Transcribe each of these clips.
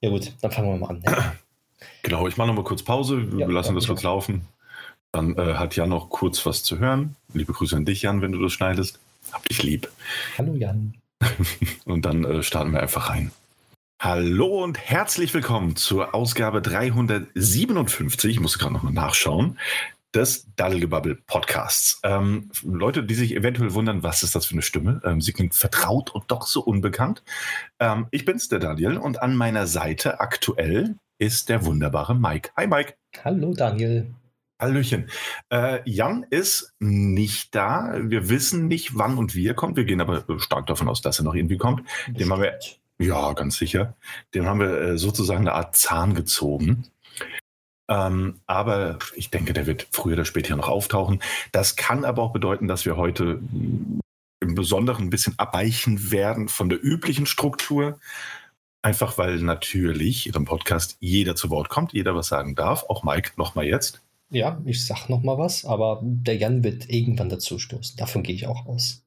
Ja gut, dann fangen wir mal an. Ne? Genau, ich mache nochmal kurz Pause, wir Ja, lassen das kurz laufen. Dann äh, hat Jan noch kurz was zu hören. Liebe Grüße an dich, Jan, wenn du das schneidest. Hab dich lieb. Hallo Jan. Und dann äh, starten wir einfach rein. Hallo und herzlich willkommen zur Ausgabe 357. Ich musste gerade nochmal nachschauen. Des Daddelgebabbel Podcasts. Ähm, Leute, die sich eventuell wundern, was ist das für eine Stimme? Ähm, sie klingt vertraut und doch so unbekannt. Ähm, ich bin's, der Daniel, und an meiner Seite aktuell ist der wunderbare Mike. Hi Mike. Hallo Daniel. Hallöchen. Äh, Jan ist nicht da. Wir wissen nicht, wann und wie er kommt. Wir gehen aber stark davon aus, dass er noch irgendwie kommt. Dem haben wir-. Ja, ganz sicher. Dem haben wir äh, sozusagen eine Art Zahn gezogen. Ähm, aber ich denke, der wird früher oder später noch auftauchen. Das kann aber auch bedeuten, dass wir heute im Besonderen ein bisschen abweichen werden von der üblichen Struktur. Einfach weil natürlich einem Podcast jeder zu Wort kommt, jeder was sagen darf. Auch Mike nochmal jetzt. Ja, ich sag noch mal was, aber der Jan wird irgendwann dazu stoßen. Davon gehe ich auch aus.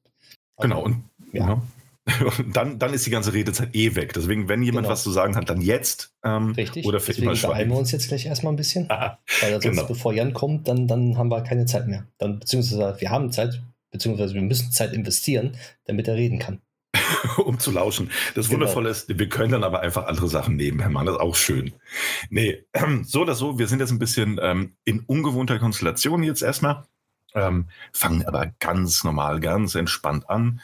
Genau. Und, Ja. ja. Dann, dann ist die ganze Redezeit eh weg. Deswegen, wenn jemand Genau. was zu sagen hat, dann jetzt. Ähm, Richtig. Oder für Deswegen immer schweigen. wir uns jetzt gleich erstmal ein bisschen. Ah, Weil sonst, Genau. bevor Jan kommt, dann, dann haben wir keine Zeit mehr. Dann, beziehungsweise wir haben Zeit, beziehungsweise wir müssen Zeit investieren, damit er reden kann. um zu lauschen. Das Genau. Wundervolle ist, wir können dann aber einfach andere Sachen nebenher machen. Das ist auch schön. Nee, so oder so, wir sind jetzt ein bisschen ähm, in ungewohnter Konstellation jetzt erstmal. Ähm, fangen aber ganz normal, ganz entspannt an.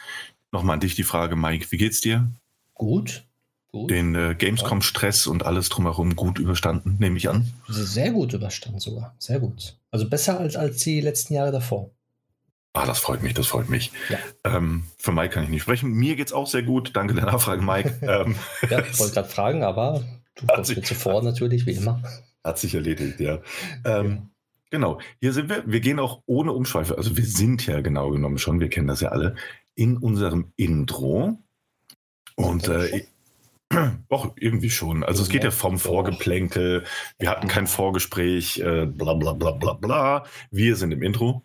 Nochmal an dich die Frage, Mike, wie geht's dir? Gut. Gut. Den äh, Gamescom-Stress und alles drumherum gut überstanden, nehme ich an. Sehr gut überstanden sogar. Sehr gut. Also besser als, als die letzten Jahre davor. Ah, das freut mich, das freut mich. Ja. Ähm, für Mike kann ich nicht sprechen. Mir geht's auch sehr gut. Danke der Nachfrage, Mike. ähm, Ja, ich wollte gerade fragen, aber du kommst mir zuvor natürlich, wie immer. Hat sich erledigt, ja. Ähm, Genau, hier sind wir. Wir gehen auch ohne Umschweife. Also wir sind ja genau genommen schon, wir kennen das ja alle, in unserem Intro. Und Ja, äh, doch, irgendwie schon. Also es geht ja vom. Vorgeplänkel, wir hatten kein Vorgespräch, äh, bla bla bla bla bla. Wir sind im Intro.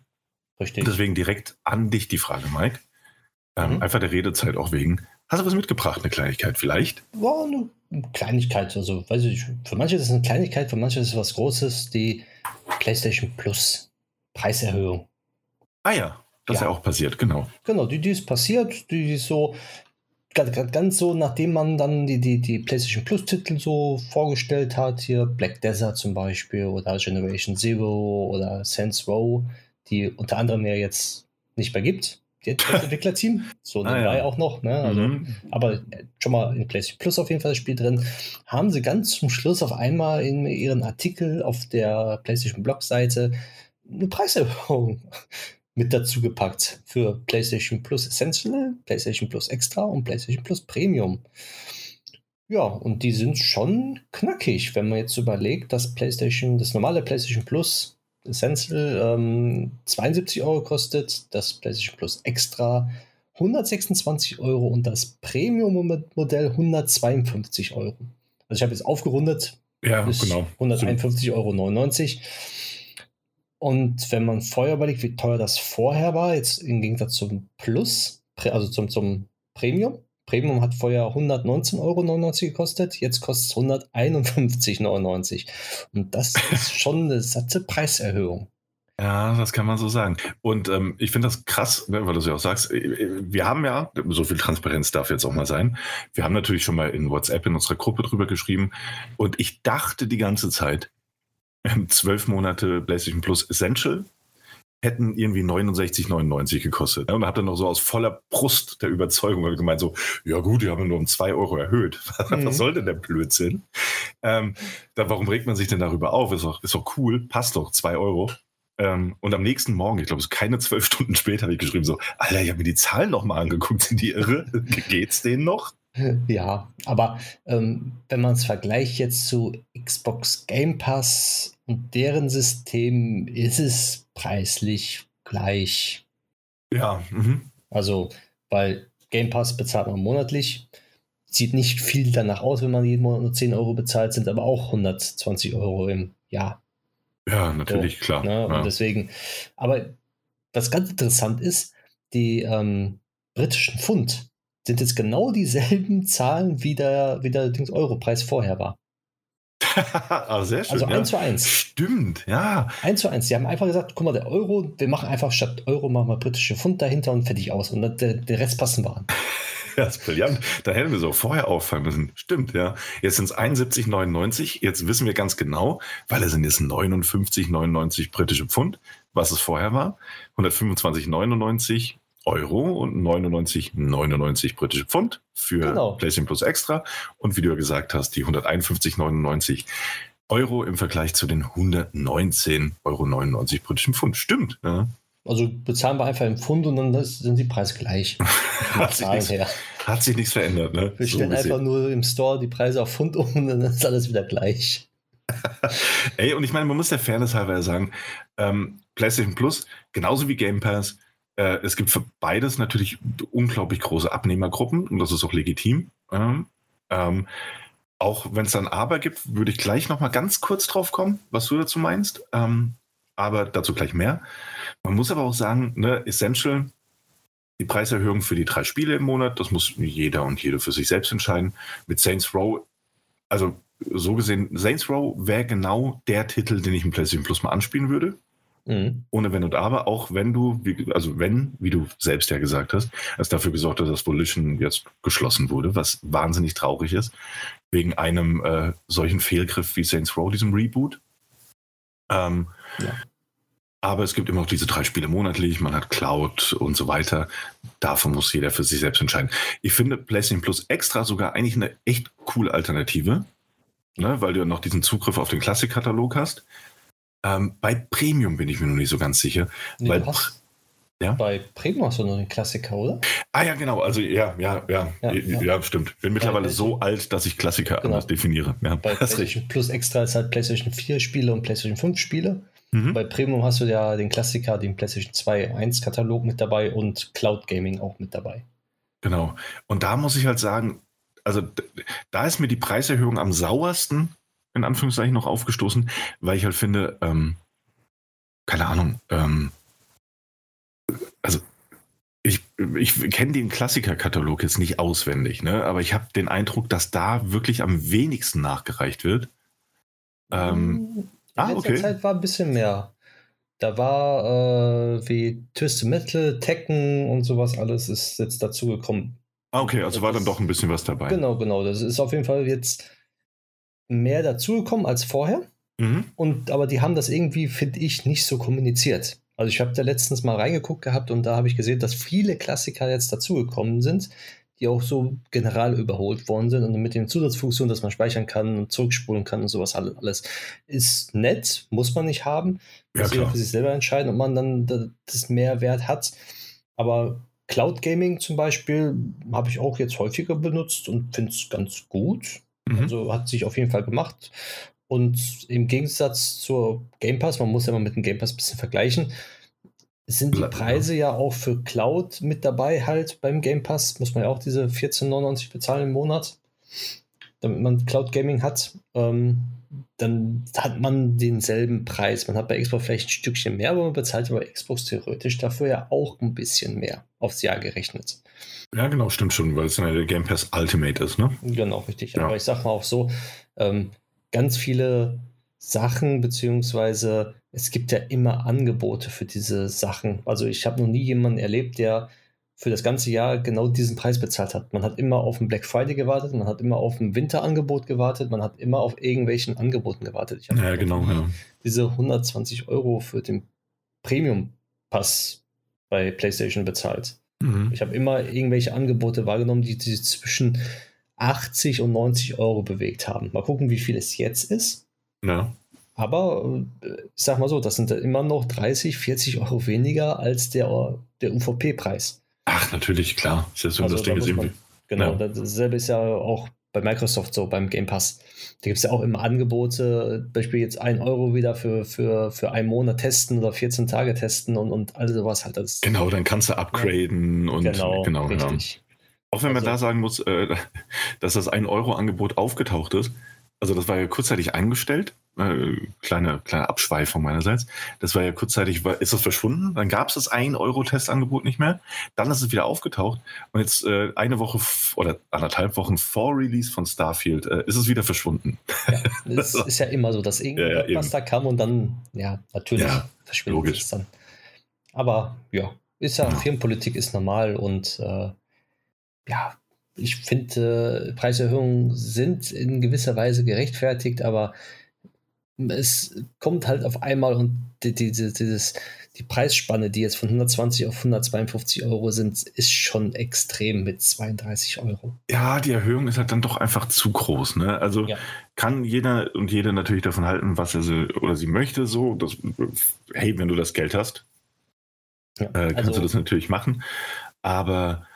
Richtig. Deswegen direkt an dich die Frage, Mike. Ähm, Mhm. Einfach der Redezeit auch wegen. Hast du was mitgebracht, eine Kleinigkeit vielleicht? War eine Kleinigkeit. Also, weiß ich, für manche ist es eine Kleinigkeit, für manche ist es was Großes. Die PlayStation Plus Preiserhöhung. Ah ja, das ist Ja. ja auch passiert, genau. Genau, die, die ist passiert. Die ist so ganz, so, nachdem man dann die, die, die PlayStation Plus Titel so vorgestellt hat, hier Black Desert zum Beispiel oder Generation Zero oder Saints Row, die unter anderem ja jetzt nicht mehr gibt. Das Entwicklerteam, so Ah, nebenbei ja. auch noch, ne? Also, Mhm. aber schon mal in PlayStation Plus auf jeden Fall das Spiel drin, haben sie ganz zum Schluss auf einmal in ihren Artikel auf der PlayStation Blog-Seite eine Preiserhöhung mit dazu gepackt für PlayStation Plus Essential, PlayStation Plus Extra und PlayStation Plus Premium. Ja, und die sind schon knackig, wenn man jetzt überlegt, dass PlayStation, das normale PlayStation Plus Essential ähm, 72 Euro kostet, das PlayStation Plus Extra 126 Euro und das Premium-Modell 152 Euro. Also ich habe jetzt aufgerundet, Ja, genau. 151,99 Euro. Und wenn man vorher überlegt, wie teuer das vorher war, jetzt im Gegensatz zum Plus, also zum, zum Premium. Premium hat vorher 119,99 Euro gekostet, jetzt kostet es 151,99 Euro. Und das ist schon eine satte Preiserhöhung. Ja, das kann man so sagen. Und ähm, ich finde das krass, ne, weil du es ja auch sagst. äh, Wir haben ja, so viel Transparenz darf jetzt auch mal sein. Wir haben natürlich schon mal in WhatsApp in unserer Gruppe drüber geschrieben. Und ich dachte die ganze Zeit, zwölf Monate PlayStation Plus Essential hätten irgendwie 69,99 gekostet. Und da hat er noch so aus voller Brust der Überzeugung gemeint, so, ja gut, die haben nur um zwei Euro erhöht. Mhm. Was soll denn der Blödsinn? Ähm, da, warum regt man sich denn darüber auf? Ist doch, ist doch cool, passt doch, zwei Euro. Ähm, und am nächsten Morgen, ich glaube, so keine zwölf Stunden später, habe ich geschrieben, so, Alter, ich habe mir die Zahlen noch mal angeguckt, sind die irre? Geht's denen noch? Ja, aber ähm, wenn man es vergleicht jetzt zu Xbox Game Pass und deren System, ist es preislich gleich. Ja, mhm. Also, weil Game Pass bezahlt man monatlich. Sieht nicht viel danach aus, wenn man jeden Monat nur 10 Euro bezahlt, sind aber auch 120 Euro im Jahr. ja natürlich, klar. Ne? Und ja. deswegen, aber was ganz interessant ist, die ähm, britischen Pfund, sind jetzt genau dieselben Zahlen, wie der, wie der Europreis vorher war. ah, sehr schön. Also ja. 1 zu 1. Stimmt, ja. 1 zu 1. Sie haben einfach gesagt, guck mal, der Euro, wir machen einfach statt Euro machen wir britische Pfund dahinter und fertig aus. Und der, der Rest passen wir an. Ja, das ist brillant. Da hätten wir so vorher auffallen müssen. Stimmt, ja. Jetzt sind es 71,99. Jetzt wissen wir ganz genau, weil es sind jetzt 59,99 britische Pfund, was es vorher war. 125,99 Euro und 99,99 britische Pfund für Genau. PlayStation Plus Extra. Und wie du ja gesagt hast, die 151,99 Euro im Vergleich zu den 119,99 Euro britischen Pfund. Stimmt, ja. Also bezahlen wir einfach im Pfund und dann sind die Preise gleich. Hat sich nichts-. Hat sich nichts verändert, ne? Wir stellen gesehen. einfach nur im Store die Preise auf Pfund um und dann ist alles wieder gleich. Ey, und ich meine, man muss der Fairness halber sagen, ähm, PlayStation Plus, genauso wie Game Pass, äh, es gibt für beides natürlich unglaublich große Abnehmergruppen und das ist auch legitim. Ähm, ähm, auch wenn es dann Aber gibt, würde ich gleich noch mal ganz kurz drauf kommen, was du dazu meinst. Ähm, aber dazu gleich mehr. Man muss aber auch sagen, ne, Essential, die Preiserhöhung für die drei Spiele im Monat, das muss jeder und jede für sich selbst entscheiden. Mit Saints Row, also so gesehen, Saints Row wäre genau der Titel, den ich im PlayStation Plus mal anspielen würde. Mhm. Ohne Wenn und Aber, auch wenn du, wie, also wenn, wie du selbst ja gesagt hast, es dafür gesorgt hat, dass Volition jetzt geschlossen wurde, was wahnsinnig traurig ist, wegen einem äh, solchen Fehlgriff wie Saints Row, diesem Reboot. Ähm, Ja. Aber es gibt immer noch diese drei Spiele monatlich, man hat Cloud und so weiter. Davon muss jeder für sich selbst entscheiden. Ich finde PlayStation Plus extra sogar eigentlich eine echt coole Alternative, ne, weil du ja noch diesen Zugriff auf den Klassikkatalog hast. Ähm, bei Premium bin ich mir noch nicht so ganz sicher. Nee, Weil- hast, Ja? Bei Premium hast du noch den Klassiker, oder? Ah ja, genau. Also ja, ja, ja, ja, Ja, ja. stimmt. Bin mittlerweile Bei- so alt, dass ich Klassiker Genau. anders definiere. Ja, Bei hast recht. PlayStation Plus Extra ist halt PlayStation 4 Spiele und PlayStation 5 Spiele. Mhm. Bei Premium hast du ja den Klassiker, den PlayStation 2 1 Katalog mit dabei und Cloud Gaming auch mit dabei. Genau. Und da muss ich halt sagen, also da ist mir die Preiserhöhung am sauersten, in Anführungszeichen, noch aufgestoßen, weil ich halt finde, ähm, keine Ahnung, ähm, also ich, ich kenne den Klassiker-Katalog jetzt nicht auswendig, ne? aber ich habe den Eindruck, dass da wirklich am wenigsten nachgereicht wird. Ähm, In ah, okay. Zeit war ein bisschen mehr. Da war äh, wie Twisted Metal, Tekken und sowas alles ist jetzt dazugekommen. ah, okay, also war dann doch ein bisschen was dabei. Genau, genau. Das ist auf jeden Fall jetzt mehr dazugekommen als vorher. Mhm. Und aber die haben das irgendwie, finde ich, nicht so kommuniziert. Also ich habe da letztens mal reingeguckt gehabt und da habe ich gesehen, dass viele Klassiker jetzt dazugekommen sind, die auch so general überholt worden sind und mit den Zusatzfunktionen, dass man speichern kann und zurückspulen kann und sowas alle- alles ist nett, muss man nicht haben. Ja, Muss jeder für sich selber entscheiden, ob man dann da- das Mehrwert hat. Aber Cloud Gaming zum Beispiel habe ich auch jetzt häufiger benutzt und finde es ganz gut. Mhm. Also hat sich auf jeden Fall gemacht. Und im Gegensatz zur Game Pass, man muss ja mal mit dem Game Pass ein bisschen vergleichen, sind die. Preise ja auch für Cloud mit dabei halt beim Game Pass. Muss man ja auch diese 14,99 bezahlen im Monat, damit man Cloud Gaming hat. Ähm, dann hat man denselben Preis. Man hat bei Xbox vielleicht ein Stückchen mehr, aber man bezahlt bei Xbox theoretisch dafür ja auch ein bisschen mehr aufs Jahr gerechnet. Ja, genau, stimmt schon, weil es ja der Game Pass Ultimate ist, ne? Genau, richtig. Ja. Aber ich sag mal auch so, ähm, ganz viele Sachen, beziehungsweise es gibt ja immer Angebote für diese Sachen. Also ich habe noch nie jemanden erlebt, der für das ganze Jahr genau diesen Preis bezahlt hat. Man hat immer auf den Black Friday gewartet, man hat immer auf ein Winterangebot gewartet, man hat immer auf irgendwelchen Angeboten gewartet. Ich habe Ja, genau, ja. diese 120 Euro für den Premium-Pass bei PlayStation bezahlt. Mhm. Ich habe immer irgendwelche Angebote wahrgenommen, die sich zwischen 80 und 90 Euro bewegt haben. Mal gucken, wie viel es jetzt ist. Ja. Aber äh, ich sag mal so, das sind immer noch 30, 40 Euro weniger als der, der UVP-Preis. Ach, natürlich, klar. Ja so, Also das da Ding ist irgendwie. Genau, Ja. dasselbe ist ja auch bei Microsoft so, beim Game Pass. Da gibt es ja auch immer Angebote, zum Beispiel jetzt 1 Euro wieder für, für, für einen Monat testen oder 14 Tage testen und, und all sowas halt. Das, Genau, dann kannst du upgraden und genau, genau, ja. richtig. Auch wenn man Also- da sagen muss, äh, dass das 1-Euro-Angebot aufgetaucht ist. Also das war ja kurzzeitig eingestellt äh, kleine, kleine Abschweifung meinerseits. Das war ja kurzzeitig, war, ist das verschwunden? Dann gab es das 1-Euro-Testangebot nicht mehr. Dann ist es wieder aufgetaucht. Und jetzt äh, eine Woche oder anderthalb Wochen vor Release von Starfield äh, ist es wieder verschwunden. Ja, das ist ja immer so, dass irgendwas ja, ja, da kam und dann, ja, natürlich verschwindet logisch. es dann. Aber ja, ist ja, Firmenpolitik ist normal und äh, ja, ich finde, äh, Preiserhöhungen sind in gewisser Weise gerechtfertigt, aber es kommt halt auf einmal und die, die, dieses, die Preisspanne, die jetzt von 120 auf 152 Euro sind, ist schon extrem mit 32 Euro. Ja, die Erhöhung ist halt dann doch einfach zu groß. Ne? Also ja. kann jeder und jede natürlich davon halten, was er sie, oder sie möchte. So, das, hey, wenn du das Geld hast, ja, äh, kannst also, du das natürlich machen. Aber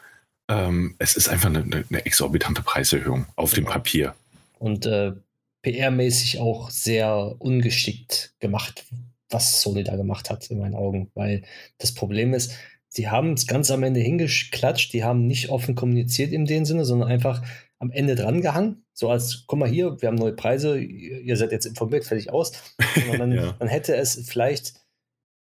ähm, es ist einfach eine, eine, exorbitante Preiserhöhung auf dem Papier. Und äh, PR-mäßig auch sehr ungeschickt gemacht, was Sony da gemacht hat, in meinen Augen. Weil das Problem ist, sie haben es ganz am Ende hingeklatscht, die haben nicht offen kommuniziert in dem Sinne, sondern einfach am Ende dran gehangen. So als, guck mal hier, wir haben neue Preise, ihr seid jetzt informiert, fertig aus. Dann, ja. dann, hätte es vielleicht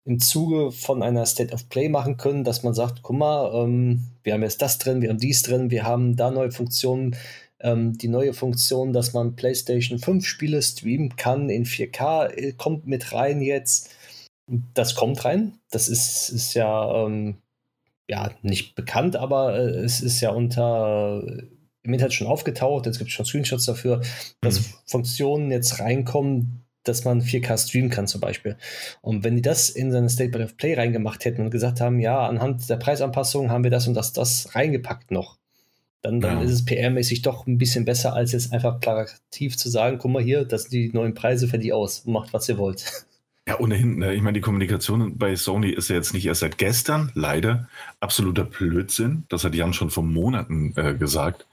im Zuge von einer State of Play machen können, dass man sagt, guck mal, ähm, wir haben jetzt das drin, wir haben dies drin, wir haben da neue Funktionen, ähm, die neue Funktion, dass man PlayStation 5 Spiele streamen kann in 4K, äh, kommt mit rein jetzt. Das kommt rein. Das ist, ist ja, ähm, ja nicht bekannt, aber äh, es ist ja unter äh, im Internet schon aufgetaucht. Jetzt gibt es schon Screenshots dafür, dass mhm. Funktionen jetzt reinkommen, dass man 4K streamen kann zum Beispiel. Und wenn die das in seine State of Play reingemacht hätten und gesagt haben, ja, anhand der Preisanpassung haben wir das und das, das reingepackt noch, dann, dann ja. ist es PR-mäßig doch ein bisschen besser, als jetzt einfach plakativ zu sagen, guck mal hier, das sind die neuen Preise, für die aus, macht, was ihr wollt. Ja, ohnehin, ne? ich meine, die Kommunikation bei Sony ist ja jetzt nicht erst seit gestern, leider, absoluter Blödsinn. Das hat Jan schon vor Monaten äh, gesagt.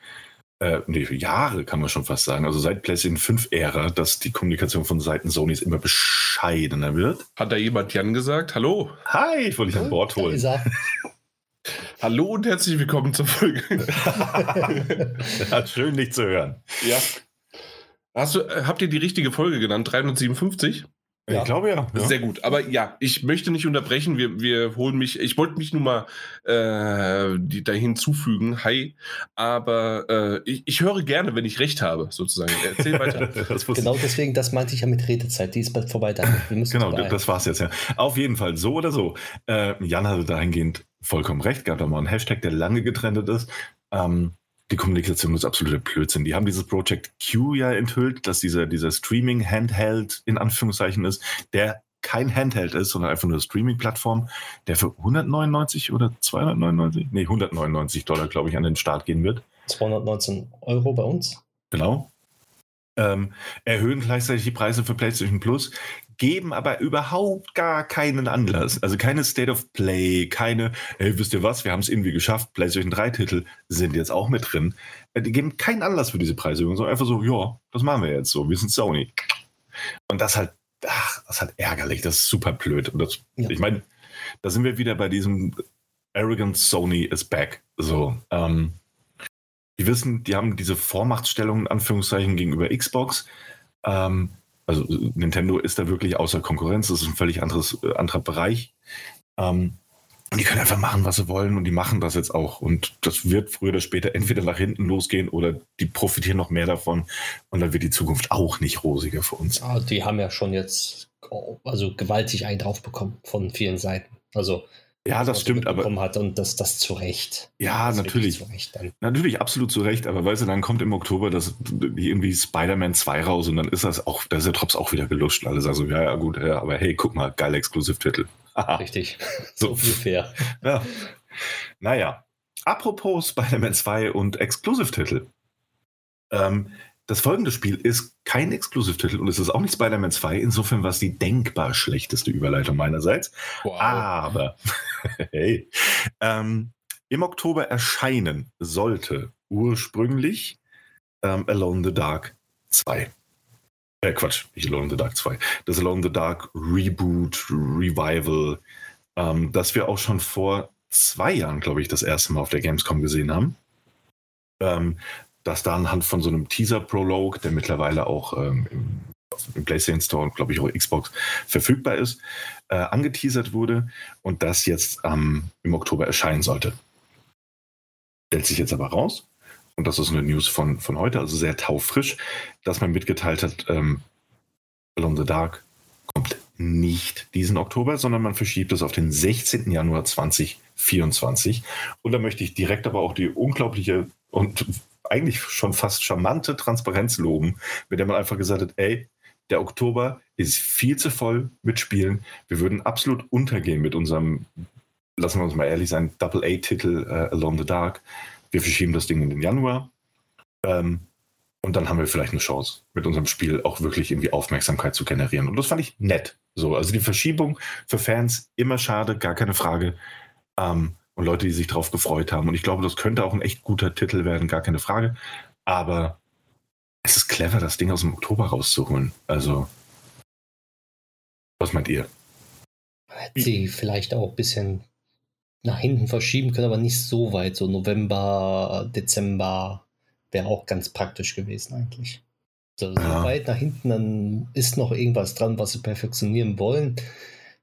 Äh, nee, Jahre kann man schon fast sagen. Also seit PlayStation 5 Ära, dass die Kommunikation von Seiten Sonys immer bescheidener wird. Hat da jemand Jan gesagt? Hallo? Hi, ich wollte dich an Bord holen. Hallo und herzlich willkommen zur Folge. ja, schön, dich zu hören. Ja. Hast du, äh, habt ihr die richtige Folge genannt? 357? Ja. Ich glaube ja. Sehr gut. Aber ja, ich möchte nicht unterbrechen. Wir, wir holen mich, ich wollte mich nur mal äh, die, da hinzufügen. Hi. Aber äh, ich, ich höre gerne, wenn ich recht habe, sozusagen. Erzähl weiter. genau deswegen, das meinte ich ja mit Redezeit. Die ist bald vorbei. Dann. genau, das war's jetzt ja. Auf jeden Fall, so oder so. Äh, Jan hatte dahingehend vollkommen recht. Gab da mal einen Hashtag, der lange getrennt ist. Ähm, die Kommunikation ist absoluter Blödsinn. Die haben dieses Project Q ja enthüllt, dass dieser, dieser Streaming-Handheld in Anführungszeichen ist, der kein Handheld ist, sondern einfach nur eine Streaming-Plattform, der für 199 oder 299, nee, 199 Dollar, glaube ich, an den Start gehen wird. 219 Euro bei uns. Genau. Ähm, erhöhen gleichzeitig die Preise für PlayStation Plus, geben aber überhaupt gar keinen Anlass. Also keine State of Play, keine, hey, wisst ihr was, wir haben es irgendwie geschafft, PlayStation 3 Titel sind jetzt auch mit drin. Äh, die geben keinen Anlass für diese Preiserhöhung, sondern einfach so, ja, das machen wir jetzt so, wir sind Sony. Und das halt, ach, das ist halt ärgerlich, das ist super blöd. Und das, ja. ich meine, da sind wir wieder bei diesem Arrogant Sony is back. So, ähm, die wissen, die haben diese Vormachtstellung in Anführungszeichen gegenüber Xbox. Ähm, also Nintendo ist da wirklich außer Konkurrenz, das ist ein völlig anderes, äh, anderer Bereich. Ähm, und die können einfach machen, was sie wollen und die machen das jetzt auch. Und das wird früher oder später entweder nach hinten losgehen oder die profitieren noch mehr davon. Und dann wird die Zukunft auch nicht rosiger für uns. Ah, die haben ja schon jetzt also gewaltig einen drauf bekommen von vielen Seiten. Also ja, das stimmt, aber. hat und das, das zu Recht. Ja, natürlich. Zu Recht natürlich, absolut zu Recht, aber weißt du, dann kommt im Oktober das irgendwie Spider-Man 2 raus und dann ist das auch, da ist der Drops auch wieder geluscht. Alle sagen so, ja, ja, gut, ja, aber hey, guck mal, geile Exklusivtitel. Richtig. so ungefähr. Ja. Naja. Apropos Spider-Man 2 und Exklusivtitel. Ähm, das folgende Spiel ist kein Exklusivtitel und es ist auch nicht Spider-Man 2. Insofern war es die denkbar schlechteste Überleitung meinerseits. Wow. Aber, hey, ähm, im Oktober erscheinen sollte ursprünglich ähm, Alone in the Dark 2. Äh, Quatsch, nicht Alone in the Dark 2. Das Alone in the Dark Reboot, Revival, ähm, das wir auch schon vor zwei Jahren, glaube ich, das erste Mal auf der Gamescom gesehen haben. Ähm, das da anhand von so einem Teaser-Prologue, der mittlerweile auch ähm, im PlayStation Store und glaube ich auch Xbox verfügbar ist, äh, angeteasert wurde und das jetzt ähm, im Oktober erscheinen sollte. Stellt sich jetzt aber raus, und das ist eine News von, von heute, also sehr taufrisch, dass man mitgeteilt hat, ähm, Alone the Dark kommt nicht diesen Oktober, sondern man verschiebt es auf den 16. Januar 2024. Und da möchte ich direkt aber auch die unglaubliche und eigentlich schon fast charmante Transparenz loben, mit der man einfach gesagt hat, ey, der Oktober ist viel zu voll mit Spielen. Wir würden absolut untergehen mit unserem, lassen wir uns mal ehrlich sein, Double-A-Titel äh, Alone the Dark. Wir verschieben das Ding in den Januar. Ähm, und dann haben wir vielleicht eine Chance, mit unserem Spiel auch wirklich irgendwie Aufmerksamkeit zu generieren. Und das fand ich nett. So, also die Verschiebung für Fans immer schade, gar keine Frage. Ähm, und Leute, die sich darauf gefreut haben. Und ich glaube, das könnte auch ein echt guter Titel werden, gar keine Frage. Aber es ist clever, das Ding aus dem Oktober rauszuholen. Also, was meint ihr? Hätte sie vielleicht auch ein bisschen nach hinten verschieben können, aber nicht so weit. So November, Dezember wäre auch ganz praktisch gewesen eigentlich. So, so ja. weit nach hinten, dann ist noch irgendwas dran, was sie perfektionieren wollen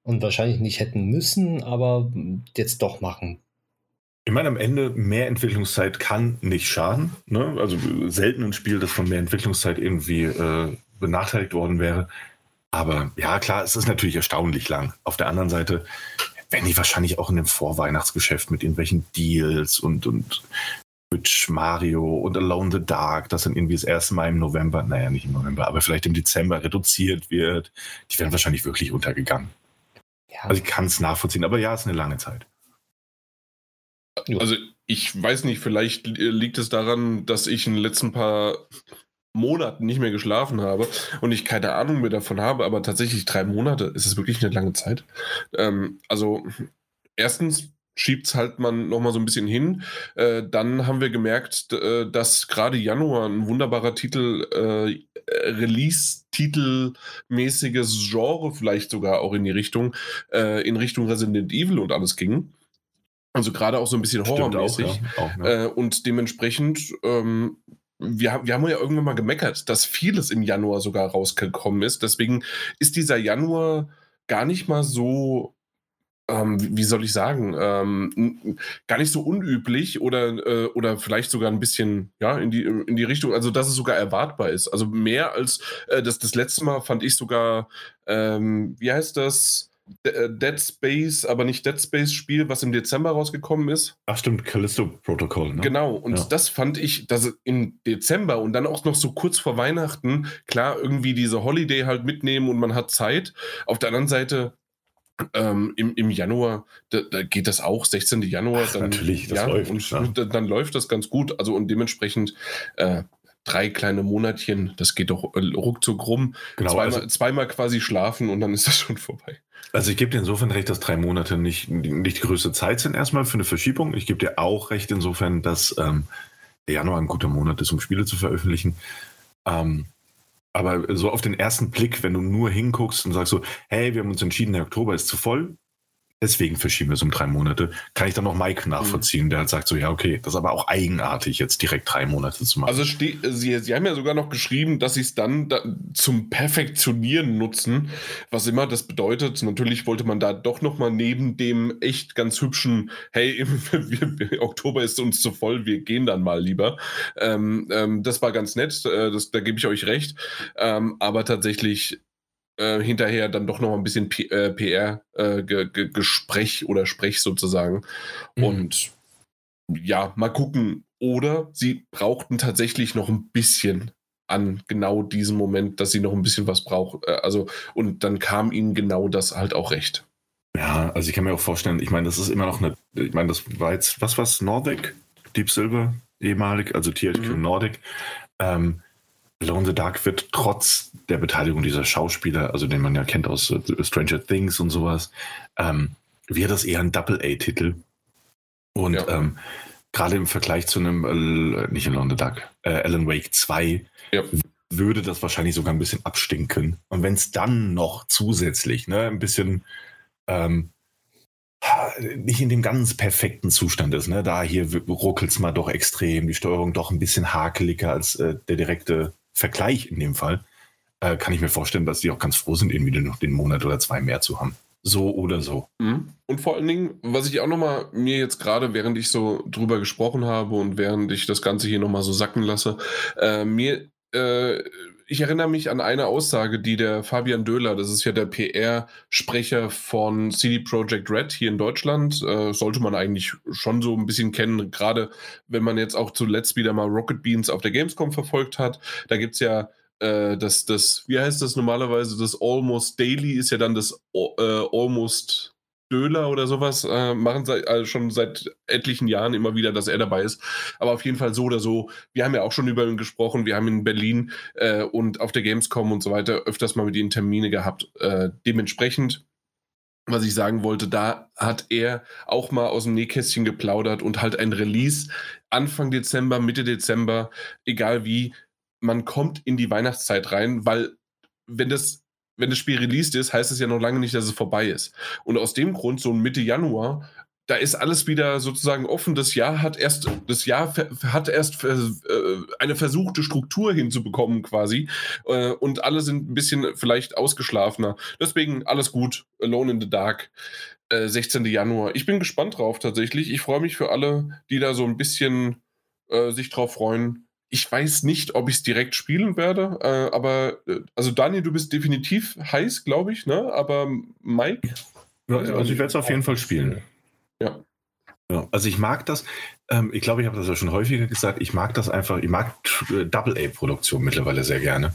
und wahrscheinlich nicht hätten müssen, aber jetzt doch machen. Ich meine, am Ende mehr Entwicklungszeit kann nicht schaden. Ne? Also selten ein Spiel, das von mehr Entwicklungszeit irgendwie äh, benachteiligt worden wäre. Aber ja, klar, es ist natürlich erstaunlich lang. Auf der anderen Seite werden die wahrscheinlich auch in dem Vorweihnachtsgeschäft mit irgendwelchen Deals und, und Switch, Mario und Alone the Dark, das dann irgendwie das erste Mal im November, naja, nicht im November, aber vielleicht im Dezember reduziert wird. Die werden wahrscheinlich wirklich untergegangen. Ja. Also ich kann es nachvollziehen, aber ja, es ist eine lange Zeit. Also ich weiß nicht, vielleicht liegt es daran, dass ich in den letzten paar Monaten nicht mehr geschlafen habe und ich keine Ahnung mehr davon habe, aber tatsächlich drei Monate ist es wirklich eine lange Zeit. Ähm, also erstens schiebt es halt man nochmal so ein bisschen hin. Äh, dann haben wir gemerkt, äh, dass gerade Januar ein wunderbarer Titel, äh, Release-Titelmäßiges Genre vielleicht sogar auch in die Richtung, äh, in Richtung Resident Evil und alles ging. Also gerade auch so ein bisschen horrormäßig. Auch, ja. auch, ja. Äh, und dementsprechend, ähm, wir, wir haben ja irgendwann mal gemeckert, dass vieles im Januar sogar rausgekommen ist. Deswegen ist dieser Januar gar nicht mal so ähm, wie soll ich sagen, ähm, gar nicht so unüblich oder, äh, oder vielleicht sogar ein bisschen ja, in, die, in die Richtung, also dass es sogar erwartbar ist. Also mehr als äh, das, das letzte Mal fand ich sogar, ähm, wie heißt das? Äh, Dead Space, aber nicht Dead Space Spiel, was im Dezember rausgekommen ist. Ach stimmt, Callisto Protocol. Ne? Genau, und ja. das fand ich, dass im Dezember und dann auch noch so kurz vor Weihnachten, klar, irgendwie diese Holiday halt mitnehmen und man hat Zeit. Auf der anderen Seite, ähm, im, im Januar, da, da, geht das auch, 16. Januar. Ach, dann, natürlich, das ja, läuft. Und ja. dann, dann, läuft das ganz gut. Also und dementsprechend äh, drei kleine Monatchen, das geht doch äh, ruckzuck rum. Genau, zweimal, also, zweimal quasi schlafen und dann ist das schon vorbei. Also ich gebe dir insofern recht, dass drei Monate nicht, nicht die größte Zeit sind erstmal für eine Verschiebung. Ich gebe dir auch recht insofern, dass ähm, der Januar ein guter Monat ist, um Spiele zu veröffentlichen. Ähm, aber so auf den ersten Blick, wenn du nur hinguckst und sagst so, hey, wir haben uns entschieden, der Oktober ist zu voll, Deswegen verschieben wir es um drei Monate. Kann ich dann noch Mike nachvollziehen, mhm. der halt sagt so, ja, okay, das ist aber auch eigenartig, jetzt direkt drei Monate zu machen. Also Sie, Sie haben ja sogar noch geschrieben, dass Sie es dann da zum Perfektionieren nutzen, was immer das bedeutet. Natürlich wollte man da doch noch mal neben dem echt ganz hübschen, hey, wir, Oktober ist uns zu voll, wir gehen dann mal lieber. Ähm, ähm, das war ganz nett, äh, das, da gebe ich euch recht. Ähm, aber tatsächlich äh, hinterher dann doch noch ein bisschen PR-Gespräch äh, äh oder Sprech sozusagen. Mhm. Und ja, mal gucken. Oder sie brauchten tatsächlich noch ein bisschen an genau diesem Moment, dass sie noch ein bisschen was brauchen. Äh, also, und dann kam ihnen genau das halt auch recht. Ja, also ich kann mir auch vorstellen, ich meine, das ist immer noch eine, ich meine, das war jetzt, was war's, Nordic? Deep Silver, ehemalig, also THQ mhm. Nordic. Ähm, Alone the Dark wird trotz der Beteiligung dieser Schauspieler, also den man ja kennt aus äh, Stranger Things und sowas, ähm, wäre das eher ein Double-A-Titel. Und ja. ähm, gerade im Vergleich zu einem, äh, nicht Alone the Dark, äh, Alan Wake 2, ja. würde das wahrscheinlich sogar ein bisschen abstinken. Und wenn es dann noch zusätzlich ne, ein bisschen ähm, nicht in dem ganz perfekten Zustand ist. Ne? Da hier ruckelt es mal doch extrem, die Steuerung doch ein bisschen hakeliger als äh, der direkte Vergleich in dem Fall. äh, kann ich mir vorstellen, dass die auch ganz froh sind, irgendwie noch den Monat oder zwei mehr zu haben. So oder so. Mhm. Und vor allen Dingen, was ich auch nochmal mir jetzt gerade, während ich so drüber gesprochen habe und während ich das Ganze hier nochmal so sacken lasse, äh, mir, äh, ich erinnere mich an eine Aussage, die der Fabian Döhler, das ist ja der PR-Sprecher von CD Projekt Red hier in Deutschland, äh, sollte man eigentlich schon so ein bisschen kennen, gerade wenn man jetzt auch zuletzt wieder mal Rocket Beans auf der Gamescom verfolgt hat. Da gibt es ja äh, das, das, wie heißt das normalerweise? Das Almost Daily ist ja dann das äh, Almost Döler oder sowas. Äh, machen seit, also schon seit etlichen Jahren immer wieder, dass er dabei ist. Aber auf jeden Fall so oder so. Wir haben ja auch schon über ihn gesprochen. Wir haben in Berlin äh, und auf der Gamescom und so weiter öfters mal mit ihm Termine gehabt. Äh, dementsprechend was ich sagen wollte, da hat er auch mal aus dem Nähkästchen geplaudert und halt ein Release Anfang Dezember, Mitte Dezember, egal wie, man kommt in die Weihnachtszeit rein, weil wenn das, wenn das Spiel released ist, heißt es ja noch lange nicht, dass es vorbei ist. Und aus dem Grund, so Mitte Januar, da ist alles wieder sozusagen offen. Das Jahr hat erst, das Jahr hat erst äh, eine versuchte Struktur hinzubekommen quasi. Äh, und alle sind ein bisschen vielleicht ausgeschlafener. Deswegen alles gut. Alone in the Dark. 16. Äh, Januar. Ich bin gespannt drauf tatsächlich. Ich freue mich für alle, die da so ein bisschen äh, sich drauf freuen. Ich weiß nicht, ob ich es direkt spielen werde, äh, aber äh, also Daniel, du bist definitiv heiß, glaube ich, ne? Aber Mike? Ja, also ich werde es auf jeden Fall spielen. Ja. ja. Also ich mag das, ähm, ich glaube, ich habe das ja schon häufiger gesagt, ich mag das einfach, ich mag äh, Double-A-Produktion mittlerweile sehr gerne.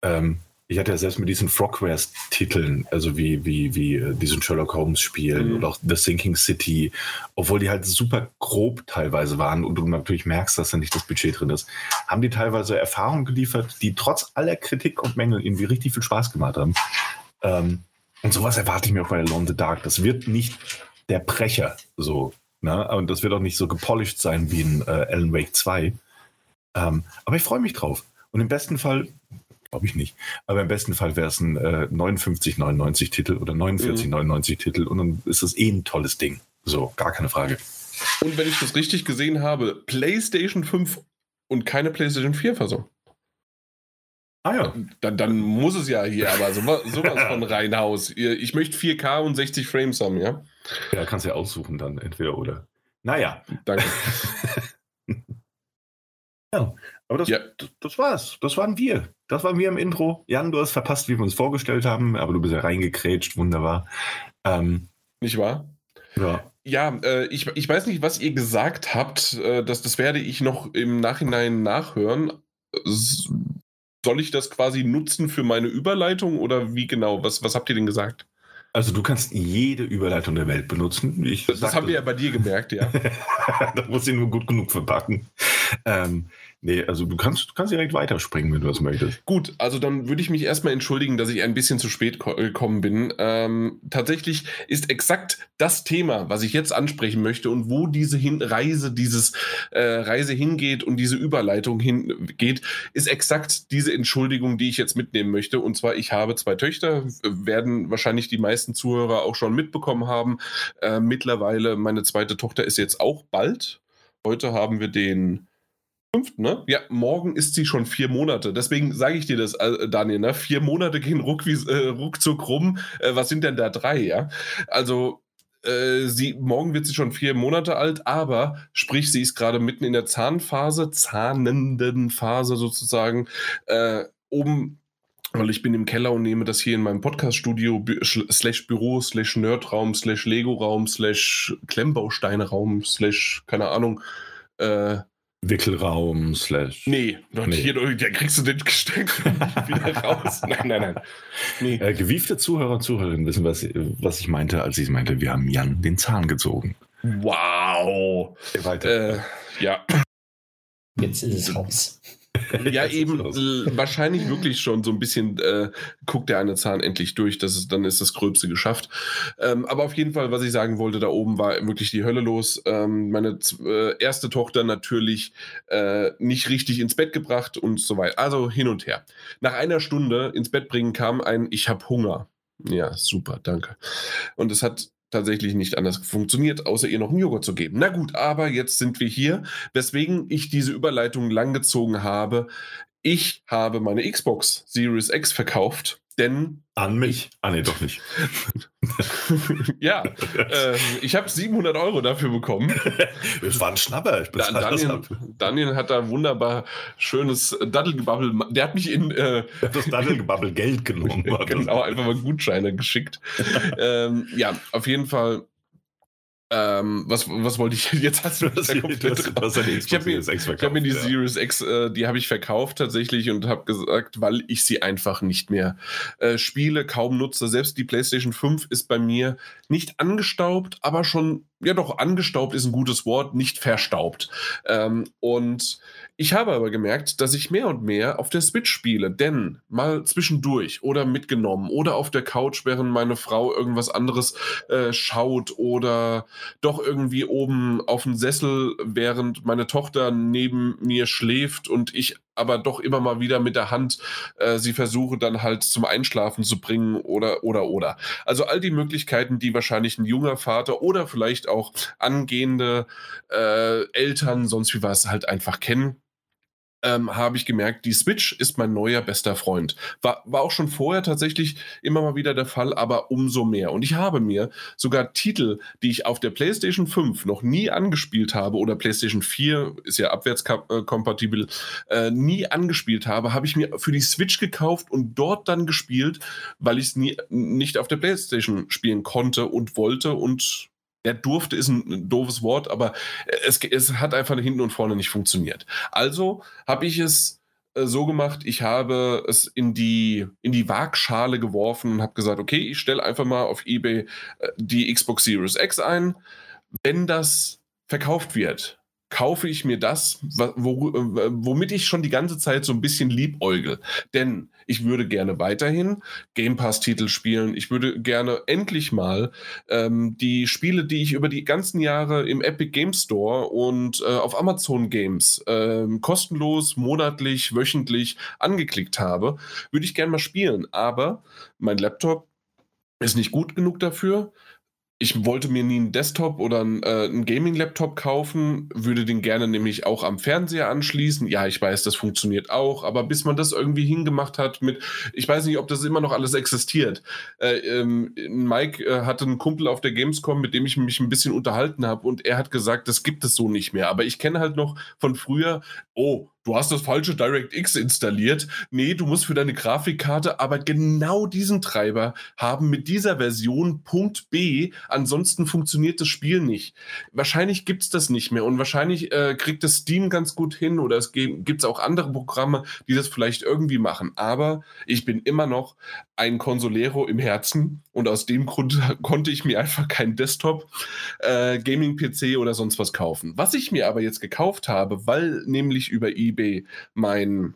Ähm, ich hatte ja selbst mit diesen Frogwares-Titeln, also wie, wie, wie äh, diesen Sherlock Holmes-Spielen mhm. oder auch The Sinking City, obwohl die halt super grob teilweise waren und du natürlich merkst, dass da nicht das Budget drin ist, haben die teilweise Erfahrungen geliefert, die trotz aller Kritik und Mängel irgendwie richtig viel Spaß gemacht haben. Ähm, und sowas erwarte ich mir auch bei Alone the Dark. Das wird nicht der Brecher so. Ne? Und das wird auch nicht so gepolished sein wie in äh, Alan Wake 2. Ähm, aber ich freue mich drauf. Und im besten Fall Glaube ich nicht. Aber im besten Fall wäre es ein äh, 59,99 Titel oder 49,99 mhm. Titel und dann ist es eh ein tolles Ding. So, gar keine Frage. Und wenn ich das richtig gesehen habe, PlayStation 5 und keine PlayStation 4 Fassung. Ah ja. Dann, dann muss es ja hier aber sowas, sowas von reinhaus. Ich möchte 4K und 60 Frames haben, ja? Ja, kannst ja aussuchen dann, entweder oder. Naja. Danke. ja, aber das, ja. das war's. Das waren wir. Das waren wir im Intro. Jan, du hast verpasst, wie wir uns vorgestellt haben, aber du bist ja reingekrätscht, wunderbar. Ähm, Nicht wahr? Ja. Ja, äh, ich, ich weiß nicht, was ihr gesagt habt. Äh, das, das werde ich noch im Nachhinein nachhören. Soll ich das quasi nutzen für meine Überleitung oder wie genau? Was, was habt ihr denn gesagt? Also du kannst jede Überleitung der Welt benutzen. Ich das, das haben wir ja bei dir gemerkt, ja. da muss ich nur gut genug verpacken. Ähm, Nee, also du kannst, du kannst direkt weiterspringen, wenn du das möchtest. Gut, also dann würde ich mich erstmal entschuldigen, dass ich ein bisschen zu spät gekommen bin. Ähm, tatsächlich ist exakt das Thema, was ich jetzt ansprechen möchte und wo diese hin Reise, dieses äh, Reise hingeht und diese Überleitung hingeht, ist exakt diese Entschuldigung, die ich jetzt mitnehmen möchte. Und zwar, ich habe zwei Töchter, werden wahrscheinlich die meisten Zuhörer auch schon mitbekommen haben. Äh, mittlerweile, meine zweite Tochter ist jetzt auch bald. Heute haben wir den fünften, ne? Ja, morgen ist sie schon vier Monate. Deswegen sage ich dir das, äh, Daniel, ne? Vier Monate gehen ruck wie, äh, ruckzuck rum. Äh, was sind denn da drei, ja? Also, äh, sie, morgen wird sie schon vier Monate alt, aber sprich, sie ist gerade mitten in der Zahnphase, zahnenden Phase sozusagen, äh, oben weil ich bin im Keller und nehme das hier in meinem Podcast-Studio slash Büro slash Nerdraum slash Lego-Raum slash Klemmbausteine-Raum slash keine Ahnung äh, Wickelraum, slash. Nee, noch nee. Hier, da kriegst du den Gestänk wieder raus. Nein, nein, nein. Nee. Äh, gewiefte Zuhörer und Zuhörerinnen wissen, was, was ich meinte, als ich meinte, wir haben Jan den Zahn gezogen. Wow. Weiter. Äh, ja. Jetzt ist es raus. Ja, eben wahrscheinlich wirklich schon so ein bisschen äh, guckt der eine Zahn endlich durch, das ist, dann ist das Gröbste geschafft. Ähm, aber auf jeden Fall, was ich sagen wollte, da oben war wirklich die Hölle los. Ähm, meine äh, erste Tochter natürlich äh, nicht richtig ins Bett gebracht und so weiter. Also hin und her. Nach einer Stunde ins Bett bringen kam ein Ich habe Hunger. Ja, super, danke. Und es hat tatsächlich nicht anders funktioniert, außer ihr noch einen Joghurt zu geben. Na gut, aber jetzt sind wir hier, weswegen ich diese Überleitung langgezogen habe. ich habe meine Xbox Series X verkauft, denn. An mich? Ah, nee, doch nicht. ja, äh, ich habe 700 Euro dafür bekommen. Das war ein Schnapper. Da, Daniel, Daniel, hat da wunderbar schönes Daddelgebabbel. Der hat mich in. Äh, das Daddelgebabbel Geld genommen. genau, einfach mal Gutscheine geschickt. ähm, ja, auf jeden Fall ähm, was, was wollte ich jetzt? Hast du das, das, das, das ich habe mir, hab mir die ja. Series X, äh, die habe ich verkauft tatsächlich und habe gesagt, weil ich sie einfach nicht mehr äh, spiele, kaum nutze. Selbst die PlayStation 5 ist bei mir nicht angestaubt, aber schon, ja doch, angestaubt ist ein gutes Wort, nicht verstaubt. Ähm, und ich habe aber gemerkt, dass ich mehr und mehr auf der Switch spiele, denn mal zwischendurch oder mitgenommen oder auf der Couch, während meine Frau irgendwas anderes äh, schaut oder doch irgendwie oben auf dem Sessel, während meine Tochter neben mir schläft und ich aber doch immer mal wieder mit der Hand äh, sie versuche dann halt zum Einschlafen zu bringen oder oder oder. Also all die Möglichkeiten, die wahrscheinlich ein junger Vater oder vielleicht auch angehende äh, Eltern sonst wie was halt einfach kennen ähm, habe ich gemerkt, die Switch ist mein neuer bester Freund. War, war auch schon vorher tatsächlich immer mal wieder der Fall, aber umso mehr. Und ich habe mir sogar Titel, die ich auf der PlayStation 5 noch nie angespielt habe oder PlayStation 4 ist ja abwärtskompatibel, äh, nie angespielt habe, habe ich mir für die Switch gekauft und dort dann gespielt, weil ich es nie nicht auf der PlayStation spielen konnte und wollte und er durfte ist ein doofes Wort, aber es, es hat einfach hinten und vorne nicht funktioniert. Also habe ich es äh, so gemacht, ich habe es in die, in die Waagschale geworfen und habe gesagt, okay, ich stelle einfach mal auf eBay äh, die Xbox Series X ein. Wenn das verkauft wird, kaufe ich mir das, wo, womit ich schon die ganze Zeit so ein bisschen liebäugel. Denn ich würde gerne weiterhin Game Pass-Titel spielen. Ich würde gerne endlich mal ähm, die Spiele, die ich über die ganzen Jahre im Epic Game Store und äh, auf Amazon Games äh, kostenlos, monatlich, wöchentlich angeklickt habe, würde ich gerne mal spielen. Aber mein Laptop ist nicht gut genug dafür ich wollte mir nie einen Desktop oder einen, äh, einen Gaming-Laptop kaufen, würde den gerne nämlich auch am Fernseher anschließen. Ja, ich weiß, das funktioniert auch, aber bis man das irgendwie hingemacht hat mit, ich weiß nicht, ob das immer noch alles existiert. Äh, ähm, Mike äh, hatte einen Kumpel auf der Gamescom, mit dem ich mich ein bisschen unterhalten habe und er hat gesagt, das gibt es so nicht mehr. Aber ich kenne halt noch von früher, oh, du hast das falsche DirectX installiert. Nee, du musst für deine Grafikkarte aber genau diesen Treiber haben mit dieser Version Punkt B. Ansonsten funktioniert das Spiel nicht. Wahrscheinlich gibt es das nicht mehr und wahrscheinlich äh, kriegt das Steam ganz gut hin oder es gibt auch andere Programme, die das vielleicht irgendwie machen. Aber ich bin immer noch ein Consolero im Herzen und aus dem Grund konnte ich mir einfach keinen Desktop, äh, Gaming-PC oder sonst was kaufen. Was ich mir aber jetzt gekauft habe, weil nämlich über eBay eBay mein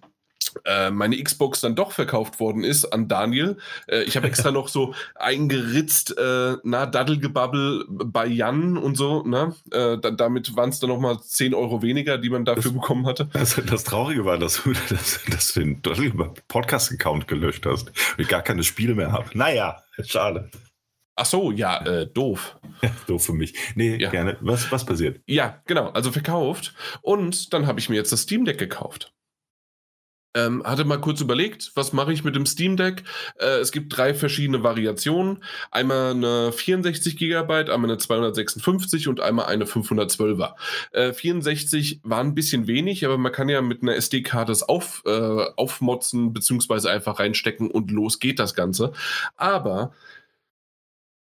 äh, meine Xbox dann doch verkauft worden ist an Daniel. Äh, ich habe extra noch so eingeritzt, äh, na, Daddelgebabbel bei Jan und so, ne? Äh, da, damit waren es dann nochmal 10 Euro weniger, die man dafür das, bekommen hatte. Das, das, Traurige war, dass du, dass, dass du den Podcast-Account gelöscht hast und ich gar keine Spiele mehr habe. Naja, schade. Ach so, ja, äh, doof. doof für mich. Nee, ja. gerne. Was, was passiert? Ja, genau. Also verkauft. Und dann habe ich mir jetzt das Steam Deck gekauft. Ähm, hatte mal kurz überlegt, was mache ich mit dem Steam Deck? Äh, es gibt drei verschiedene Variationen. Einmal eine 64 GB, einmal eine 256 und einmal eine 512er. Äh, 64 war ein bisschen wenig, aber man kann ja mit einer SD-Karte es auf, äh, aufmotzen beziehungsweise einfach reinstecken und los geht das Ganze. Aber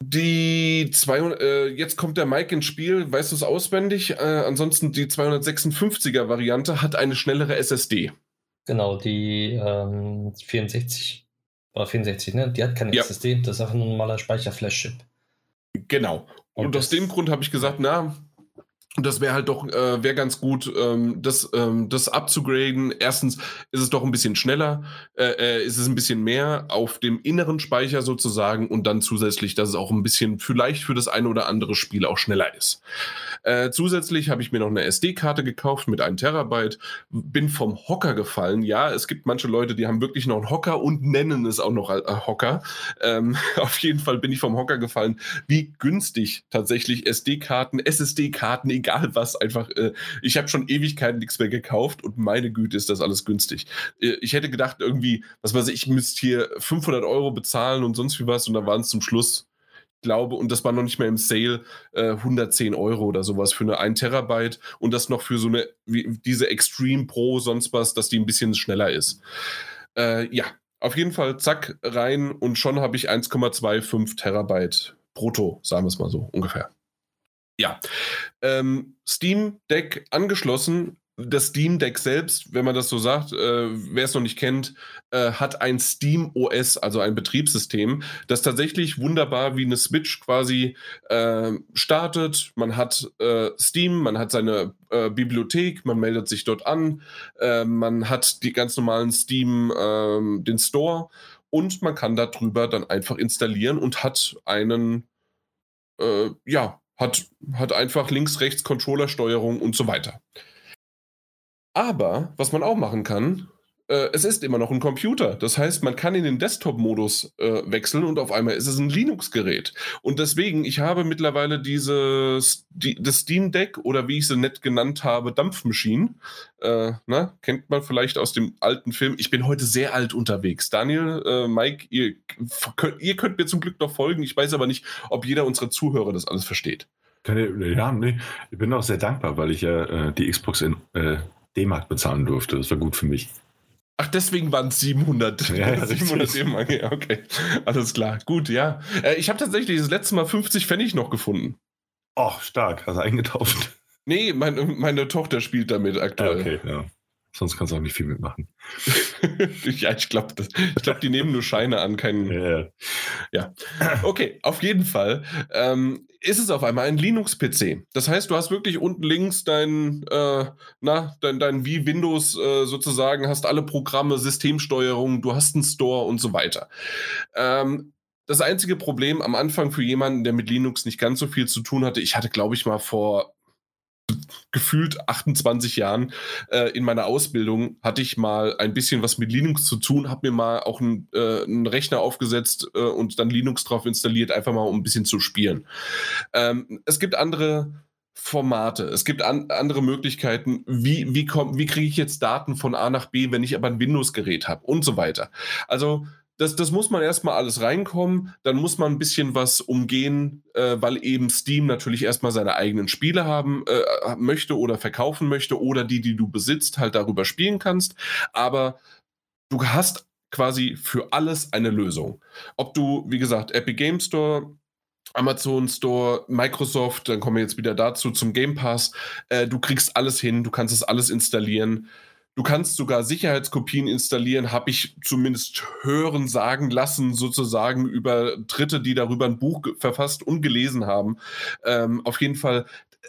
die zwei, äh, jetzt kommt der Mike ins Spiel, weißt du es auswendig? Äh, ansonsten die 256er Variante hat eine schnellere SSD. Genau, die ähm, 64 oder 64, ne? Die hat keine ja. SSD, das ist einfach ein normaler Speicherflash-Chip. Genau. Und, Und aus dem Grund habe ich gesagt, na, und das wäre halt doch, äh, wäre ganz gut, ähm, das, ähm, das abzugraden. Erstens ist es doch ein bisschen schneller, äh, äh, ist es ein bisschen mehr auf dem inneren Speicher sozusagen und dann zusätzlich, dass es auch ein bisschen vielleicht für das eine oder andere Spiel auch schneller ist. Äh, zusätzlich habe ich mir noch eine SD-Karte gekauft mit einem Terabyte, bin vom Hocker gefallen. Ja, es gibt manche Leute, die haben wirklich noch einen Hocker und nennen es auch noch äh, Hocker. Ähm, auf jeden Fall bin ich vom Hocker gefallen, wie günstig tatsächlich SD-Karten, SSD-Karten, egal was, einfach, äh, ich habe schon Ewigkeiten nichts mehr gekauft und meine Güte ist das alles günstig. Äh, ich hätte gedacht, irgendwie, was weiß ich, ich müsste hier 500 Euro bezahlen und sonst wie was und dann waren es zum Schluss glaube, und das war noch nicht mehr im Sale, äh, 110 Euro oder sowas für eine 1 Terabyte und das noch für so eine, wie, diese Extreme Pro, sonst was, dass die ein bisschen schneller ist. Äh, ja, auf jeden Fall, zack, rein und schon habe ich 1,25 Terabyte brutto, sagen wir es mal so ungefähr. Ja, ähm, Steam Deck angeschlossen, das Steam Deck selbst, wenn man das so sagt, äh, wer es noch nicht kennt, äh, hat ein Steam OS, also ein Betriebssystem, das tatsächlich wunderbar wie eine Switch quasi äh, startet. Man hat äh, Steam, man hat seine äh, Bibliothek, man meldet sich dort an, äh, man hat die ganz normalen Steam, ähm, den Store und man kann darüber dann einfach installieren und hat einen, ja, hat, hat einfach links, rechts Controllersteuerung und so weiter. Aber was man auch machen kann, es ist immer noch ein Computer. Das heißt, man kann in den Desktop-Modus äh, wechseln und auf einmal ist es ein Linux-Gerät. Und deswegen, ich habe mittlerweile dieses die, das Steam Deck oder wie ich sie nett genannt habe, Dampfmaschinen. Äh, na, kennt man vielleicht aus dem alten Film. Ich bin heute sehr alt unterwegs. Daniel, äh, Mike, ihr könnt, ihr könnt mir zum Glück noch folgen. Ich weiß aber nicht, ob jeder unserer Zuhörer das alles versteht. Ja, nee, ich bin auch sehr dankbar, weil ich ja äh, die Xbox in, äh, D-Mark bezahlen durfte. Das war gut für mich. Ach, deswegen waren es 700. Ja, ja, 700 D-Mark, ja, okay. Alles klar. Gut, ja. Äh, ich habe tatsächlich das letzte Mal 50 Pfennig noch gefunden. Oh, stark. Hast du eingetauft? Nee, mein, meine Tochter spielt damit aktuell. Ja, okay, ja. Sonst kannst du auch nicht viel mitmachen. ja, ich glaube, glaub, die nehmen nur Scheine an, keinen. Ja. ja. Okay, auf jeden Fall ähm, ist es auf einmal ein Linux-PC. Das heißt, du hast wirklich unten links dein, äh, na, dein, dein wie Windows äh, sozusagen, hast alle Programme, Systemsteuerung, du hast einen Store und so weiter. Ähm, das einzige Problem am Anfang für jemanden, der mit Linux nicht ganz so viel zu tun hatte, ich hatte, glaube ich, mal vor gefühlt 28 Jahren äh, in meiner Ausbildung hatte ich mal ein bisschen was mit Linux zu tun, habe mir mal auch einen, äh, Rechner aufgesetzt äh, und dann Linux drauf installiert, einfach mal um ein bisschen zu spielen. Ähm, es gibt andere Formate, es gibt an, andere Möglichkeiten, wie, wie, wie kriege ich jetzt Daten von A nach B, wenn ich aber ein Windows-Gerät habe und so weiter. Also das, das muss man erstmal alles reinkommen. Dann muss man ein bisschen was umgehen, äh, weil eben Steam natürlich erstmal seine eigenen Spiele haben äh, möchte oder verkaufen möchte oder die, die du besitzt, halt darüber spielen kannst. Aber du hast quasi für alles eine Lösung. Ob du, wie gesagt, Epic Game Store, Amazon Store, Microsoft, dann kommen wir jetzt wieder dazu zum Game Pass. Äh, du kriegst alles hin, du kannst es alles installieren. Du kannst sogar Sicherheitskopien installieren, habe ich zumindest hören, sagen lassen, sozusagen über Dritte, die darüber ein Buch verfasst und gelesen haben. Ähm, auf jeden Fall,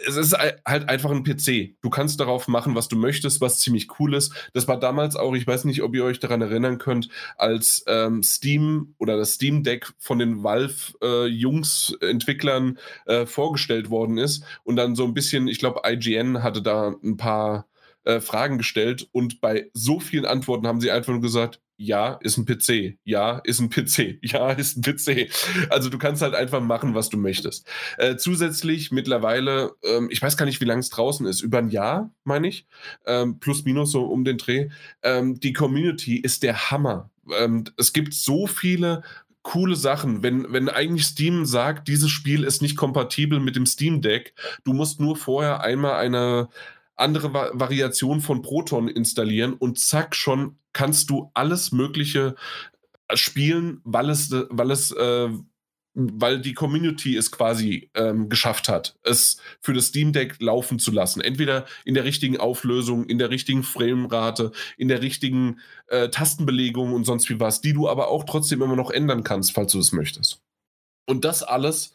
es ist halt einfach ein PC. Du kannst darauf machen, was du möchtest, was ziemlich cool ist. Das war damals auch, ich weiß nicht, ob ihr euch daran erinnern könnt, als ähm, Steam oder das Steam Deck von den Valve-Jungs-Entwicklern äh, äh, vorgestellt worden ist und dann so ein bisschen, ich glaube, IGN hatte da ein paar äh, Fragen gestellt und bei so vielen Antworten haben sie einfach nur gesagt, ja, ist ein PC, ja, ist ein PC, ja, ist ein PC. Also du kannst halt einfach machen, was du möchtest. Äh, zusätzlich mittlerweile, ähm, ich weiß gar nicht, wie lange es draußen ist, über ein Jahr, meine ich, ähm, plus minus so um den Dreh. Ähm, die Community ist der Hammer. Ähm, es gibt so viele coole Sachen. Wenn, wenn eigentlich Steam sagt, dieses Spiel ist nicht kompatibel mit dem Steam Deck, du musst nur vorher einmal eine andere Va Variation von Proton installieren und zack, schon kannst du alles Mögliche äh, spielen, weil es, weil es, äh, weil die Community es quasi ähm, geschafft hat, es für das Steam Deck laufen zu lassen. Entweder in der richtigen Auflösung, in der richtigen Framerate, in der richtigen äh, Tastenbelegung und sonst wie was, die du aber auch trotzdem immer noch ändern kannst, falls du es möchtest. Und das alles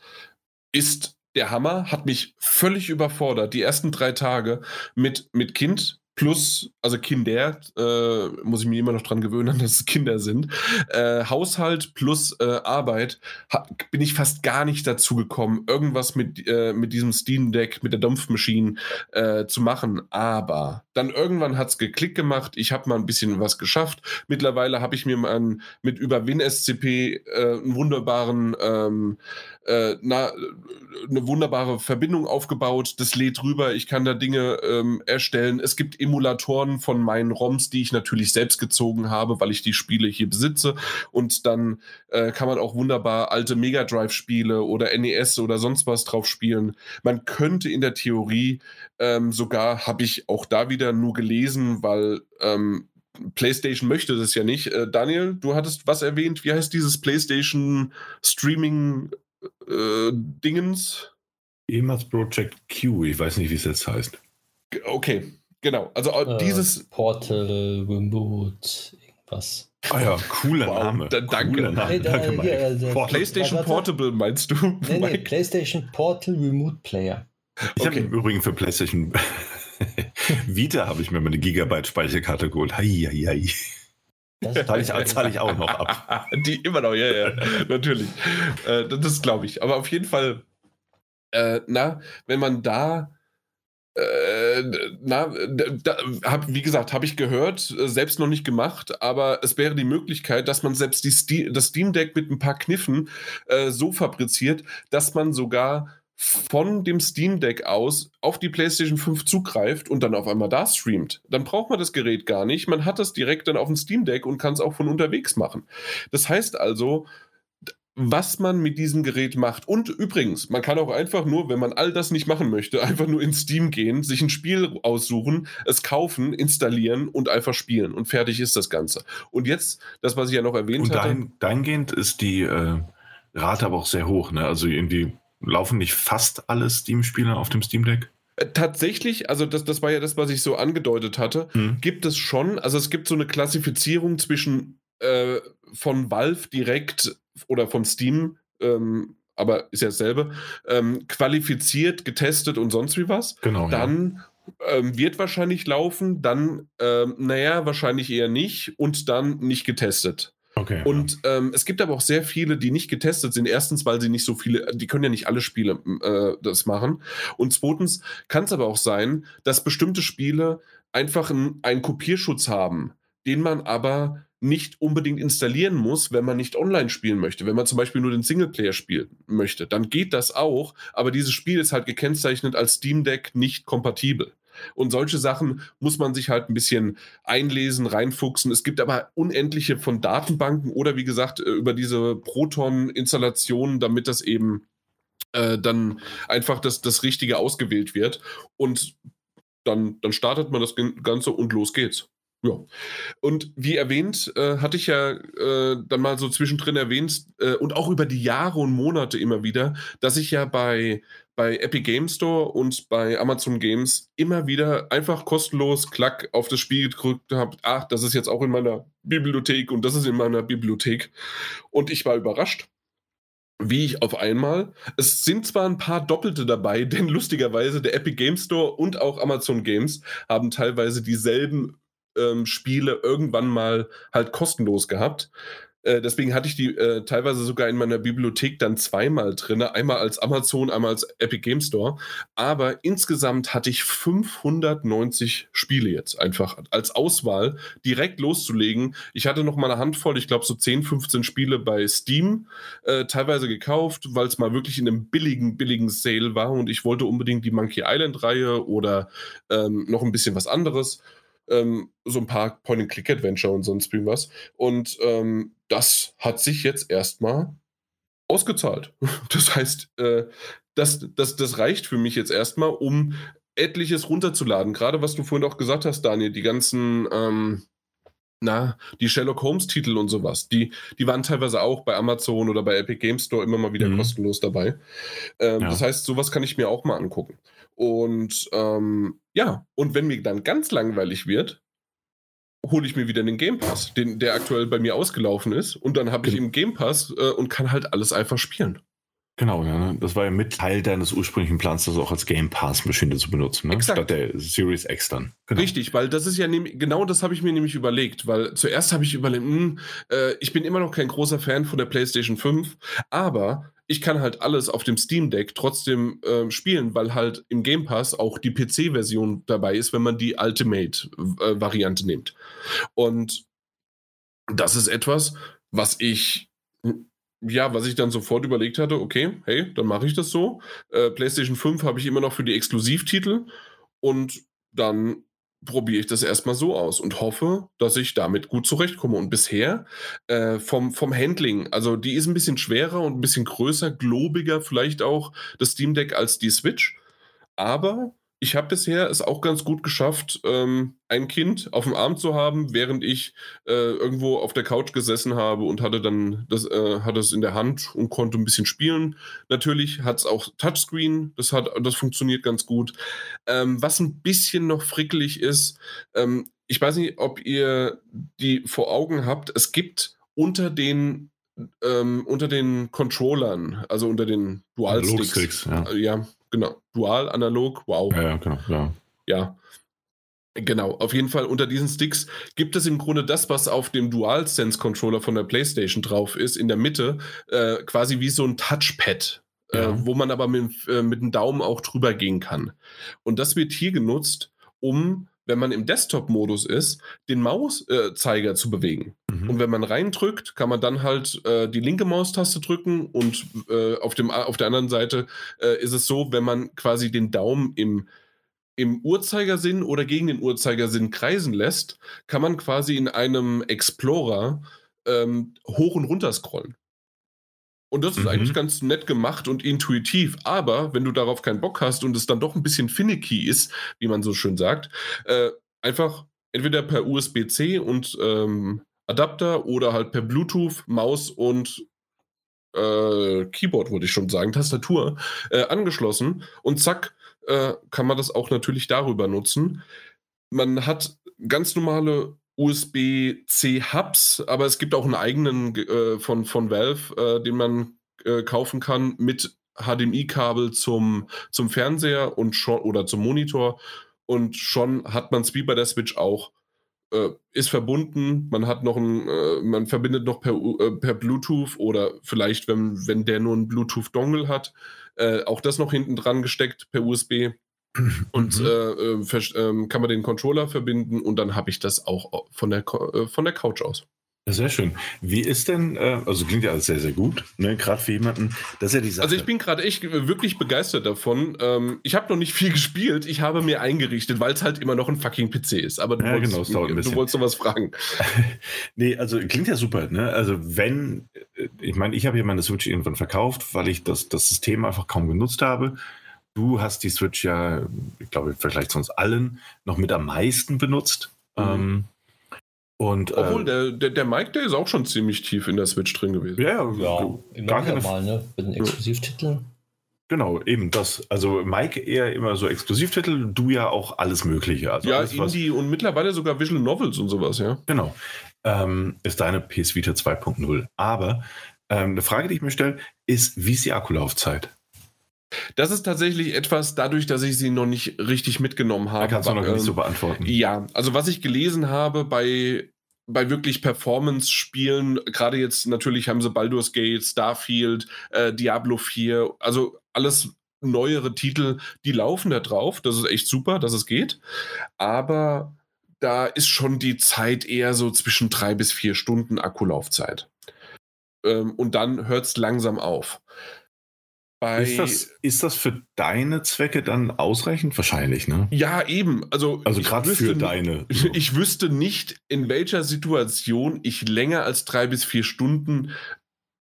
ist der Hammer, hat mich völlig überfordert. Die ersten drei Tage mit, mit Kind plus, also Kinder, äh, muss ich mir immer noch dran gewöhnen, dass es Kinder sind, äh, Haushalt plus äh, Arbeit, ha, bin ich fast gar nicht dazu gekommen, irgendwas mit, äh, mit diesem Steam Deck, mit der Dampfmaschine äh, zu machen. Aber dann irgendwann hat es geklickt gemacht, ich habe mal ein bisschen was geschafft. Mittlerweile habe ich mir mal mit über WinSCP äh, einen wunderbaren ähm, äh, na, eine wunderbare Verbindung aufgebaut. Das lädt rüber. Ich kann da Dinge ähm, erstellen. Es gibt Emulatoren von meinen ROMs, die ich natürlich selbst gezogen habe, weil ich die Spiele hier besitze. Und dann äh, kann man auch wunderbar alte Mega Drive-Spiele oder NES oder sonst was drauf spielen. Man könnte in der Theorie ähm, sogar, habe ich auch da wieder nur gelesen, weil ähm, PlayStation möchte das ja nicht. Äh, Daniel, du hattest was erwähnt. Wie heißt dieses PlayStation Streaming äh, Dingens? Ehemals Project Q, ich weiß nicht, wie es jetzt heißt. Okay, genau. Also äh, dieses Portal Remote irgendwas. Ah ja, cooler wow, Name. Da, danke. Cooler Name. Nee, da, danke hier, also, PlayStation Portable meinst du? Nee, nee, PlayStation Portal Remote Player. Ich okay. habe im Übrigen für PlayStation Vita habe ich mir meine Gigabyte Speicherkarte geholt. Hei, hei, hei. Das zahle ich, zahl ich auch noch ab. Die immer noch, ja, ja, natürlich. Äh, das glaube ich. Aber auf jeden Fall, äh, na, wenn man da äh, na, da, hab, wie gesagt, habe ich gehört, selbst noch nicht gemacht, aber es wäre die Möglichkeit, dass man selbst die Steam, das Steam Deck mit ein paar Kniffen äh, so fabriziert, dass man sogar von dem Steam Deck aus auf die PlayStation 5 zugreift und dann auf einmal da streamt. Dann braucht man das Gerät gar nicht. Man hat das direkt dann auf dem Steam Deck und kann es auch von unterwegs machen. Das heißt also, was man mit diesem Gerät macht. Und übrigens, man kann auch einfach nur, wenn man all das nicht machen möchte, einfach nur in Steam gehen, sich ein Spiel aussuchen, es kaufen, installieren und einfach spielen. Und fertig ist das Ganze. Und jetzt, das, was ich ja noch erwähnt und hatte. Und dahingehend ist die äh, Rate aber auch sehr hoch. Ne? Also irgendwie Laufen nicht fast alle Steam-Spiele auf dem Steam Deck? Äh, tatsächlich, also das, das war ja das, was ich so angedeutet hatte, hm. gibt es schon, also es gibt so eine Klassifizierung zwischen äh, von Valve direkt oder von Steam, ähm, aber ist ja dasselbe, ähm, qualifiziert, getestet und sonst wie was. Genau. Dann ja. ähm, wird wahrscheinlich laufen, dann, ähm, naja, wahrscheinlich eher nicht und dann nicht getestet. Okay. Und ähm, es gibt aber auch sehr viele, die nicht getestet sind. Erstens, weil sie nicht so viele, die können ja nicht alle Spiele äh, das machen. Und zweitens kann es aber auch sein, dass bestimmte Spiele einfach einen Kopierschutz haben, den man aber nicht unbedingt installieren muss, wenn man nicht online spielen möchte. Wenn man zum Beispiel nur den Singleplayer spielen möchte, dann geht das auch, aber dieses Spiel ist halt gekennzeichnet als Steam Deck nicht kompatibel. Und solche Sachen muss man sich halt ein bisschen einlesen, reinfuchsen. Es gibt aber unendliche von Datenbanken oder wie gesagt äh, über diese Proton-Installationen, damit das eben äh, dann einfach das, das Richtige ausgewählt wird. Und dann, dann startet man das Ganze und los geht's. Ja. Und wie erwähnt, äh, hatte ich ja äh, dann mal so zwischendrin erwähnt äh, und auch über die Jahre und Monate immer wieder, dass ich ja bei, bei Epic Game Store und bei Amazon Games immer wieder einfach kostenlos Klack auf das Spiel gedrückt habe. Ach, das ist jetzt auch in meiner Bibliothek und das ist in meiner Bibliothek. Und ich war überrascht wie ich auf einmal. Es sind zwar ein paar Doppelte dabei, denn lustigerweise der Epic Game Store und auch Amazon Games haben teilweise dieselben ähm, Spiele irgendwann mal halt kostenlos gehabt. Äh, deswegen hatte ich die äh, teilweise sogar in meiner Bibliothek dann zweimal drin. Einmal als Amazon, einmal als Epic Game Store. Aber insgesamt hatte ich 590 Spiele jetzt einfach als Auswahl direkt loszulegen. Ich hatte noch mal eine Handvoll, ich glaube so 10, 15 Spiele bei Steam äh, teilweise gekauft, weil es mal wirklich in einem billigen, billigen Sale war und ich wollte unbedingt die Monkey Island Reihe oder ähm, noch ein bisschen was anderes ähm, so ein paar Point-and-Click-Adventure und sonst irgendwas. Und ähm, das hat sich jetzt erstmal ausgezahlt. Das heißt, äh, das, das, das reicht für mich jetzt erstmal, um etliches runterzuladen. Gerade was du vorhin auch gesagt hast, Daniel, die ganzen, ähm, na, die Sherlock Holmes-Titel und sowas, die, die waren teilweise auch bei Amazon oder bei Epic Game Store immer mal wieder mhm. kostenlos dabei. Ähm, ja. Das heißt, sowas kann ich mir auch mal angucken. Und ähm, ja, und wenn mir dann ganz langweilig wird, hole ich mir wieder den Game Pass, den, der aktuell bei mir ausgelaufen ist. Und dann habe ich im Game Pass äh, und kann halt alles einfach spielen. Genau, ja, ne? das war ja mit Teil deines ursprünglichen Plans, das auch als Game Pass-Maschine zu benutzen, ne? Exakt. statt der Series X dann. Genau. Richtig, weil das ist ja genau das habe ich mir nämlich überlegt, weil zuerst habe ich überlegt, mh, hm, äh, ich bin immer noch kein großer Fan von der PlayStation 5, aber ich kann halt alles auf dem Steam Deck trotzdem äh, spielen, weil halt im Game Pass auch die PC-Version dabei ist, wenn man die Ultimate-Variante äh, nimmt. Und das ist etwas, was ich ja, was ich dann sofort überlegt hatte, okay, hey, dann mache ich das so. Äh, PlayStation 5 habe ich immer noch für die Exklusivtitel und dann probiere ich das erstmal so aus und hoffe, dass ich damit gut zurechtkomme. Und bisher äh, vom, vom Handling, also die ist ein bisschen schwerer und ein bisschen größer, globiger vielleicht auch, das Steam Deck als die Switch. Aber ich habe bisher es auch ganz gut geschafft, ähm, ein Kind auf dem Arm zu haben, während ich äh, irgendwo auf der Couch gesessen habe und hatte dann das, äh, hatte es in der Hand und konnte ein bisschen spielen. Natürlich hat es auch Touchscreen, das hat, das funktioniert ganz gut. Ähm, was ein bisschen noch frickelig ist, ähm, ich weiß nicht, ob ihr die vor Augen habt. Es gibt unter den ähm, unter den Controllern, also unter den Dual-Sticks, ja. äh, ja, genau, Dual, Analog, wow. Ja, ja, genau. Ja. Ja. Genau, auf jeden Fall unter diesen Sticks gibt es im Grunde das, was auf dem DualSense-Controller von der PlayStation drauf ist, in der Mitte, äh, quasi wie so ein Touchpad, äh, Ja. wo man aber mit, äh, mit dem Daumen auch drüber gehen kann. Und das wird hier genutzt, um, wenn man im Desktop-Modus ist, den Mauszeiger zu bewegen. Mhm. Und wenn man reindrückt, kann man dann halt äh, die linke Maustaste drücken und äh, auf, dem, auf der anderen Seite äh, ist es so, wenn man quasi den Daumen im, im Uhrzeigersinn oder gegen den Uhrzeigersinn kreisen lässt, kann man quasi in einem Explorer ähm, hoch und runter scrollen. Und das ist Mhm. eigentlich ganz nett gemacht und intuitiv. Aber wenn du darauf keinen Bock hast und es dann doch ein bisschen finicky ist, wie man so schön sagt, äh, einfach entweder per USB-C und ähm, Adapter oder halt per Bluetooth, Maus und äh, Keyboard, würde ich schon sagen, Tastatur, äh, angeschlossen und zack, äh, kann man das auch natürlich darüber nutzen. Man hat ganz normale USB-C-Hubs, aber es gibt auch einen eigenen äh, von, von Valve, äh, den man äh, kaufen kann mit HDMI-Kabel zum, zum Fernseher und schon oder zum Monitor. Und schon hat man es wie bei der Switch auch. Äh, ist verbunden, man hat noch ein, äh, man verbindet noch per, äh, per Bluetooth oder vielleicht, wenn, wenn der nur einen Bluetooth-Dongle hat, äh, auch das noch hinten dran gesteckt per USB. Und Mhm. äh, äh, ähm, kann man den Controller verbinden und dann habe ich das auch von der, von der Couch aus. Sehr schön. Wie ist denn, äh, also klingt ja alles sehr, sehr gut, ne? gerade für jemanden, das ist ja die Sache. Also ich bin gerade echt äh, wirklich begeistert davon. Ähm, ich habe noch nicht viel gespielt, ich habe mir eingerichtet, weil es halt immer noch ein fucking PC ist. Aber du, Ja, wolltest, genau, es dauert ein du bisschen. wolltest noch was fragen. Nee, also klingt ja super, ne? Also wenn, äh, ich meine, ich habe ja meine Switch irgendwann verkauft, weil ich das, das System einfach kaum genutzt habe. Du hast die Switch ja, ich glaube, im Vergleich zu uns allen, noch mit am meisten benutzt. Mhm. Ähm, und Obwohl, äh, der, der, der Mike, der ist auch schon ziemlich tief in der Switch drin gewesen. ja, Ja, gar keine mal, ne? Mit den Exklusivtiteln. Genau, eben das. Also Mike eher immer so Exklusivtitel, du ja auch alles Mögliche. Also ja, alles, was- Indie und mittlerweile sogar Visual Novels und sowas, ja. Genau. Ähm, ist deine PS Vita 2.0. Aber ähm, eine Frage, die ich mir stelle, ist, wie ist die Akkulaufzeit? Das ist tatsächlich etwas, dadurch, dass ich sie noch nicht richtig mitgenommen habe. Da kannst du noch ähm, nicht so beantworten. Ja, also was ich gelesen habe bei, bei wirklich Performance-Spielen, gerade jetzt natürlich haben sie Baldur's Gate, Starfield, äh, Diablo 4, also alles neuere Titel, die laufen da drauf. Das ist echt super, dass es geht. Aber da ist schon die Zeit eher so zwischen drei bis vier Stunden Akkulaufzeit. Ähm, und dann hört es langsam auf. Bei, Ist das, ist das für deine Zwecke dann ausreichend? Wahrscheinlich, ne? ja, eben. Also, Also gerade für deine. Ich, ich wüsste nicht, in welcher Situation ich länger als drei bis vier Stunden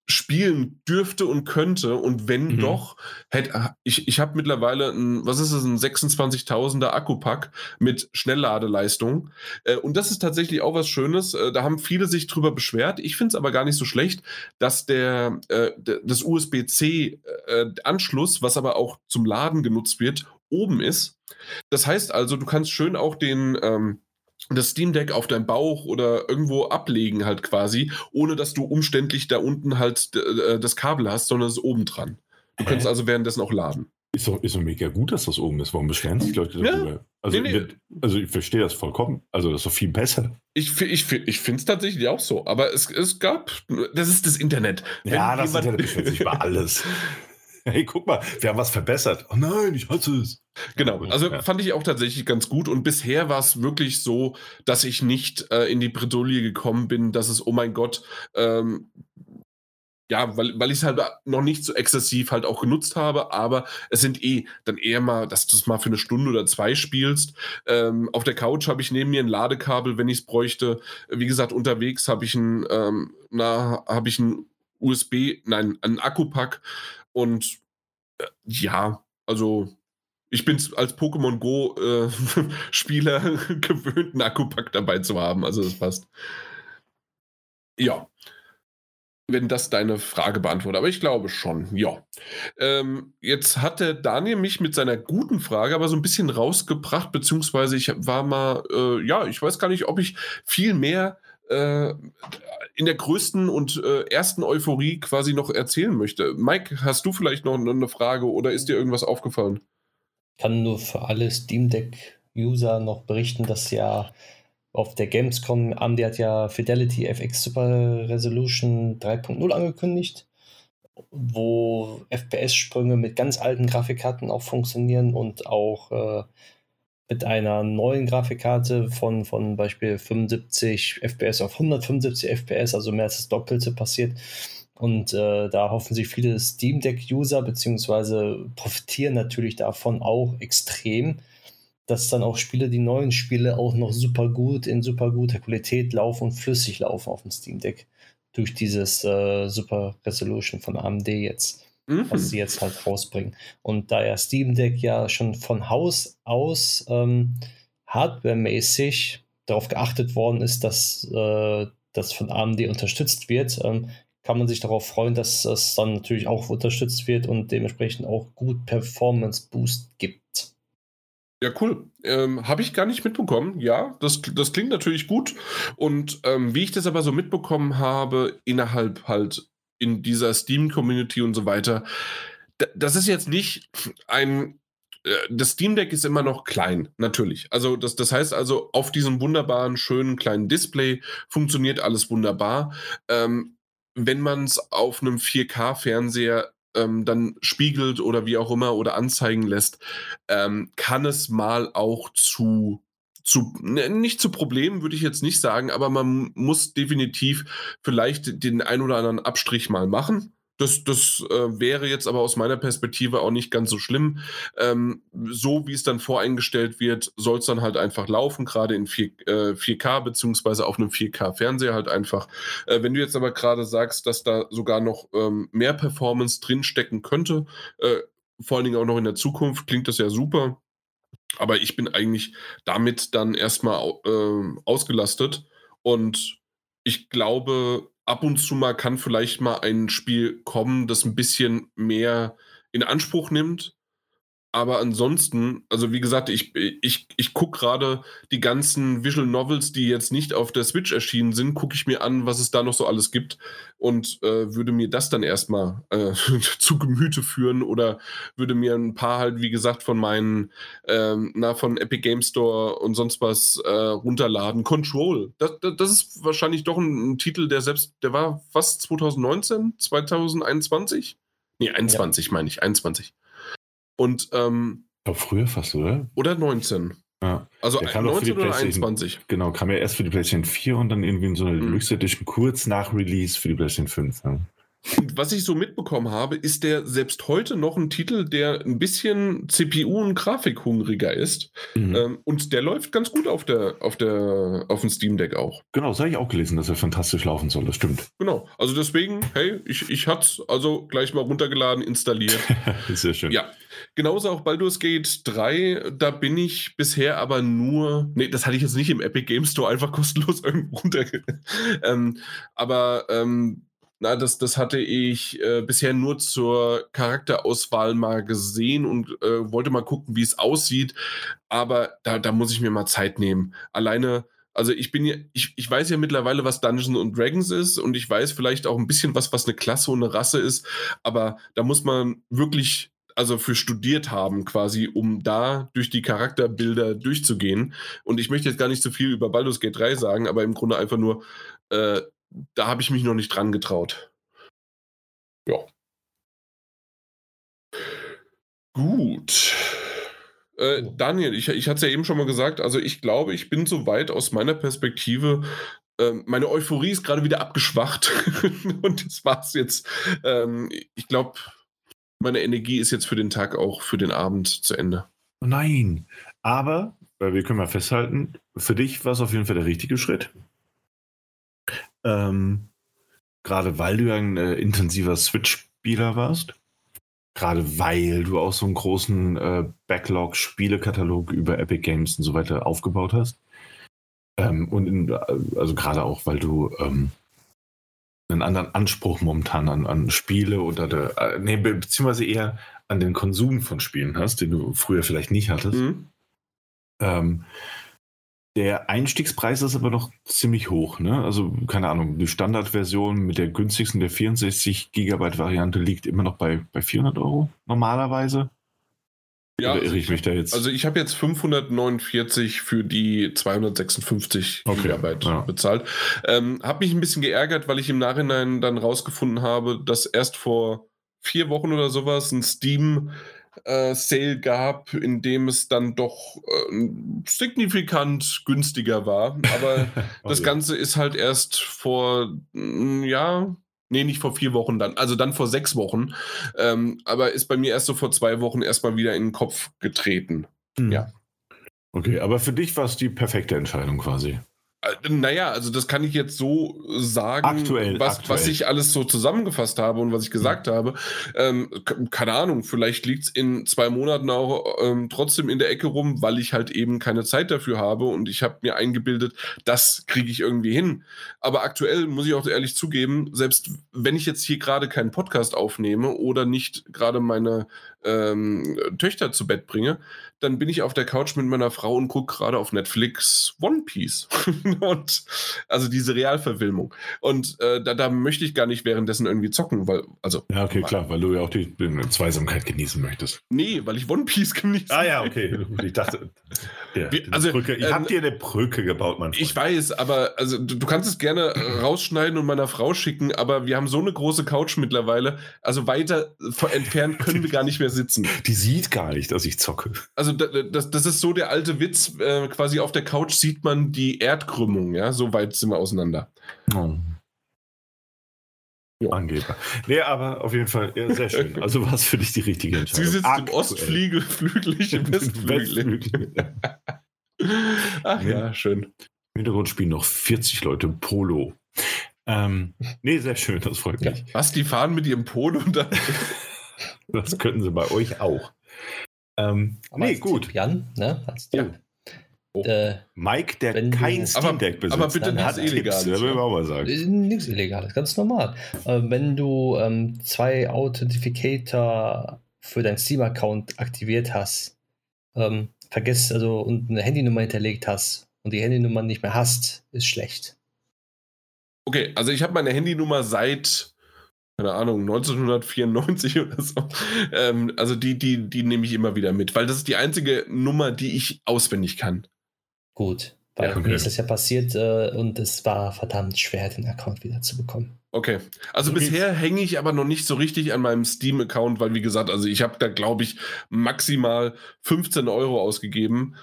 spielen dürfte und könnte. Und wenn Mhm. doch, hätte ich, ich habe mittlerweile ein, was ist es, ein 26.000er Akkupack mit Schnellladeleistung. Äh, und das ist tatsächlich auch was Schönes. Äh, da haben viele sich drüber beschwert. Ich finde es aber gar nicht so schlecht, dass der, äh, das USB-C-Anschluss, was aber auch zum Laden genutzt wird, oben ist. Das heißt also, du kannst schön auch den, ähm, das Steam Deck auf deinem Bauch oder irgendwo ablegen halt quasi, ohne dass du umständlich da unten halt äh, das Kabel hast, sondern es ist oben dran. Du Hä? kannst also währenddessen auch laden. Ist doch, ist doch mega gut, dass das oben ist. Warum beschweren sich Leute Ja. darüber? Also, Nee, nee. wird- also ich verstehe das vollkommen. Also das ist doch viel besser. Ich, ich, ich finde es tatsächlich auch so, aber es, es gab, das ist das Internet. Wenn ja, das jemand- Internet beschwert sich über alles. Hey, guck mal, wir haben was verbessert. Oh nein, ich hasse es. Genau, also Ja. fand ich auch tatsächlich ganz gut und bisher war es wirklich so, dass ich nicht äh, in die Bredouille gekommen bin, dass es, oh mein Gott, ähm, ja, weil, weil ich es halt noch nicht so exzessiv halt auch genutzt habe, aber es sind eh dann eher mal, dass du es mal für eine Stunde oder zwei spielst. Ähm, auf der Couch habe ich neben mir ein Ladekabel, wenn ich es bräuchte. Wie gesagt, unterwegs habe ich ein, ähm, na, habe ich ein USB, nein, einen Akkupack und äh, ja, also ich bin als Pokémon Go äh, gewöhnt, einen Akkupack dabei zu haben, also das passt. Ja wenn das deine Frage beantwortet. Aber ich glaube schon, ja. Ähm, jetzt hatte Daniel mich mit seiner guten Frage aber so ein bisschen rausgebracht, beziehungsweise ich war mal, äh, ja, ich weiß gar nicht, ob ich viel mehr äh, in der größten und äh, ersten Euphorie quasi noch erzählen möchte. Mike, hast du vielleicht noch eine Frage oder ist dir irgendwas aufgefallen? Ich kann nur für alle Steam Deck-User noch berichten, dass ja auf der Gamescom, AMD hat ja Fidelity FX Super Resolution 3.0 angekündigt, wo FPS-Sprünge mit ganz alten Grafikkarten auch funktionieren und auch äh, mit einer neuen Grafikkarte von, von Beispiel 75 FPS auf 175 FPS, also mehr als das Doppelte passiert. Und äh, da hoffen sich viele Steam Deck-User, beziehungsweise profitieren natürlich davon auch extrem, dass dann auch Spiele, die neuen Spiele auch noch super gut in super guter Qualität laufen und flüssig laufen auf dem Steam Deck. Durch dieses äh, Super Resolution von AMD jetzt, mhm. was sie jetzt halt rausbringen. Und da ja Steam Deck ja schon von Haus aus ähm, hardwaremäßig darauf geachtet worden ist, dass äh, das von AMD unterstützt wird, ähm, kann man sich darauf freuen, dass das dann natürlich auch unterstützt wird und dementsprechend auch gut Performance Boost gibt. Ja, cool. Ähm, Habe ich gar nicht mitbekommen. Ja, das, das klingt natürlich gut. Und ähm, wie ich das aber so mitbekommen habe, innerhalb halt in dieser Steam-Community und so weiter, das ist jetzt nicht ein. Äh, das Steam Deck ist immer noch klein, natürlich. Also, das, das heißt also, auf diesem wunderbaren, schönen kleinen Display funktioniert alles wunderbar. Ähm, wenn man es auf einem 4K-Fernseher ähm, dann spiegelt oder wie auch immer oder anzeigen lässt, ähm, kann es mal auch zu zu, ne, nicht zu Problemen würde ich jetzt nicht sagen, aber man muss definitiv vielleicht den ein oder anderen Abstrich mal machen. Das, das äh, wäre jetzt aber aus meiner Perspektive auch nicht ganz so schlimm. Ähm, so wie es dann voreingestellt wird, soll es dann halt einfach laufen, gerade in 4, äh, 4K beziehungsweise auf einem 4K-Fernseher halt einfach. Äh, wenn du jetzt aber gerade sagst, dass da sogar noch ähm, mehr Performance drinstecken könnte, äh, vor allen Dingen auch noch in der Zukunft, klingt das ja super. Aber ich bin eigentlich damit dann erstmal äh, ausgelastet. Und ich glaube, ab und zu mal kann vielleicht mal ein Spiel kommen, das ein bisschen mehr in Anspruch nimmt aber ansonsten, also wie gesagt, ich, ich, ich gucke gerade die ganzen Visual Novels, die jetzt nicht auf der Switch erschienen sind, gucke ich mir an, was es da noch so alles gibt und äh, würde mir das dann erstmal äh, zu Gemüte führen oder würde mir ein paar halt, wie gesagt, von meinen, ähm, na, von Epic Game Store und sonst was äh, runterladen. Control, das, das, das, ist wahrscheinlich doch ein, ein, Titel, der selbst, der war fast 2019, 2021? Nee, 21 ja. meine ich, 21. Und ähm, ich früher fast, oder? Oder 19. Ja. Also 19 oder 21. Genau, kam ja erst für die PlayStation 4 und dann irgendwie in so einer mhm. Deluxe Edition kurz nach Release für die PlayStation 5. Ja. Was ich so mitbekommen habe, ist der selbst heute noch ein Titel, der ein bisschen CPU- und Grafikhungriger ist. Mhm. Ähm, und der läuft ganz gut auf der, auf der, auf dem Steam Deck auch. Genau, das habe ich auch gelesen, dass er fantastisch laufen soll. Das stimmt. Genau. Also deswegen, hey, ich, ich hatte es also gleich mal runtergeladen, installiert. Sehr schön. Ja. Genauso auch Baldur's Gate 3, da bin ich bisher aber nur, nee, das hatte ich jetzt nicht im Epic Game Store einfach kostenlos irgendwo runter. ähm, aber ähm, na, das, das hatte ich äh, bisher nur zur Charakterauswahl mal gesehen und äh, wollte mal gucken, wie es aussieht. Aber da, da muss ich mir mal Zeit nehmen. Alleine, also ich bin ja, ich, ich weiß ja mittlerweile, was Dungeons und Dragons ist und ich weiß vielleicht auch ein bisschen was, was eine Klasse und eine Rasse ist. Aber da muss man wirklich also für studiert haben, quasi, um da durch die Charakterbilder durchzugehen. Und ich möchte jetzt gar nicht so viel über Baldur's Gate 3 sagen, aber im Grunde einfach nur, äh, da habe ich mich noch nicht dran getraut. Ja. Gut. Äh, Daniel, ich, ich hatte es ja eben schon mal gesagt, also ich glaube, ich bin so weit aus meiner Perspektive ähm, meine Euphorie ist gerade wieder abgeschwacht und das war's jetzt. Ähm, ich glaube, meine Energie ist jetzt für den Tag auch für den Abend zu Ende. Nein, aber wir können mal festhalten, für dich war es auf jeden Fall der richtige Schritt. Ähm, Gerade weil du ja ein äh, intensiver Switch-Spieler warst. Gerade weil du auch so einen großen äh, Backlog-Spielekatalog über Epic Games und so weiter aufgebaut hast. Ähm, und in, also gerade auch, weil du ähm, einen anderen Anspruch momentan an, an Spiele oder der, äh, nee, beziehungsweise eher an den Konsum von Spielen hast, den du früher vielleicht nicht hattest. Mhm. Ähm, der Einstiegspreis ist aber noch ziemlich hoch, ne? Also, keine Ahnung, die Standardversion mit der günstigsten, der 64 Gigabyte Variante liegt immer noch bei, bei 400 Euro normalerweise. Ja, Oder irre ich mich da jetzt? Also ich habe jetzt 549 für die 256 okay, Gigabyte ja. bezahlt. Ähm, habe mich ein bisschen geärgert, weil ich im Nachhinein dann rausgefunden habe, dass erst vor vier Wochen oder sowas ein Steam äh, Sale gab, in dem es dann doch äh, signifikant günstiger war. Aber oh, das ja. Ganze ist halt erst vor, mm, ja, nee, nicht vor vier Wochen dann, also dann vor sechs Wochen. Ähm, aber ist bei mir erst so vor zwei Wochen erstmal wieder in den Kopf getreten. Mhm. Ja. Okay, aber für dich war es die perfekte Entscheidung quasi. Äh, naja, also das kann ich jetzt so sagen, aktuell, was, aktuell. was ich alles so zusammengefasst habe und was ich gesagt ja. habe. Ähm, keine Ahnung, vielleicht liegt es in zwei Monaten auch ähm, trotzdem in der Ecke rum, weil ich halt eben keine Zeit dafür habe und ich habe mir eingebildet, das kriege ich irgendwie hin. Aber aktuell muss ich auch ehrlich zugeben, selbst wenn ich jetzt hier gerade keinen Podcast aufnehme oder nicht gerade meine ähm, Töchter zu Bett bringe, dann bin ich auf der Couch mit meiner Frau und gucke gerade auf Netflix One Piece. und also diese Realverfilmung. Und äh, da, da, möchte ich gar nicht währenddessen irgendwie zocken, weil, also. Ja, okay, klar, weil du ja auch die, Zweisamkeit genießen möchtest. Nee, weil ich One Piece genieße. Ah ja, okay. Ich dachte, ja, Wie, also, Brücke. Ich ähm, hab dir eine Brücke gebaut, Freund. Ich weiß, aber also du, du kannst es gerne rausschneiden und meiner Frau schicken, aber wir haben so eine große Couch mittlerweile. Also weiter entfernt können wir gar nicht mehr sitzen. Die sieht gar nicht, dass ich zocke. Also das, das ist so der alte Witz, äh, quasi auf der Couch sieht man die Erdkrümmung, ja, so weit sind wir auseinander. Oh. Jo. Angeber. Nee, aber auf jeden Fall ja, sehr schön. Also war es für dich die richtige Entscheidung. Sie sitzt Aktuell. im Ostflügel, im Westflügel. Ach ja, ja, schön. Im Hintergrund spielen noch 40 Leute Polo. Ähm, nee, sehr schön, das freut mich. Was, die fahren mit ihrem Polo da? Das könnten sie bei euch auch. Ähm, nee, gut. Jan, ne? Als ja. Oh. Äh, Mike, der kein Steam Deck besitzt, aber bitte nichts Illegales. Das will ich auch mal sagen. Äh, nichts Illegales, ganz normal. Äh, wenn du ähm, zwei Authentificator für deinen Steam-Account aktiviert hast, ähm, vergisst also und eine Handynummer hinterlegt hast und die Handynummer nicht mehr hast, ist schlecht. Okay, also ich habe meine Handynummer seit keine Ahnung, 1994 oder so. Ähm, also die, die, die nehme ich immer wieder mit, weil das ist die einzige Nummer, die ich auswendig kann. Gut, weil ja, okay. mir ist das ja passiert äh, und es war verdammt schwer, den Account wieder zu bekommen. Okay, also so bisher hänge ich aber noch nicht so richtig an meinem Steam-Account, weil wie gesagt, also ich habe da glaube ich maximal 15 Euro ausgegeben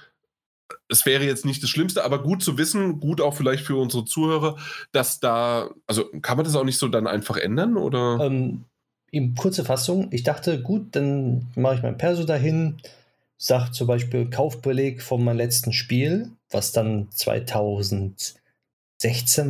es wäre jetzt nicht das Schlimmste, aber gut zu wissen, gut auch vielleicht für unsere Zuhörer, dass da, also kann man das auch nicht so dann einfach ändern oder? Ähm, in kurze Fassung, ich dachte, gut, dann mache ich mein Perso dahin, sage zum Beispiel Kaufbeleg von meinem letzten Spiel, was dann 2016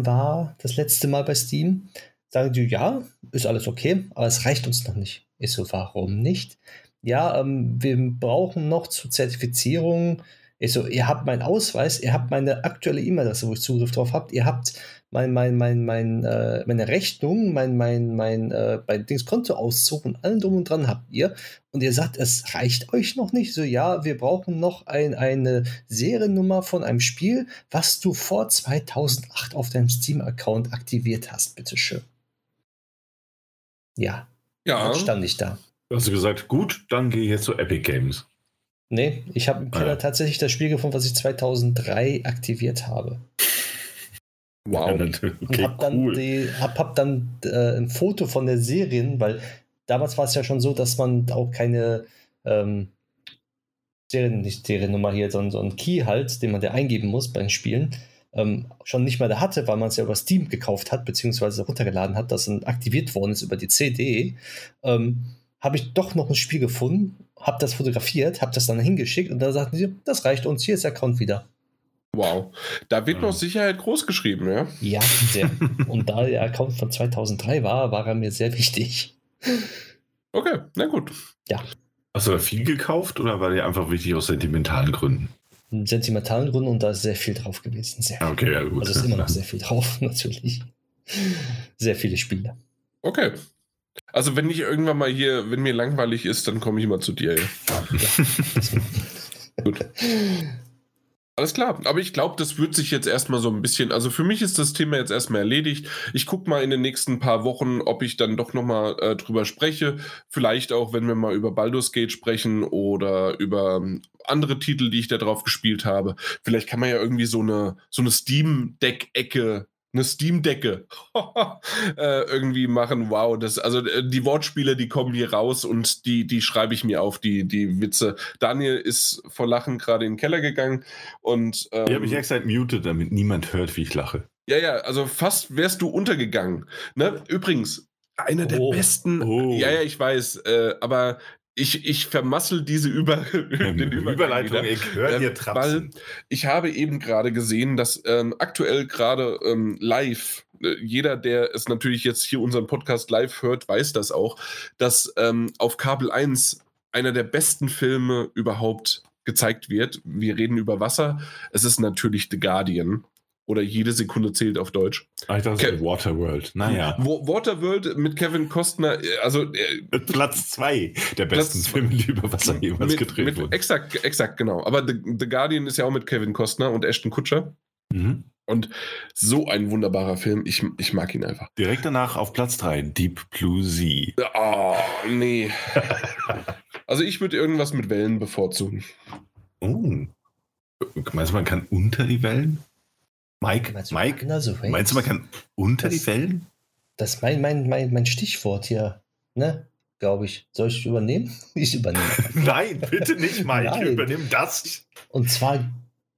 war, das letzte Mal bei Steam. Sagen die, ja, ist alles okay, aber es reicht uns noch nicht. Ich so, warum nicht? Ja, ähm, wir brauchen noch zur Zertifizierung ich so, ihr habt meinen Ausweis, ihr habt meine aktuelle E-Mail-Adresse, wo ich Zugriff drauf habt, ihr habt mein, mein, mein, mein, äh, meine Rechnung, mein, mein, mein, äh, mein Dings Kontoauszug und allem drum und dran habt ihr. Und ihr sagt, es reicht euch noch nicht. So, ja, wir brauchen noch ein, eine Seriennummer von einem Spiel, was du vor 2008 auf deinem Steam-Account aktiviert hast, bitteschön. Ja. Ja. Dann stand ich da. Hast du gesagt, gut, dann gehe ich jetzt zu Epic Games. Nee, ich habe im Keller ja. tatsächlich das Spiel gefunden, was ich 2003 aktiviert habe. Wow. Ja, okay, und hab dann, cool. die, hab, hab dann äh, ein Foto von der Serien, weil damals war es ja schon so, dass man auch keine ähm, Serien, nicht Seriennummer hier, sondern so ein Key halt, den man da eingeben muss bei den Spielen. ähm, schon nicht mehr da hatte, weil man es ja über Steam gekauft hat, beziehungsweise runtergeladen hat, das dann aktiviert worden ist über die CD, ähm, habe ich doch noch ein Spiel gefunden, habe das fotografiert, habe das dann hingeschickt und da sagten sie, das reicht uns, hier ist der Account wieder. Wow. Da wird Ja. noch Sicherheit groß geschrieben, ja? Ja, sehr. und da der Account von 2003 war, war er mir sehr wichtig. Okay, na gut. Hast du da viel gekauft oder war dir einfach wichtig aus sentimentalen Gründen? In sentimentalen Gründen und da ist sehr viel drauf gewesen. Sehr viel. Okay, ja gut. Also ist immer noch sehr viel drauf, natürlich. Sehr viele Spiele. Okay. Also wenn ich irgendwann mal hier, wenn mir langweilig ist, dann komme ich mal zu dir. Gut. Alles klar, aber ich glaube, das wird sich jetzt erstmal so ein bisschen, also für mich ist das Thema jetzt erstmal erledigt. Ich gucke mal in den nächsten paar Wochen, ob ich dann doch nochmal äh, drüber spreche. Vielleicht auch, wenn wir mal über Baldur's Gate sprechen oder über ähm, andere Titel, die ich da drauf gespielt habe. Vielleicht kann man ja irgendwie so eine, so eine Steam-Deck-Ecke eine Steam-Decke äh, irgendwie machen. Wow, das, also äh, die Wortspiele, die kommen hier raus und die, die schreibe ich mir auf, die, die Witze. Daniel ist vor Lachen gerade in den Keller gegangen und ähm, Die habe ich extra muted, damit niemand hört, wie ich lache. ja, ja, also fast wärst du untergegangen. Ne? Übrigens, einer der Oh. besten. Oh. Ja, ja, ich weiß, äh, aber ich, ich vermassel diese Über den Überleitung, ich höre Ähm, dir weil trapsen. ich habe eben gerade gesehen, dass ähm, aktuell gerade ähm, live, äh, jeder, der es natürlich jetzt hier unseren Podcast live hört, weiß das auch, dass ähm, auf Kabel 1 einer der besten Filme überhaupt gezeigt wird. Wir reden über Wasser. Es ist natürlich The Guardian. Oder jede Sekunde zählt auf Deutsch. Ah, ich dachte, Ke- Waterworld. Naja. Wa- Waterworld mit Kevin Costner, äh, also äh, Platz zwei der besten Platz- Filme, die über Wasser jemals mit, gedreht mit, wurden. exakt, exakt, genau. Aber The, The Guardian ist ja auch mit Kevin Costner und Ashton Kutscher. Mhm. Und so ein wunderbarer Film. Ich, ich mag ihn einfach. Direkt danach auf Platz drei Deep Blue Sea. Oh, nee. also ich würde irgendwas mit Wellen bevorzugen. Oh. Meinst du, man kann unter die Wellen? Mike, Meinst du, Mike, meinst du, man kann unter Das- die Wellen? Das ist mein, mein, mein, mein Stichwort hier, ne? Glaube ich. Soll ich übernehmen? Ich übernehme. Nein, bitte nicht, Mike. Nein. Übernimm das. Und zwar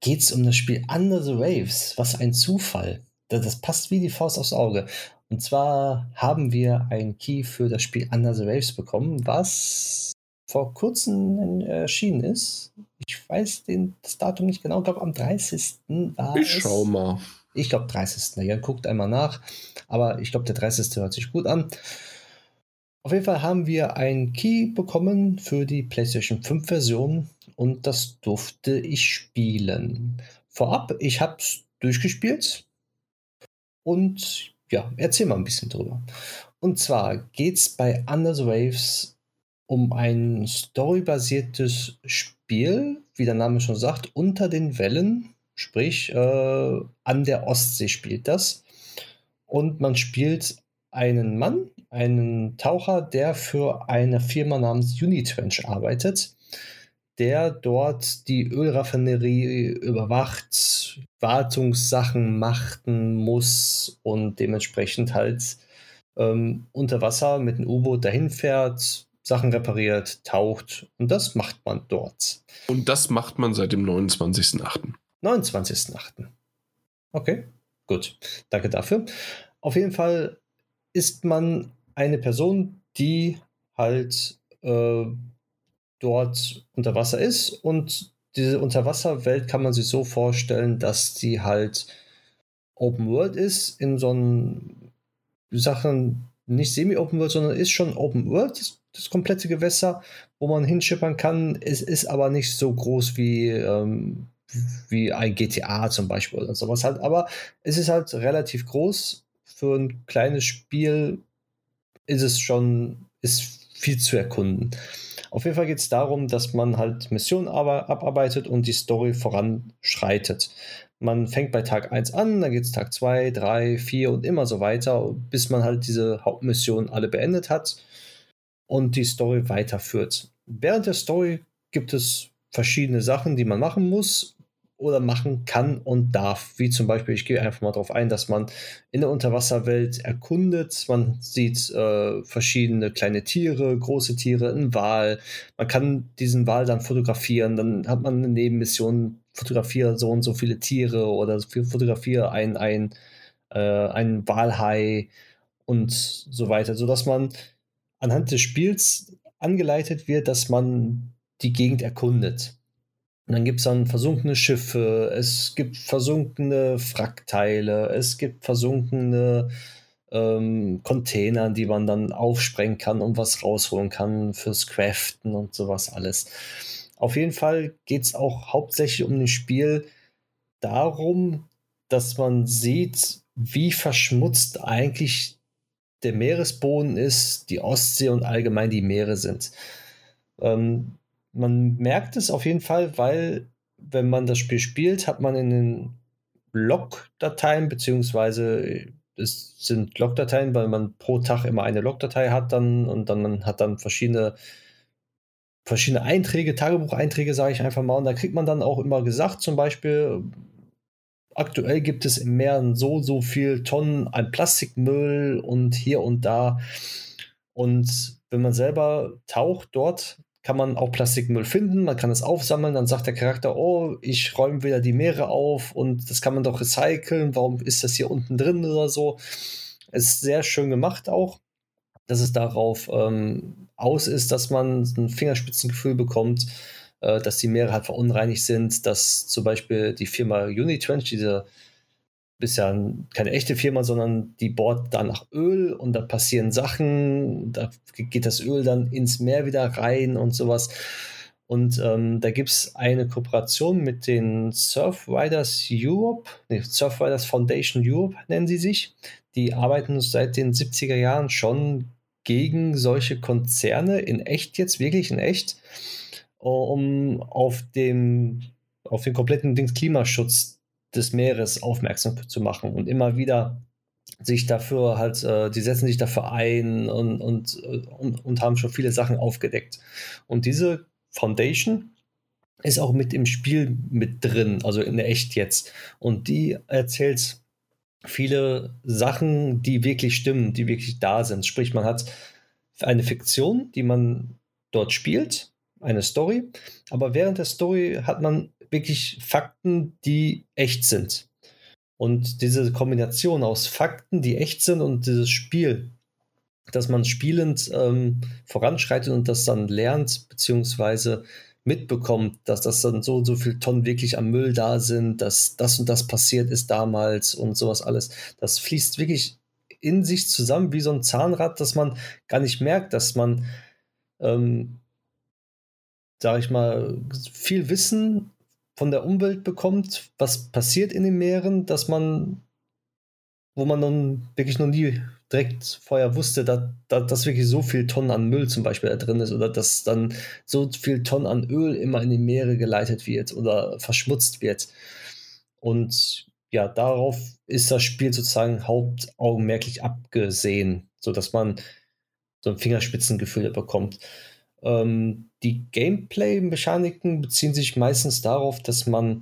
geht es um das Spiel Under the Waves. Was ein Zufall. Das, das passt wie die Faust aufs Auge. Und zwar haben wir einen Key für das Spiel Under the Waves bekommen, was vor kurzem erschienen ist. Ich weiß den, das Datum nicht genau, ich glaube am 30. war Ich es. schau mal. Ich glaube 30. Ja, guckt einmal nach. Aber ich glaube, der 30. hört sich gut an. Auf jeden Fall haben wir einen Key bekommen für die PlayStation 5 Version und das durfte ich spielen. Vorab, ich habe es durchgespielt und ja, erzähl mal ein bisschen drüber. Und zwar geht es bei Under the Waves um ein storybasiertes Spiel, wie der Name schon sagt, unter den Wellen, sprich äh, an der Ostsee spielt das. Und man spielt einen Mann, einen Taucher, der für eine Firma namens Unitrench arbeitet, der dort die Ölraffinerie überwacht, Wartungssachen machen muss und dementsprechend halt ähm, unter Wasser mit einem U-Boot dahin fährt, Sachen repariert, taucht und das macht man dort. Und das macht man seit dem 29.08. 29.08. Okay, gut. Danke dafür. Auf jeden Fall ist man eine Person, die halt äh, dort unter Wasser ist und diese Unterwasserwelt kann man sich so vorstellen, dass sie halt Open World ist, in so einen Sachen nicht Semi-Open World, sondern ist schon Open World, das, komplette Gewässer, wo man hinschippern kann. Es ist aber nicht so groß wie, ähm, wie ein GTA zum Beispiel oder sowas halt. Aber es ist halt relativ groß. Für ein kleines Spiel ist es schon, ist viel zu erkunden. Auf jeden Fall geht es darum, dass man halt Missionen abarbeitet und die Story voranschreitet. Man fängt bei Tag 1 an, dann geht es Tag 2, 3, 4 und immer so weiter, bis man halt diese Hauptmissionen alle beendet hat und die Story weiterführt. Während der Story gibt es verschiedene Sachen, die man machen muss oder machen kann und darf. Wie zum Beispiel, ich gehe einfach mal darauf ein, dass man in der Unterwasserwelt erkundet. Man sieht äh, verschiedene kleine Tiere, große Tiere, einen Wal. Man kann diesen Wal dann fotografieren. Dann hat man eine Nebenmission, fotografiere so und so viele Tiere oder fotografiere ein, ein, äh, ein Walhai und so weiter, sodass man anhand des Spiels angeleitet wird, dass man die Gegend erkundet. Und dann gibt es dann versunkene Schiffe, es gibt versunkene Frackteile, es gibt versunkene ähm, Container, die man dann aufsprengen kann und was rausholen kann fürs Craften und sowas alles. Auf jeden Fall geht es auch hauptsächlich um das Spiel darum, dass man sieht, wie verschmutzt eigentlich der Meeresboden ist, die Ostsee und allgemein die Meere sind. Ähm, man merkt es auf jeden Fall, weil wenn man das Spiel spielt, hat man in den Log-Dateien, beziehungsweise es sind Log-Dateien, weil man pro Tag immer eine Log-Datei hat dann und dann man hat dann verschiedene verschiedene Einträge, Tagebucheinträge, sage ich einfach mal. Und da kriegt man dann auch immer gesagt, zum Beispiel, aktuell gibt es im Meer so, so viel Tonnen an Plastikmüll und hier und da. Und wenn man selber taucht dort, kann man auch Plastikmüll finden, man kann es aufsammeln, dann sagt der Charakter, oh, ich räume wieder die Meere auf und das kann man doch recyceln, warum ist das hier unten drin oder so. Es ist sehr schön gemacht auch, dass es darauf ähm, aus ist, dass man ein Fingerspitzengefühl bekommt, äh, dass die Meere halt verunreinigt sind, dass zum Beispiel die Firma Unitrench, diese ja keine echte Firma, sondern die bohrt da nach Öl und da passieren Sachen, da geht das Öl dann ins Meer wieder rein und sowas. Und ähm, da gibt es eine Kooperation mit den Surfriders Europe, nee, Surfriders Foundation Europe nennen sie sich. Die arbeiten seit den 70er Jahren schon gegen solche Konzerne in echt jetzt, wirklich in echt, um auf dem, auf den kompletten Dings Klimaschutz des Meeres aufmerksam zu machen und immer wieder sich dafür halt, äh, die setzen sich dafür ein und, und, und, und haben schon viele Sachen aufgedeckt. Und diese Foundation ist auch mit im Spiel mit drin, also in der echt jetzt. Und die erzählt viele Sachen, die wirklich stimmen, die wirklich da sind. Sprich, man hat eine Fiktion, die man dort spielt, eine Story, aber während der Story hat man wirklich Fakten, die echt sind. Und diese Kombination aus Fakten, die echt sind und dieses Spiel, dass man spielend ähm, voranschreitet und das dann lernt, beziehungsweise mitbekommt, dass das dann so und so viel Tonnen wirklich am Müll da sind, dass das und das passiert ist damals und sowas alles. Das fließt wirklich in sich zusammen wie so ein Zahnrad, dass man gar nicht merkt, dass man, ähm, sag ich mal, viel Wissen von der Umwelt bekommt, was passiert in den Meeren, dass man, wo man dann wirklich noch nie direkt vorher wusste, dass, dass wirklich so viel Tonnen an Müll zum Beispiel da drin ist oder dass dann so viel Tonnen an Öl immer in die Meere geleitet wird oder verschmutzt wird. Und ja, darauf ist das Spiel sozusagen hauptaugenmerklich abgesehen, sodass man so ein Fingerspitzengefühl bekommt. Ähm, die Gameplay-Mechaniken beziehen sich meistens darauf, dass man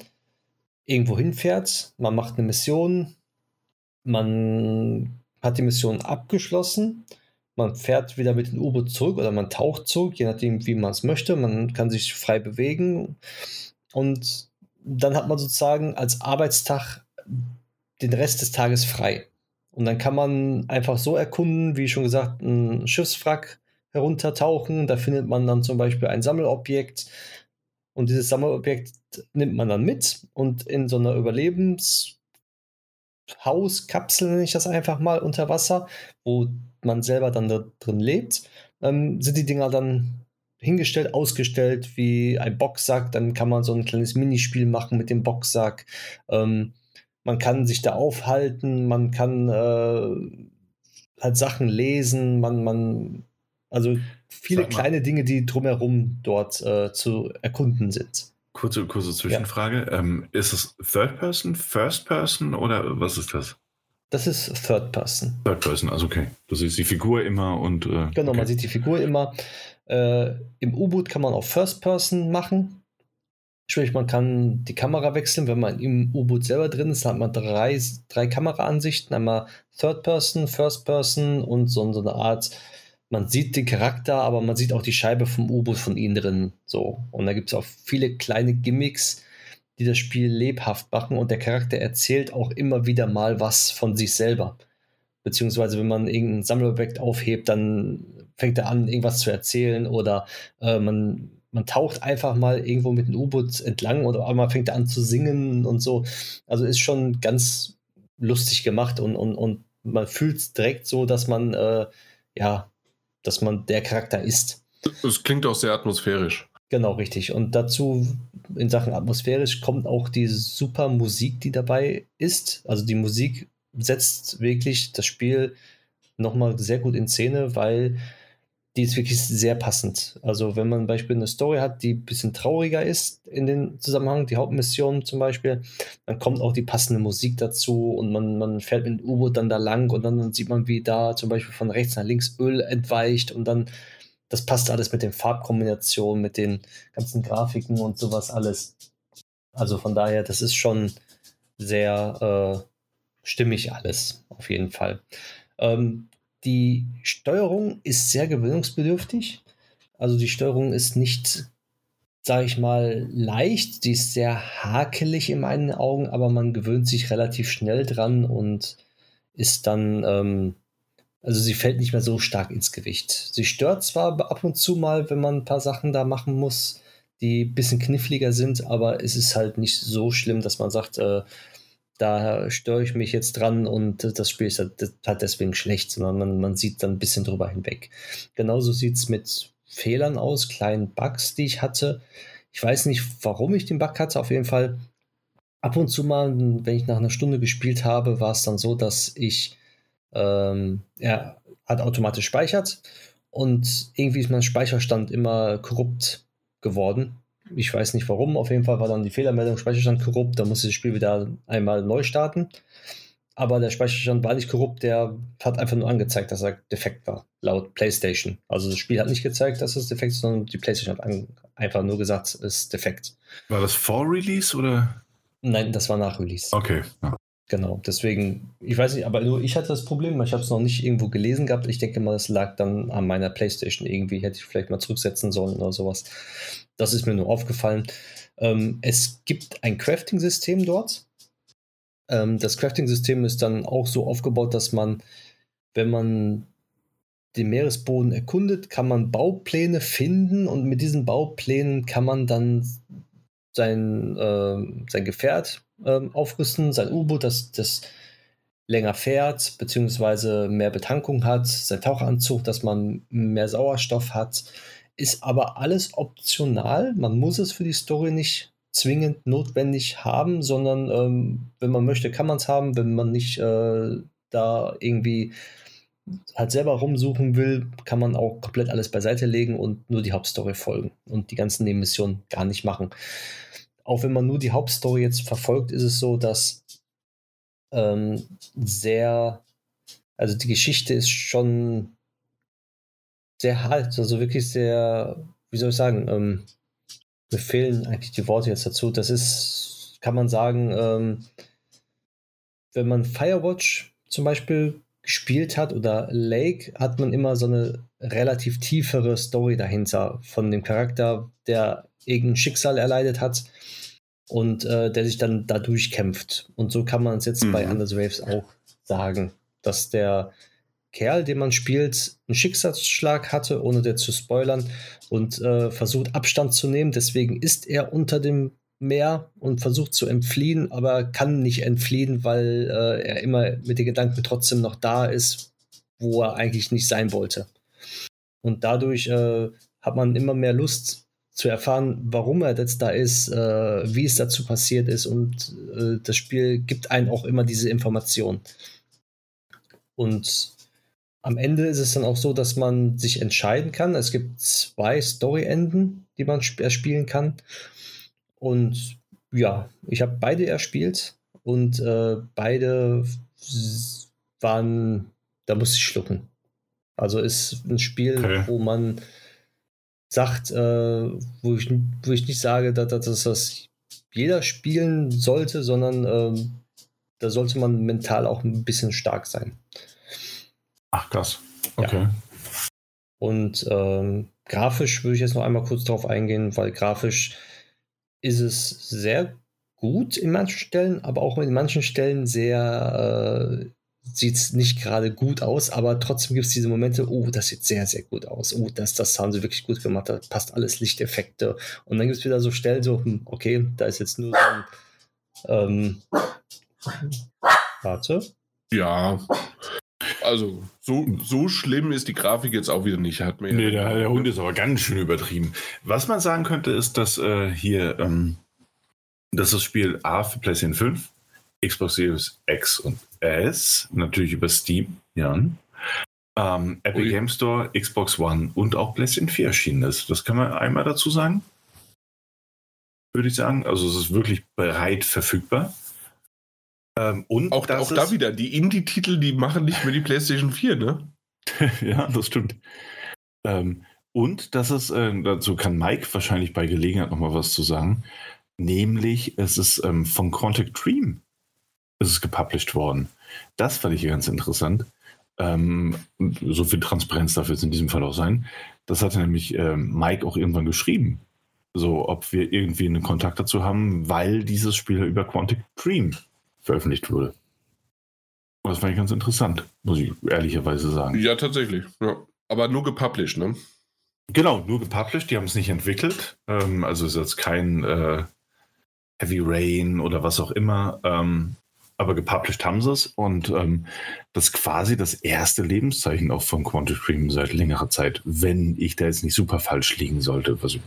irgendwo hinfährt, man macht eine Mission, man hat die Mission abgeschlossen, man fährt wieder mit dem U-Boot zurück oder man taucht zurück, je nachdem, wie man es möchte. Man kann sich frei bewegen und dann hat man sozusagen als Arbeitstag den Rest des Tages frei. Und dann kann man einfach so erkunden, wie schon gesagt, ein Schiffswrack heruntertauchen. Da findet man dann zum Beispiel ein Sammelobjekt. Und dieses Sammelobjekt nimmt man dann mit und in so einer Überlebenshauskapsel, nenne ich das einfach mal, unter Wasser, wo man selber dann da drin lebt, ähm, sind die Dinger dann hingestellt, ausgestellt wie ein Boxsack. Dann kann man so ein kleines Minispiel machen mit dem Boxsack. Ähm, man kann sich da aufhalten, man kann äh, halt Sachen lesen, man, man also viele kleine Dinge, die drumherum dort äh, zu erkunden sind. Kurze, kurze Zwischenfrage. Ja. Ähm, ist es Third Person, First Person oder was ist das? Das ist Third Person. Third Person, also okay. Du siehst die Figur immer und. Äh, genau, okay. man sieht die Figur immer. Äh, Im U-Boot kann man auch First Person machen. Sprich, man kann die Kamera wechseln, wenn man im U-Boot selber drin ist, hat man drei, drei Kameraansichten. Einmal Third Person, First Person und so, so eine Art man sieht den Charakter, aber man sieht auch die Scheibe vom U-Boot von ihnen drin. So. Und da gibt es auch viele kleine Gimmicks, die das Spiel lebhaft machen und der Charakter erzählt auch immer wieder mal was von sich selber. Beziehungsweise, wenn man irgendein Sammelobjekt aufhebt, dann fängt er an, irgendwas zu erzählen oder äh, man, man taucht einfach mal irgendwo mit einem U-Boot entlang oder einmal fängt er an zu singen und so. Also ist schon ganz lustig gemacht und, und, und man fühlt es direkt so, dass man, äh, ja, dass man der Charakter ist. Es klingt auch sehr atmosphärisch. Genau, richtig. Und dazu in Sachen atmosphärisch kommt auch die super Musik, die dabei ist. Also die Musik setzt wirklich das Spiel nochmal sehr gut in Szene, weil die ist wirklich sehr passend. Also wenn man beispielsweise eine Story hat, die ein bisschen trauriger ist in den Zusammenhang, die Hauptmission zum Beispiel, dann kommt auch die passende Musik dazu und man, man fährt mit dem U-Boot dann da lang und dann, dann sieht man, wie da zum Beispiel von rechts nach links Öl entweicht und dann, das passt alles mit den Farbkombinationen, mit den ganzen Grafiken und sowas alles. Also von daher, das ist schon sehr äh, stimmig alles, auf jeden Fall. Ähm, die Steuerung ist sehr gewöhnungsbedürftig. Also die Steuerung ist nicht, sage ich mal, leicht. Die ist sehr hakelig in meinen Augen, aber man gewöhnt sich relativ schnell dran und ist dann, ähm, also sie fällt nicht mehr so stark ins Gewicht. Sie stört zwar ab und zu mal, wenn man ein paar Sachen da machen muss, die ein bisschen kniffliger sind, aber es ist halt nicht so schlimm, dass man sagt, äh, da störe ich mich jetzt dran und das Spiel ist halt, halt deswegen schlecht, sondern man, man sieht dann ein bisschen drüber hinweg. Genauso sieht es mit Fehlern aus, kleinen Bugs, die ich hatte. Ich weiß nicht, warum ich den Bug hatte. Auf jeden Fall ab und zu mal, wenn ich nach einer Stunde gespielt habe, war es dann so, dass ich, ähm, er hat automatisch speichert und irgendwie ist mein Speicherstand immer korrupt geworden ich weiß nicht warum. Auf jeden Fall war dann die Fehlermeldung Speicherstand korrupt. Da musste das Spiel wieder einmal neu starten. Aber der Speicherstand war nicht korrupt. Der hat einfach nur angezeigt, dass er defekt war, laut PlayStation. Also das Spiel hat nicht gezeigt, dass es defekt ist, sondern die PlayStation hat einfach nur gesagt, es ist defekt. War das vor Release oder? Nein, das war nach Release. Okay. Ja. Genau, deswegen, ich weiß nicht, aber nur ich hatte das Problem, ich habe es noch nicht irgendwo gelesen gehabt. Ich denke mal, das lag dann an meiner Playstation irgendwie, hätte ich vielleicht mal zurücksetzen sollen oder sowas. Das ist mir nur aufgefallen. Ähm, es gibt ein Crafting-System dort. Ähm, das Crafting-System ist dann auch so aufgebaut, dass man, wenn man den Meeresboden erkundet, kann man Baupläne finden und mit diesen Bauplänen kann man dann sein, äh, sein Gefährt ähm, aufrüsten, sein U-Boot, das, das länger fährt, beziehungsweise mehr Betankung hat, sein Tauchanzug, dass man mehr Sauerstoff hat, ist aber alles optional. Man muss es für die Story nicht zwingend notwendig haben, sondern ähm, wenn man möchte, kann man es haben. Wenn man nicht äh, da irgendwie halt selber rumsuchen will, kann man auch komplett alles beiseite legen und nur die Hauptstory folgen und die ganzen Nebenmissionen gar nicht machen auch wenn man nur die Hauptstory jetzt verfolgt, ist es so, dass ähm, sehr, also die Geschichte ist schon sehr hart, also wirklich sehr, wie soll ich sagen, ähm, mir fehlen eigentlich die Worte jetzt dazu. Das ist, kann man sagen, ähm, wenn man Firewatch zum Beispiel gespielt hat oder Lake, hat man immer so eine relativ tiefere Story dahinter von dem Charakter, der irgendein Schicksal erleidet hat und äh, der sich dann dadurch kämpft. Und so kann man es jetzt mhm. bei Anders Waves auch sagen, dass der Kerl, den man spielt, einen Schicksalsschlag hatte, ohne der zu spoilern, und äh, versucht Abstand zu nehmen. Deswegen ist er unter dem Meer und versucht zu entfliehen, aber kann nicht entfliehen, weil äh, er immer mit den Gedanken trotzdem noch da ist, wo er eigentlich nicht sein wollte. Und dadurch äh, hat man immer mehr Lust, zu erfahren, warum er jetzt da ist, äh, wie es dazu passiert ist und äh, das Spiel gibt einem auch immer diese Information. Und am Ende ist es dann auch so, dass man sich entscheiden kann. Es gibt zwei Story-Enden, die man sp erspielen kann. Und ja, ich habe beide erspielt und äh, beide waren, da muss ich schlucken. Also ist ein Spiel, okay. wo man sagt, äh, wo, ich, wo ich nicht sage, dass, dass das jeder spielen sollte, sondern äh, da sollte man mental auch ein bisschen stark sein. Ach, krass. Okay. Ja. Und ähm, grafisch würde ich jetzt noch einmal kurz darauf eingehen, weil grafisch ist es sehr gut in manchen Stellen, aber auch in manchen Stellen sehr äh, sieht es nicht gerade gut aus, aber trotzdem gibt es diese Momente, oh, das sieht sehr, sehr gut aus. Oh, das, das haben sie wirklich gut gemacht, da passt alles Lichteffekte. Und dann gibt es wieder so Stellen, so, hm, okay, da ist jetzt nur so ein, ähm, warte. Ja. Also, so, so schlimm ist die Grafik jetzt auch wieder nicht. Hat mir nee, der, der, Hund ist aber ganz schön übertrieben. Was man sagen könnte, ist, dass äh, hier, ähm, dass das Spiel A für PlayStation 5, Xbox Series X und S, natürlich über Steam, ja. Ähm, Epic Game Store, Xbox One und auch PlayStation 4 erschienen ist. Das kann man einmal dazu sagen. Würde ich sagen. Also es ist wirklich bereit verfügbar. Ähm, und auch, auch da wieder, die Indie-Titel, die machen nicht mehr die PlayStation 4, ne? ja, das stimmt. Ähm, und das ist, äh, dazu kann Mike wahrscheinlich bei Gelegenheit nochmal was zu sagen. Nämlich, es ist ähm, von Quantic Dream ist es gepublished worden. Das fand ich hier ganz interessant. Ähm, so viel Transparenz dafür es in diesem Fall auch sein. Das hatte nämlich ähm, Mike auch irgendwann geschrieben. So, ob wir irgendwie einen Kontakt dazu haben, weil dieses Spiel über Quantic Dream veröffentlicht wurde. Das fand ich ganz interessant, muss ich ehrlicherweise sagen. Ja, tatsächlich. Ja. Aber nur gepublished, ne? Genau, nur gepublished. Die haben es nicht entwickelt. Ähm, also ist jetzt kein äh, Heavy Rain oder was auch immer. Ähm, aber gepublished haben sie es und ähm, das ist quasi das erste Lebenszeichen auch von Quantic Dream seit längerer Zeit, wenn ich da jetzt nicht super falsch liegen sollte, was ich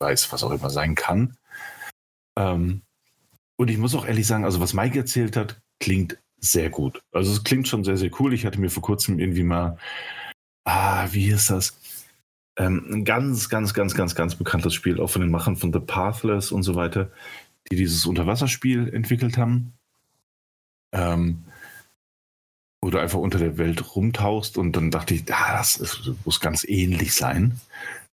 weiß, was auch immer sein kann. Ähm, und ich muss auch ehrlich sagen, also was Mike erzählt hat, klingt sehr gut. Also es klingt schon sehr, sehr cool. Ich hatte mir vor kurzem irgendwie mal, ah, wie ist das? Ähm, ein ganz, ganz, ganz, ganz, ganz bekanntes Spiel, auch von den Machern von The Pathless und so weiter, die dieses Unterwasserspiel entwickelt haben ähm, wo du einfach unter der Welt rumtauchst und dann dachte ich, ah, das ist, muss ganz ähnlich sein.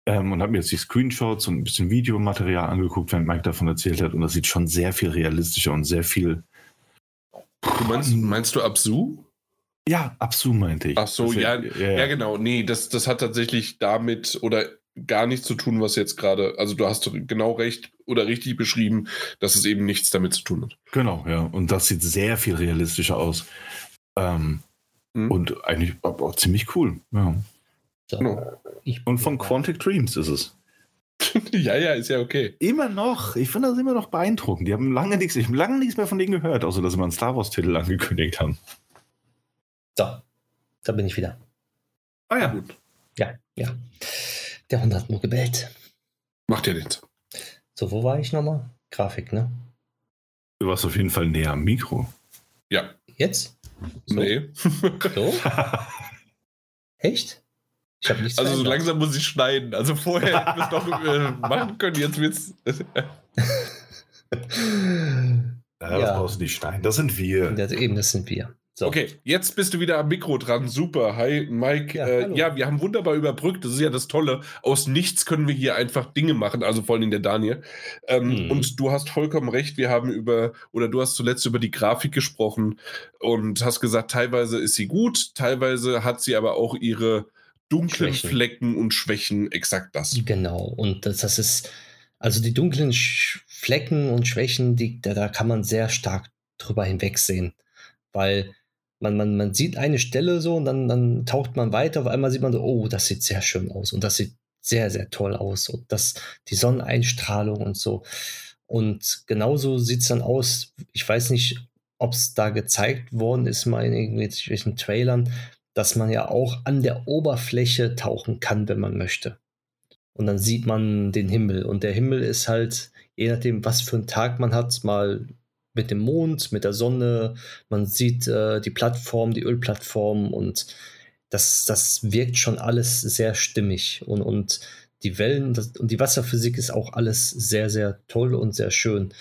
Ähm, und habe mir jetzt die Screenshots und ein bisschen Videomaterial angeguckt, wenn Mike davon erzählt hat und das sieht schon sehr viel realistischer und sehr viel. Du meinst, meinst du Absu? Ja, Absu meinte ich. Ach so, ja, ja, ja, ja, genau. Nee, das, das hat tatsächlich damit oder gar nichts zu tun, was jetzt gerade, also du hast genau recht oder richtig beschrieben, dass es eben nichts damit zu tun hat. Genau, ja. Und das sieht sehr viel realistischer aus. Ähm, mhm. Und eigentlich auch, auch, ziemlich cool. Ja. So, genau. und von Quantic Dreams ist es. ja, ja, ist ja okay. Immer noch. Ich finde das immer noch beeindruckend. Die haben lange nichts, ich habe lange nichts mehr von denen gehört, außer dass sie mal einen Star Wars-Titel angekündigt haben. So, da bin ich wieder. Ah ja. Gut. Ja, ja. Der Hund hat nur gebellt. Macht ja nichts. So, wo war ich nochmal? Grafik, ne? Du warst auf jeden Fall näher am Mikro. Ja. Jetzt? So? Nee. So? Echt? Ich habe nichts Also so langsam muss ich schneiden. Also vorher hätten wir es doch äh, machen können, jetzt wird's. ja, das brauchst du nicht schneiden. Das sind wir. Das, eben, das sind wir. So. Okay, jetzt bist du wieder am Mikro dran. Super. Hi, Mike. Ja, äh, ja, wir haben wunderbar überbrückt. Das ist ja das Tolle. Aus nichts können wir hier einfach Dinge machen, also vor allem der Daniel. Ähm, mhm. Und du hast vollkommen recht. Wir haben über, oder du hast zuletzt über die Grafik gesprochen und hast gesagt, teilweise ist sie gut, teilweise hat sie aber auch ihre dunklen Schwächen. Flecken und Schwächen. Exakt das. Genau. Und das, das ist, also die dunklen Flecken und Schwächen, die, da, da kann man sehr stark drüber hinwegsehen. Weil man, man, man sieht eine Stelle so und dann, dann taucht man weiter. Auf einmal sieht man so, oh, das sieht sehr schön aus und das sieht sehr, sehr toll aus. Und das, die Sonneneinstrahlung und so. Und genauso sieht es dann aus. Ich weiß nicht, ob es da gezeigt worden ist, mal in irgendwelchen Trailern, dass man ja auch an der Oberfläche tauchen kann, wenn man möchte. Und dann sieht man den Himmel. Und der Himmel ist halt, je nachdem, was für einen Tag man hat, mal mit dem Mond, mit der Sonne. Man sieht äh, die Plattform, die Ölplattform und das, das wirkt schon alles sehr stimmig. Und, und die Wellen das, und die Wasserphysik ist auch alles sehr, sehr toll und sehr schön.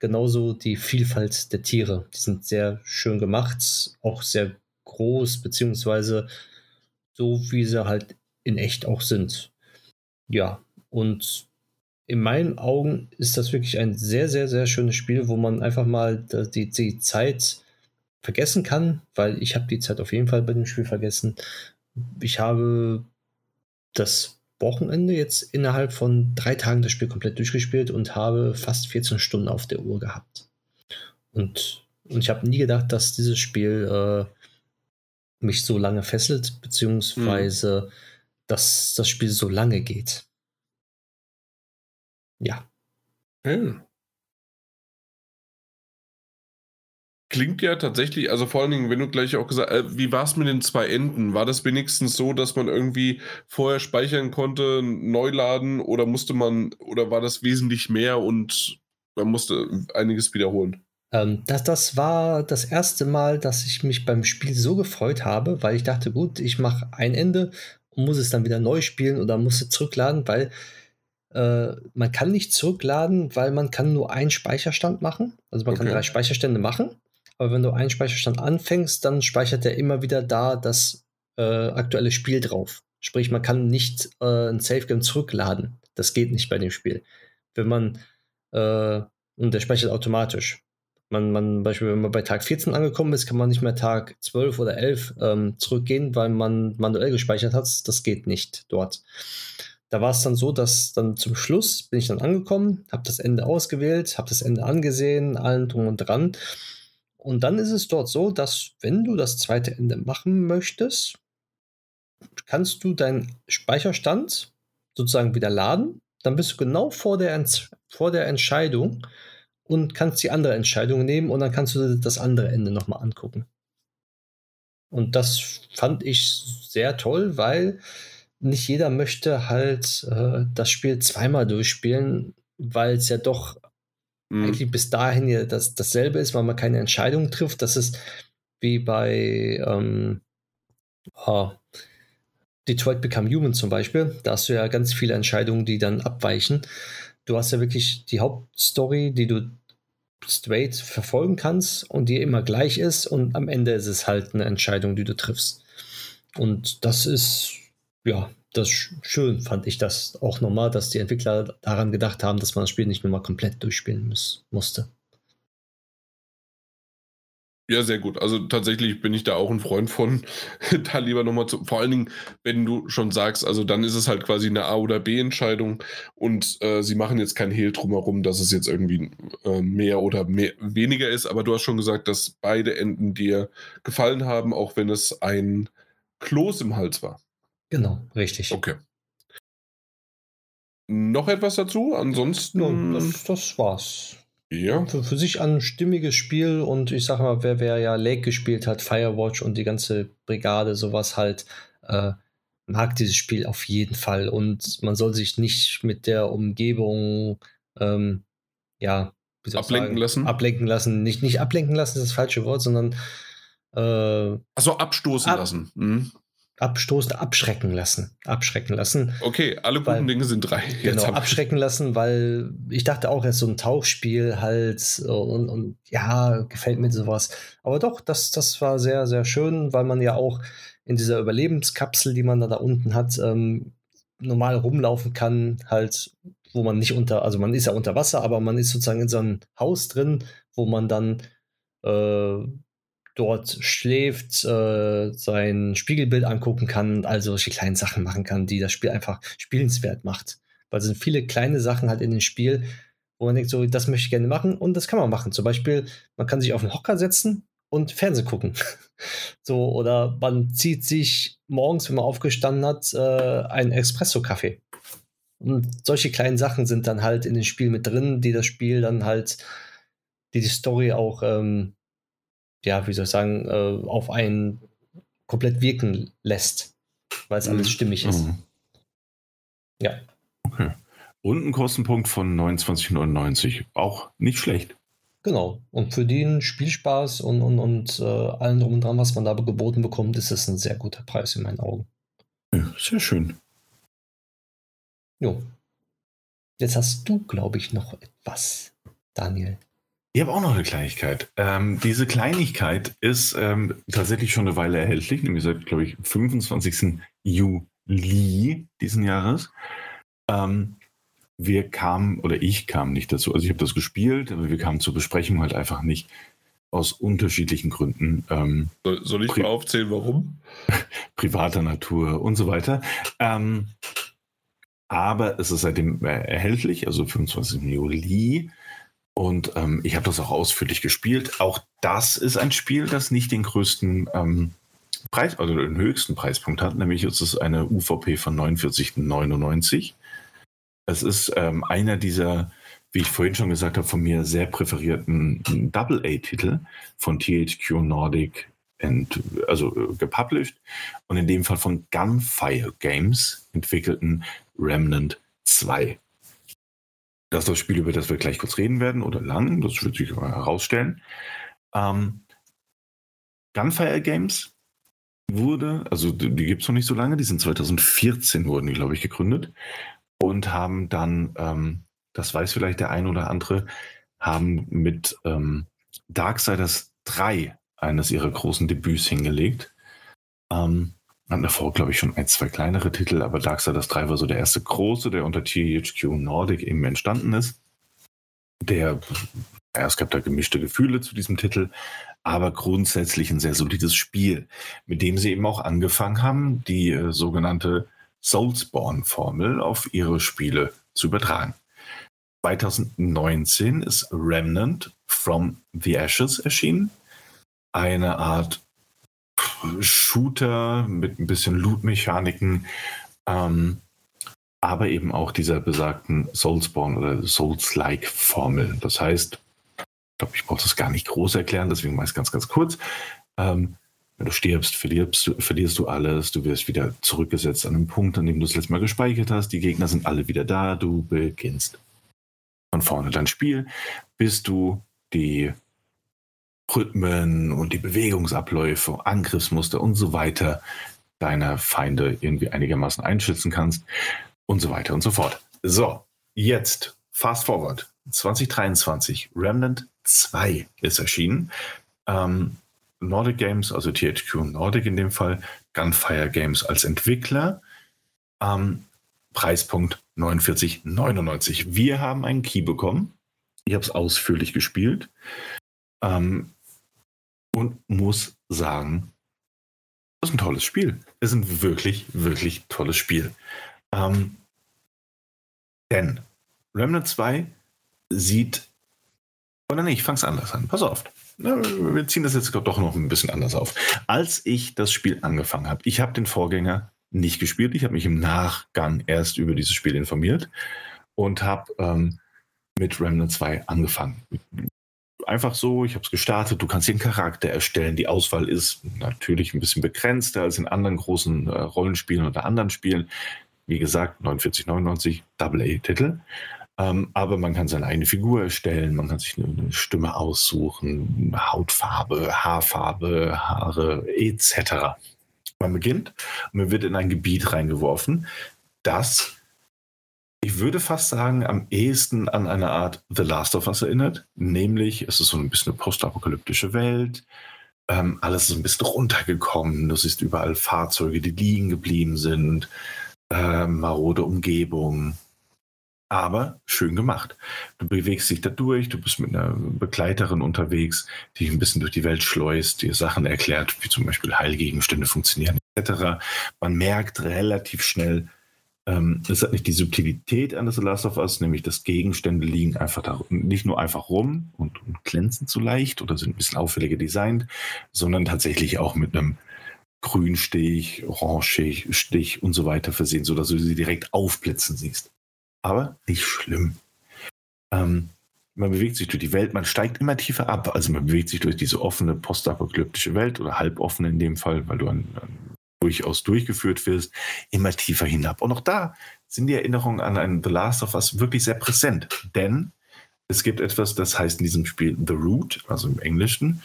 Genauso die Vielfalt der Tiere. Die sind sehr schön gemacht, auch sehr groß, beziehungsweise so, wie sie halt in echt auch sind. Ja, und in meinen Augen ist das wirklich ein sehr, sehr, sehr schönes Spiel, wo man einfach mal die, die Zeit vergessen kann, weil ich habe die Zeit auf jeden Fall bei dem Spiel vergessen. Ich habe das Wochenende jetzt innerhalb von drei Tagen das Spiel komplett durchgespielt und habe fast 14 Stunden auf der Uhr gehabt. Und, und ich habe nie gedacht, dass dieses Spiel äh, mich so lange fesselt, beziehungsweise mhm. dass das Spiel so lange geht. Ja. Hm. Klingt ja tatsächlich, also vor allen Dingen, wenn du gleich auch gesagt äh, wie war es mit den zwei Enden? War das wenigstens so, dass man irgendwie vorher speichern konnte, neu laden oder musste man, oder war das wesentlich mehr und man musste einiges wiederholen? Ähm, das, das war das erste Mal, dass ich mich beim Spiel so gefreut habe, weil ich dachte, gut, ich mache ein Ende und muss es dann wieder neu spielen oder muss es zurückladen, weil äh, man kann nicht zurückladen, weil man kann nur einen Speicherstand machen. Also man okay. kann drei Speicherstände machen. Aber wenn du einen Speicherstand anfängst, dann speichert er immer wieder da das äh, aktuelle Spiel drauf. Sprich, man kann nicht äh, ein Save-Game zurückladen. Das geht nicht bei dem Spiel. Wenn man, äh, und der speichert automatisch. Man, man, Beispiel, wenn man bei Tag 14 angekommen ist, kann man nicht mehr Tag 12 oder 11 ähm, zurückgehen, weil man manuell gespeichert hat. Das geht nicht dort. Da war es dann so, dass dann zum Schluss bin ich dann angekommen, habe das Ende ausgewählt, habe das Ende angesehen, allen drum und dran und dann ist es dort so, dass wenn du das zweite Ende machen möchtest, kannst du deinen Speicherstand sozusagen wieder laden. Dann bist du genau vor der, vor der Entscheidung und kannst die andere Entscheidung nehmen und dann kannst du das andere Ende nochmal angucken. Und das fand ich sehr toll, weil nicht jeder möchte halt äh, das Spiel zweimal durchspielen, weil es ja doch mhm. eigentlich bis dahin ja das, dasselbe ist, weil man keine Entscheidung trifft. Das ist wie bei ähm, oh, Detroit Become Human zum Beispiel. Da hast du ja ganz viele Entscheidungen, die dann abweichen. Du hast ja wirklich die Hauptstory, die du straight verfolgen kannst und die immer gleich ist und am Ende ist es halt eine Entscheidung, die du triffst. Und das ist, ja, das schön fand ich das auch nochmal, dass die Entwickler daran gedacht haben, dass man das Spiel nicht nur mal komplett durchspielen muss, musste. Ja, sehr gut. Also tatsächlich bin ich da auch ein Freund von, da lieber nochmal zu. Vor allen Dingen, wenn du schon sagst, also dann ist es halt quasi eine A- oder B-Entscheidung und äh, sie machen jetzt kein Hehl drumherum, dass es jetzt irgendwie äh, mehr oder mehr, weniger ist. Aber du hast schon gesagt, dass beide Enden dir gefallen haben, auch wenn es ein Kloß im Hals war. Genau, richtig. Okay. Noch etwas dazu? Ansonsten. Ja, das, das war's. Ja. Für, für, sich ein stimmiges Spiel und ich sag mal, wer, wer ja Lake gespielt hat, Firewatch und die ganze Brigade, sowas halt, äh, mag dieses Spiel auf jeden Fall. Und man soll sich nicht mit der Umgebung, ähm, ja, ablenken sagen, lassen. Ablenken lassen. Nicht, nicht ablenken lassen ist das falsche Wort, sondern äh, also abstoßen ab, lassen. Mhm abstoßen, abschrecken lassen. Abschrecken lassen. Okay, alle guten weil, Dinge sind drei. Genau, abschrecken lassen, weil ich dachte auch, es ist so ein Tauchspiel halt und, und ja, gefällt mir sowas. Aber doch, das, das war sehr, sehr schön, weil man ja auch in dieser Überlebenskapsel, die man da, da unten hat, ähm, normal rumlaufen kann, halt, wo man nicht unter, also man ist ja unter Wasser, aber man ist sozusagen in so einem Haus drin, wo man dann äh, dort schläft, äh, sein Spiegelbild angucken kann und all solche kleinen Sachen machen kann, die das Spiel einfach spielenswert macht. Weil es sind viele kleine Sachen halt in dem Spiel, wo man denkt, so, das möchte ich gerne machen und das kann man machen. Zum Beispiel, man kann sich auf den Hocker setzen und Fernsehen gucken. so, oder man zieht sich morgens, wenn man aufgestanden hat, äh, einen Espresso-Kaffee. Und solche kleinen Sachen sind dann halt in dem Spiel mit drin, die das Spiel dann halt, die die Story auch ähm, ja, wie soll ich sagen, äh, auf einen komplett wirken lässt, weil es alles mhm. stimmig ist. Mhm. Ja. Okay. Und ein Kostenpunkt von 29,99. Auch nicht schlecht. Genau. Und für den Spielspaß und, und, und äh, allen drum und dran, was man da geboten bekommt, ist es ein sehr guter Preis in meinen Augen. Ja, sehr schön. Jo. Jetzt hast du, glaube ich, noch etwas, Daniel. Ich habe auch noch eine Kleinigkeit. Ähm, diese Kleinigkeit ist ähm, tatsächlich schon eine Weile erhältlich, nämlich seit, glaube ich, 25. Juli diesen Jahres. Ähm, wir kamen, oder ich kam nicht dazu, also ich habe das gespielt, aber wir kamen zur Besprechung halt einfach nicht aus unterschiedlichen Gründen. Ähm, soll, soll, ich mal aufzählen, warum? privater Natur und so weiter. Ähm, aber es ist seitdem äh, erhältlich, also 25. Juli. Und ähm, ich habe das auch ausführlich gespielt. Auch das ist ein Spiel, das nicht den größten ähm, Preis, also den höchsten Preispunkt hat, nämlich ist es eine UVP von 49,99. Es ist ähm, einer dieser, wie ich vorhin schon gesagt habe, von mir sehr präferierten Double-A-Titel von THQ Nordic, and, also äh, gepublished und in dem Fall von Gunfire Games entwickelten Remnant 2. Das ist das Spiel, über das wir gleich kurz reden werden oder lang, das wird sich herausstellen. Ähm, Gunfire Games wurde, also die gibt es noch nicht so lange, die sind 2014 wurden die, glaube ich, gegründet und haben dann, ähm, das weiß vielleicht der ein oder andere, haben mit ähm, Darksiders 3 eines ihrer großen Debüts hingelegt. Ähm, hatten davor, glaube ich, schon ein, zwei kleinere Titel, aber Darksiders 3 war so der erste große, der unter THQ Nordic eben entstanden ist. Der, ja, es gab da gemischte Gefühle zu diesem Titel, aber grundsätzlich ein sehr solides Spiel, mit dem sie eben auch angefangen haben, die äh, sogenannte Soulspawn-Formel auf ihre Spiele zu übertragen. 2019 ist Remnant from the Ashes erschienen. Eine Art Shooter mit ein bisschen Loot-Mechaniken, ähm, aber eben auch dieser besagten Soulspawn oder Souls-like-Formel. Das heißt, ich glaube, ich brauche das gar nicht groß erklären, deswegen meist ganz, ganz kurz. Ähm, wenn du stirbst, verlierst, verlierst du alles, du wirst wieder zurückgesetzt an den Punkt, an dem du das letzte Mal gespeichert hast. Die Gegner sind alle wieder da, du beginnst von vorne dein Spiel, bis du die Rhythmen und die Bewegungsabläufe, Angriffsmuster und so weiter deiner Feinde irgendwie einigermaßen einschätzen kannst und so weiter und so fort. So, jetzt fast forward. 2023, Remnant 2 ist erschienen. Ähm, Nordic Games, also THQ Nordic in dem Fall, Gunfire Games als Entwickler. Ähm, Preispunkt 49,99. Wir haben einen Key bekommen. Ich habe es ausführlich gespielt. Ähm, und muss sagen, das ist ein tolles Spiel. Es ist ein wirklich, wirklich tolles Spiel. Ähm, denn Remnant 2 sieht, oder nee, ich fange es anders an. Pass auf. Wir ziehen das jetzt doch noch ein bisschen anders auf. Als ich das Spiel angefangen habe, ich habe den Vorgänger nicht gespielt. Ich habe mich im Nachgang erst über dieses Spiel informiert und habe ähm, mit Remnant 2 angefangen einfach so, ich habe es gestartet, du kannst den Charakter erstellen. Die Auswahl ist natürlich ein bisschen begrenzter als in anderen großen äh, Rollenspielen oder anderen Spielen. Wie gesagt, 49,99 Double-A-Titel. Ähm, aber man kann seine eigene Figur erstellen, man kann sich eine, eine Stimme aussuchen, Hautfarbe, Haarfarbe, Haare etc. Man beginnt und man wird in ein Gebiet reingeworfen, das ich würde fast sagen, am ehesten an eine Art The Last of Us erinnert. Nämlich, es ist so ein bisschen eine postapokalyptische Welt. Ähm, alles ist ein bisschen runtergekommen. Du siehst überall Fahrzeuge, die liegen geblieben sind. Äh, marode Umgebung. Aber schön gemacht. Du bewegst dich da durch, du bist mit einer Begleiterin unterwegs, die ein bisschen durch die Welt schleust, dir Sachen erklärt, wie zum Beispiel Heilgegenstände funktionieren, etc. Man merkt relativ schnell, ähm, es hat nicht die Subtilität The Last of Us, nämlich dass Gegenstände liegen einfach da, nicht nur einfach rum und, und glänzen zu leicht oder sind ein bisschen auffälliger designt, sondern tatsächlich auch mit einem Grünstich, Orangestich und so weiter versehen, sodass du sie direkt aufblitzen siehst. Aber nicht schlimm. Ähm, man bewegt sich durch die Welt, man steigt immer tiefer ab. Also man bewegt sich durch diese offene postapokalyptische Welt oder halboffene in dem Fall, weil du an, an durchaus durchgeführt wirst, immer tiefer hinab. Und auch da sind die Erinnerungen an ein The Last of Us wirklich sehr präsent. Denn es gibt etwas, das heißt in diesem Spiel The Root, also im Englischen.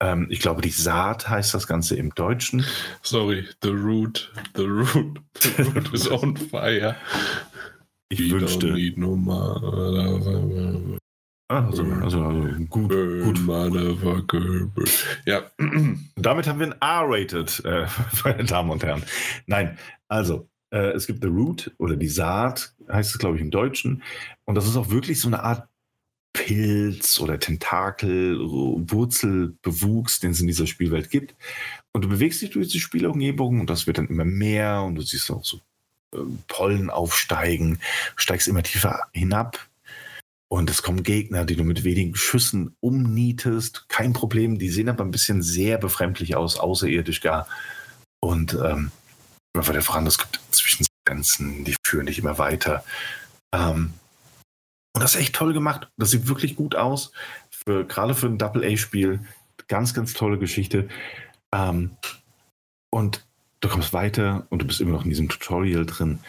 Ähm, ich glaube, die Saat heißt das Ganze im Deutschen. Sorry, The Root, The Root, The Root is on fire. Ich wünschte. No also, also, also gut, gut. Motherfucker. Ja. Damit haben wir ein R-rated, äh, meine Damen und Herren. Nein, also, äh, es gibt The Root oder die Saat, heißt es, glaube ich, im Deutschen. Und das ist auch wirklich so eine Art Pilz oder Tentakel, Wurzelbewuchs, den es in dieser Spielwelt gibt. Und du bewegst dich durch die Spielumgebung und das wird dann immer mehr und du siehst auch so Pollen aufsteigen, steigst immer tiefer hinab und es kommen Gegner, die du mit wenigen Schüssen umnietest. Kein Problem, die sehen aber ein bisschen sehr befremdlich aus, außerirdisch gar. Und ähm, immer weiter voran, es gibt Zwischengrenzen, die führen dich immer weiter. Ähm, und das ist echt toll gemacht. Das sieht wirklich gut aus. Für, gerade für ein Double-A-Spiel. Ganz, ganz tolle Geschichte. Ähm, und du kommst weiter und du bist immer noch in diesem Tutorial drin.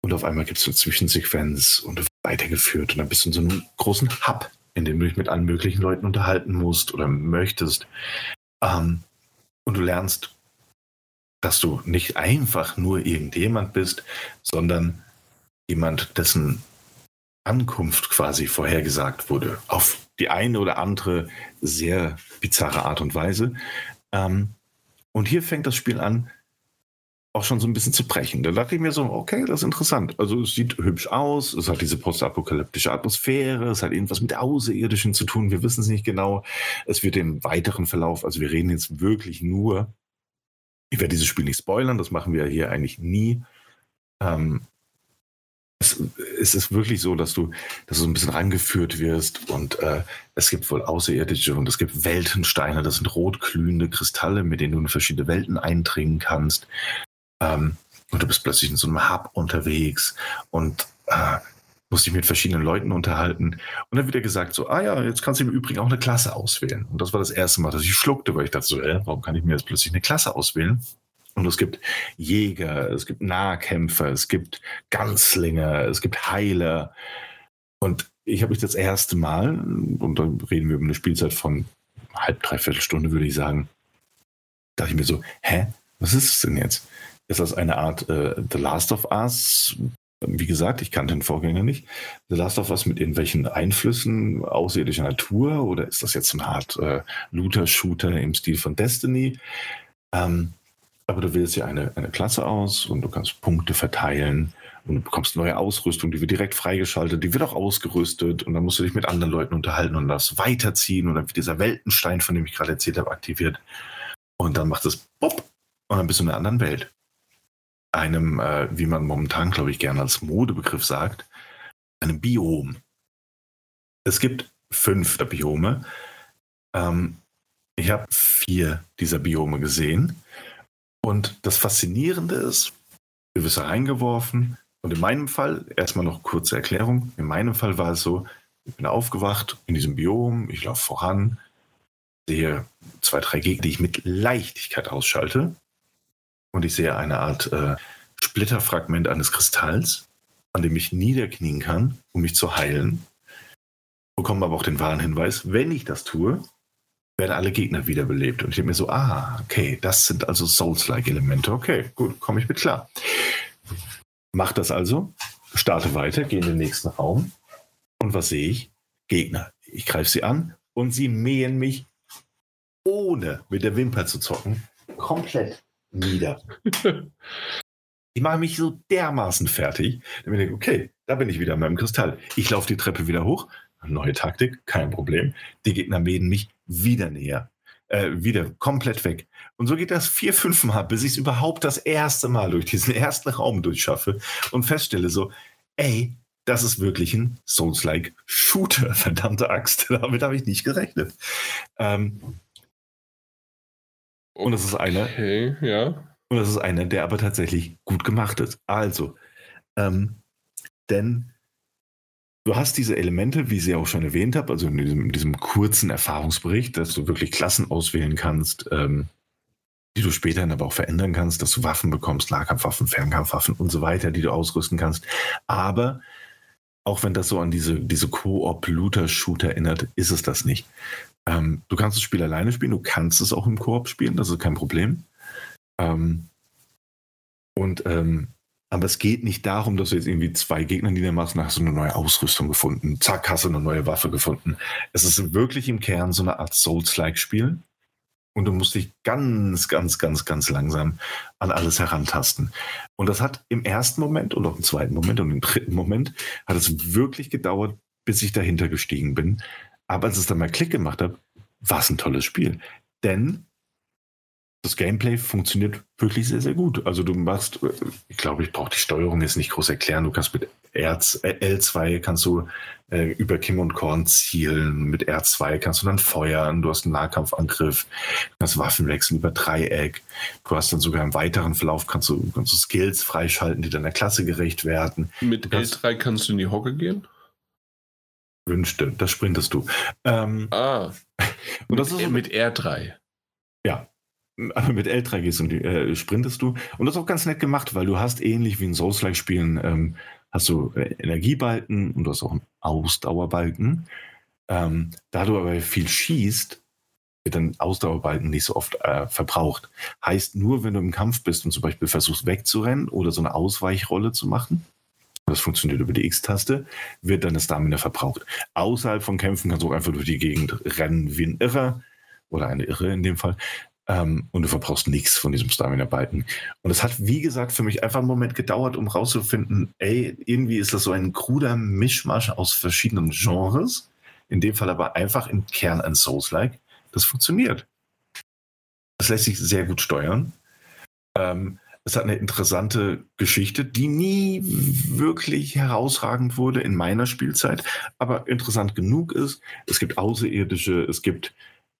Und auf einmal gibt es eine Zwischensequenz und du weitergeführt. Und dann bist du in so einem großen Hub, in dem du dich mit allen möglichen Leuten unterhalten musst oder möchtest. Ähm, und du lernst, dass du nicht einfach nur irgendjemand bist, sondern jemand, dessen Ankunft quasi vorhergesagt wurde. Auf die eine oder andere sehr bizarre Art und Weise. Ähm, und hier fängt das Spiel an, auch schon so ein bisschen zu brechen. Da dachte ich mir so, okay, das ist interessant. Also es sieht hübsch aus, es hat diese postapokalyptische Atmosphäre, es hat irgendwas mit Außerirdischen zu tun, wir wissen es nicht genau. Es wird im weiteren Verlauf, also wir reden jetzt wirklich nur, ich werde dieses Spiel nicht spoilern, das machen wir hier eigentlich nie. Ähm, es, es, ist wirklich so, dass du, dass du so ein bisschen rangeführt wirst und äh, es gibt wohl Außerirdische und es gibt Weltensteine, das sind rotglühende Kristalle, mit denen du in verschiedene Welten eindringen kannst. Ähm, und du bist plötzlich in so einem Hub unterwegs und äh, musst dich mit verschiedenen Leuten unterhalten. Und dann wird dir gesagt so, ah ja, jetzt kannst du im Übrigen auch eine Klasse auswählen. Und das war das erste Mal, dass ich schluckte, weil ich dachte so, äh, warum kann ich mir jetzt plötzlich eine Klasse auswählen? Und es gibt Jäger, es gibt Nahkämpfer, es gibt Ganzlinge, es gibt Heiler. Und ich habe mich das erste Mal, und dann reden wir über eine Spielzeit von halb, dreiviertel Stunde, würde ich sagen, dachte ich mir so, hä, was ist es denn jetzt? Ist das eine Art äh, The Last of Us? Wie gesagt, ich kannte den Vorgänger nicht. The Last of Us mit irgendwelchen Einflüssen außerirdischer Natur oder ist das jetzt eine Art äh, Looter-Shooter im Stil von Destiny? Ähm, aber du wählst ja eine, eine Klasse aus und du kannst Punkte verteilen und du bekommst neue Ausrüstung, die wird direkt freigeschaltet, die wird auch ausgerüstet und dann musst du dich mit anderen Leuten unterhalten und das weiterziehen und dann wird dieser Weltenstein, von dem ich gerade erzählt habe, aktiviert. Und dann macht es Bob und dann bist du in einer anderen Welt einem, äh, wie man momentan, glaube ich, gerne als Modebegriff sagt, einem Biom. Es gibt fünf Biome. Ähm, ich habe vier dieser Biome gesehen. Und das Faszinierende ist, du wirst reingeworfen. Und in meinem Fall, erstmal noch kurze Erklärung, in meinem Fall war es so, ich bin aufgewacht in diesem Biom, ich laufe voran, sehe zwei, drei Gegner, die ich mit Leichtigkeit ausschalte und ich sehe eine Art äh, Splitterfragment eines Kristalls, an dem ich niederknien kann, um mich zu heilen. Bekomme aber auch den wahren Hinweis, wenn ich das tue, werden alle Gegner wiederbelebt. Und ich denke mir so, ah, okay, das sind also Souls-like-Elemente. Okay, gut, komme ich mit klar. Mach das also, starte weiter, gehe in den nächsten Raum. Und was sehe ich? Gegner. Ich greife sie an und sie mähen mich, ohne mit der Wimper zu zocken, komplett nieder. ich mache mich so dermaßen fertig, damit ich okay, da bin ich wieder in meinem Kristall. Ich laufe die Treppe wieder hoch, neue Taktik, kein Problem. Die Gegner mähen mich wieder näher. Äh, wieder komplett weg. Und so geht das vier, fünf Mal, bis ich es überhaupt das erste Mal durch diesen ersten Raum durchschaffe und feststelle so, ey, das ist wirklich ein Souls-like Shooter, verdammte Axt. Damit habe ich nicht gerechnet. Ähm, und das ist einer. Okay, ja. Und das ist einer, der aber tatsächlich gut gemacht ist. Also, ähm, denn du hast diese Elemente, wie ich sie auch schon erwähnt habe, also in diesem, in diesem kurzen Erfahrungsbericht, dass du wirklich Klassen auswählen kannst, ähm, die du später dann aber auch verändern kannst, dass du Waffen bekommst, Nahkampfwaffen, Fernkampfwaffen und so weiter, die du ausrüsten kannst. Aber auch wenn das so an diese, diese Koop-Looter-Shooter erinnert, ist es das nicht. Ähm, du kannst das Spiel alleine spielen, du kannst es auch im Koop spielen, das ist kein Problem. Ähm, und ähm, aber es geht nicht darum, dass du jetzt irgendwie zwei Gegner niedermachst und hast du eine neue Ausrüstung gefunden. Zack, hast du eine neue Waffe gefunden. Es ist wirklich im Kern so eine Art Souls-like-Spiel. Und du musst dich ganz, ganz, ganz, ganz langsam an alles herantasten. Und das hat im ersten Moment und auch im zweiten Moment und im dritten Moment hat es wirklich gedauert, bis ich dahinter gestiegen bin. Aber als es dann mal Klick gemacht hat, war es ein tolles Spiel. Denn das Gameplay funktioniert wirklich sehr, sehr gut. Also du machst, äh, ich glaube, ich brauche die Steuerung jetzt nicht groß erklären. Du kannst mit R, äh, L2 kannst du äh, über Kim und Korn zielen. Mit R2 kannst du dann feuern. Du hast einen Nahkampfangriff. Du kannst Waffen wechseln über Dreieck. Du hast dann sogar im weiteren Verlauf kannst du, kannst du Skills freischalten, die deiner Klasse gerecht werden. Mit kannst, L3 kannst du in die Hocke gehen? Wünschte, das sprintest du. Ähm, ah. Und das mit, ist mit R3. Ja, aber mit L3 gehst und äh, sprintest du. Und das ist auch ganz nett gemacht, weil du hast ähnlich wie in Souls-like-Spielen, ähm, hast du äh, Energiebalken und du hast auch einen Ausdauerbalken. Ähm, da du aber viel schießt, wird dein Ausdauerbalken nicht so oft äh, verbraucht. Heißt, nur wenn du im Kampf bist und zum Beispiel versuchst wegzurennen oder so eine Ausweichrolle zu machen, das funktioniert über die X-Taste, wird deine Stamina verbraucht. Außerhalb von Kämpfen kannst du auch einfach durch die Gegend rennen wie ein Irrer oder eine Irre in dem Fall. Ähm, und du verbrauchst nichts von diesem Stamina-Balken. Und es hat, wie gesagt, für mich einfach einen Moment gedauert, um rauszufinden, ey, irgendwie ist das so ein kruder Mischmasch aus verschiedenen Genres. In dem Fall aber einfach im Kern ein Souls-like. Das funktioniert. Das lässt sich sehr gut steuern. Ähm, es hat eine interessante Geschichte, die nie wirklich herausragend wurde in meiner Spielzeit, aber interessant genug ist. Es gibt Außerirdische, es gibt,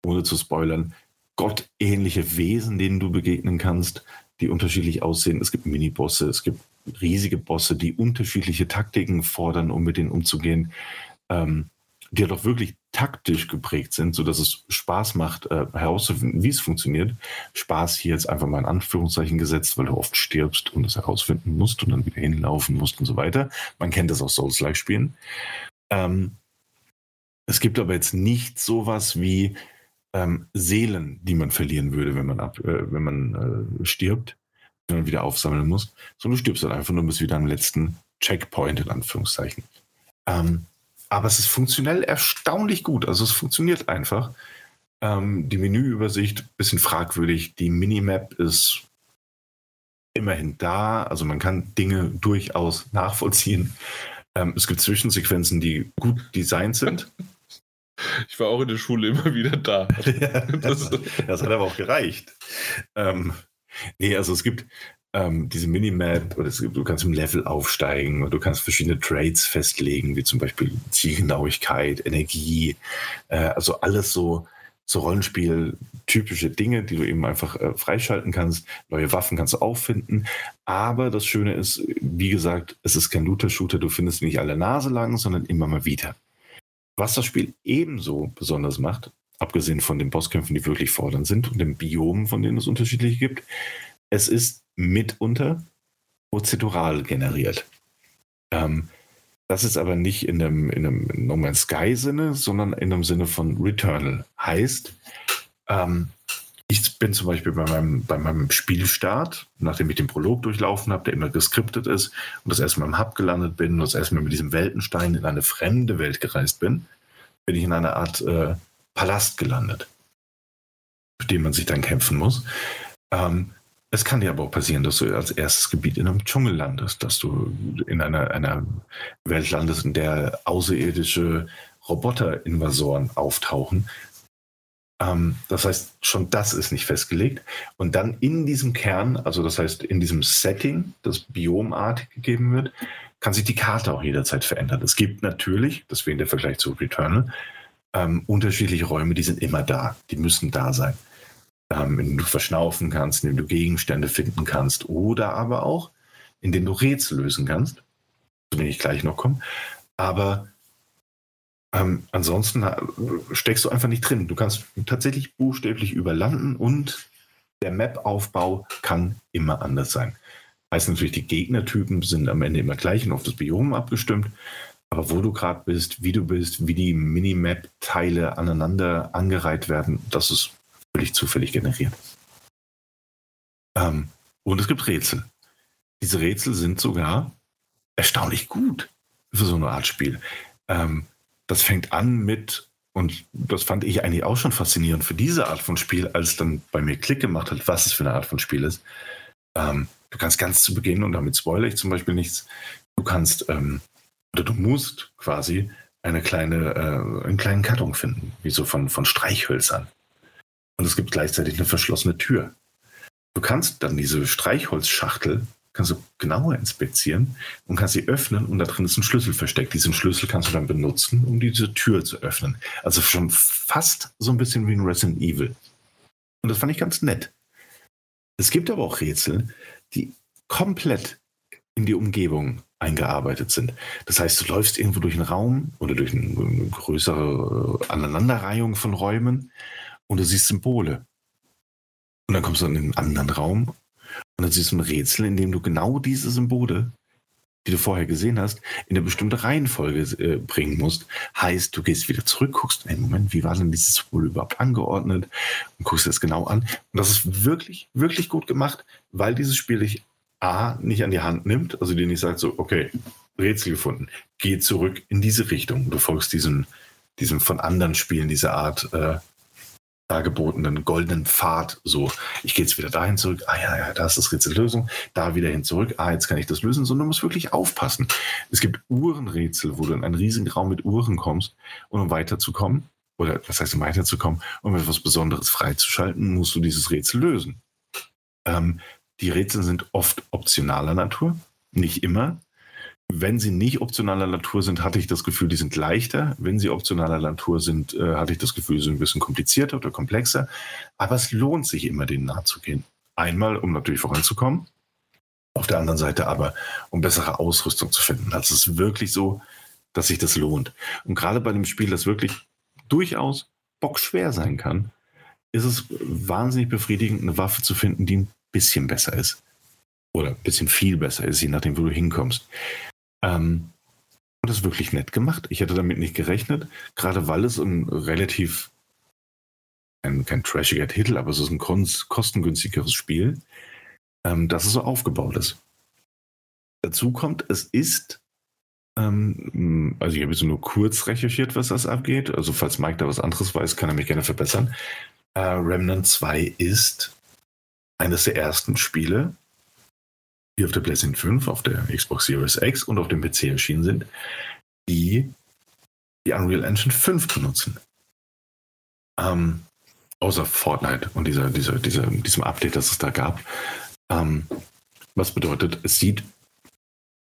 ohne zu spoilern, gottähnliche Wesen, denen du begegnen kannst, die unterschiedlich aussehen. Es gibt Minibosse, es gibt riesige Bosse, die unterschiedliche Taktiken fordern, um mit denen umzugehen, ähm, die ja doch wirklich taktisch geprägt sind, sodass es Spaß macht, äh, herauszufinden, wie es funktioniert. Spaß hier jetzt einfach mal in Anführungszeichen gesetzt, weil du oft stirbst und es herausfinden musst und dann wieder hinlaufen musst und so weiter. Man kennt das aus Souls-like-Spielen. Ähm, es gibt aber jetzt nicht sowas wie, ähm, Seelen, die man verlieren würde, wenn man, ab, äh, wenn man äh, stirbt, wenn man wieder aufsammeln muss, sondern du stirbst dann einfach nur bis wieder am letzten Checkpoint, in Anführungszeichen. Ähm, aber es ist funktionell erstaunlich gut. Also es funktioniert einfach. Ähm, die Menüübersicht, bisschen fragwürdig. Die Minimap ist immerhin da. Also man kann Dinge durchaus nachvollziehen. Ähm, es gibt Zwischensequenzen, die gut designt sind. Ich war auch in der Schule immer wieder da. das, das, hat aber auch gereicht. Ähm, nee, also es gibt ähm, diese Minimap, oder du kannst im Level aufsteigen und du kannst verschiedene Trades festlegen, wie zum Beispiel Zielgenauigkeit, Energie, äh, also alles so, so Rollenspiel-typische Dinge, die du eben einfach äh, freischalten kannst. Neue Waffen kannst du auch finden. Aber das Schöne ist, wie gesagt, es ist kein Looter-Shooter, du findest nicht alle Nase lang, sondern immer mal wieder. Was das Spiel ebenso besonders macht, abgesehen von den Bosskämpfen, die wirklich fordernd sind und den Biomen, von denen es unterschiedliche gibt, es ist mitunter prozedural generiert. Ähm, das ist aber nicht in einem, in einem No Man's Sky-Sinne, sondern in einem Sinne von Returnal. Heißt, ähm, ich bin zum Beispiel bei meinem, bei meinem Spielstart, nachdem ich den Prolog durchlaufen habe, der immer geskriptet ist und das erstmal im Hub gelandet bin und das erstmal mit diesem Weltenstein in eine fremde Welt gereist bin, bin ich in einer Art äh, Palast gelandet, für den man sich dann kämpfen muss. Ähm, es kann dir aber auch passieren, dass du als erstes Gebiet in einem Dschungel landest, dass du in einer, einer Welt landest, in der außerirdische Roboter-Invasoren auftauchen, ähm, das heißt, schon das ist nicht festgelegt. Und dann in diesem Kern, also das heißt in diesem Setting, das biomartig gegeben wird, kann sich die Karte auch jederzeit verändern. Es gibt natürlich, deswegen der Vergleich zu Returnal, ähm, unterschiedliche Räume, die sind immer da, die müssen da sein. Ähm, in denen du verschnaufen kannst, in denen du Gegenstände finden kannst oder aber auch, in denen du Rätsel lösen kannst, zu denen ich gleich noch komme. Aber ähm, ansonsten äh, steckst du einfach nicht drin. Du kannst tatsächlich buchstäblich überlanden und der Map-Aufbau kann immer anders sein. Heißt natürlich, die Gegnertypen sind am Ende immer gleich und auf das Biom abgestimmt. Aber wo du gerade bist, wie du bist, wie die Minimap-Teile aneinander angereiht werden, das ist völlig zufällig generiert. Ähm, und es gibt Rätsel. Diese Rätsel sind sogar erstaunlich gut für so eine Art Spiel. Ähm, das fängt an mit, und das fand ich eigentlich auch schon faszinierend für diese Art von Spiel, als dann bei mir Klick gemacht hat, was es für eine Art von Spiel ist. Ähm, du kannst ganz zu Beginn, und damit spoilere ich zum Beispiel nichts, du kannst, ähm, oder du musst quasi eine kleine, äh, einen kleinen Karton finden, wie so von, von Streichhölzern. Und es gibt gleichzeitig eine verschlossene Tür. du kannst dann diese Streichholzschachtel kannst du genauer inspizieren und kannst sie öffnen und da drin ist ein Schlüssel versteckt. Diesen Schlüssel kannst du dann benutzen, um diese Tür zu öffnen. Also schon fast so ein bisschen wie ein Resident Evil. Und das fand ich ganz nett. Es gibt aber auch Rätsel, die komplett in die Umgebung eingearbeitet sind. Das heißt, du läufst irgendwo durch einen Raum oder durch eine größere Aneinanderreihung von Räumen und du siehst Symbole. Und dann kommst du in einen anderen Raum und dann siehst du ein Rätsel, in dem du genau diese Symbole, die du vorher gesehen hast, in eine bestimmte Reihenfolge äh, bringen musst. Heißt, du gehst wieder zurück, guckst, hey, Moment, wie war denn dieses Symbol überhaupt angeordnet? Und guckst das genau an. Und das ist wirklich, wirklich gut gemacht, weil dieses Spiel dich A, nicht an die Hand nimmt, also dir nicht sagt so, okay, Rätsel gefunden, geh zurück in diese Richtung. Du folgst diesem, diesem von anderen Spielen, dieser Art äh, dargebotenen goldenen Pfad. So, ich gehe jetzt wieder dahin zurück. Ah ja, ja, da ist das Rätsellösung. Da wieder hin zurück. Ah, jetzt kann ich das lösen. Sondern du musst wirklich aufpassen. Es gibt Uhrenrätsel, wo du in einen riesigen Raum mit Uhren kommst. Und um weiterzukommen, oder was heißt um weiterzukommen, um etwas Besonderes freizuschalten, musst du dieses Rätsel lösen. Ähm, die Rätsel sind oft optionaler Natur. Nicht immer. Wenn sie nicht optionaler Natur sind, hatte ich das Gefühl, die sind leichter. Wenn sie optionaler Natur sind, äh, hatte ich das Gefühl, sie sind ein bisschen komplizierter oder komplexer. Aber es lohnt sich immer, denen nachzugehen. Einmal, um natürlich voranzukommen. Auf der anderen Seite aber, um bessere Ausrüstung zu finden. Also es ist wirklich so, dass sich das lohnt. Und gerade bei einem Spiel, das wirklich durchaus bockschwer sein kann, ist es wahnsinnig befriedigend, eine Waffe zu finden, die ein bisschen besser ist. Oder ein bisschen viel besser ist, je nachdem, wo du hinkommst. Ähm, und das ist wirklich nett gemacht. Ich hätte damit nicht gerechnet, gerade weil es ein relativ, ein, kein trashiger Titel, aber es ist ein kostengünstigeres Spiel, ähm, dass es so aufgebaut ist. Dazu kommt, es ist, ähm, also ich habe jetzt nur kurz recherchiert, was das abgeht. Also falls Mike da was anderes weiß, kann er mich gerne verbessern. Äh, Remnant 2 ist eines der ersten Spiele, die auf der PlayStation 5, auf der Xbox Series X und auf dem PC erschienen sind, die die Unreal Engine 5 benutzen. Ähm, außer Fortnite und dieser, dieser, dieser, diesem Update, das es da gab. Ähm, was bedeutet, es sieht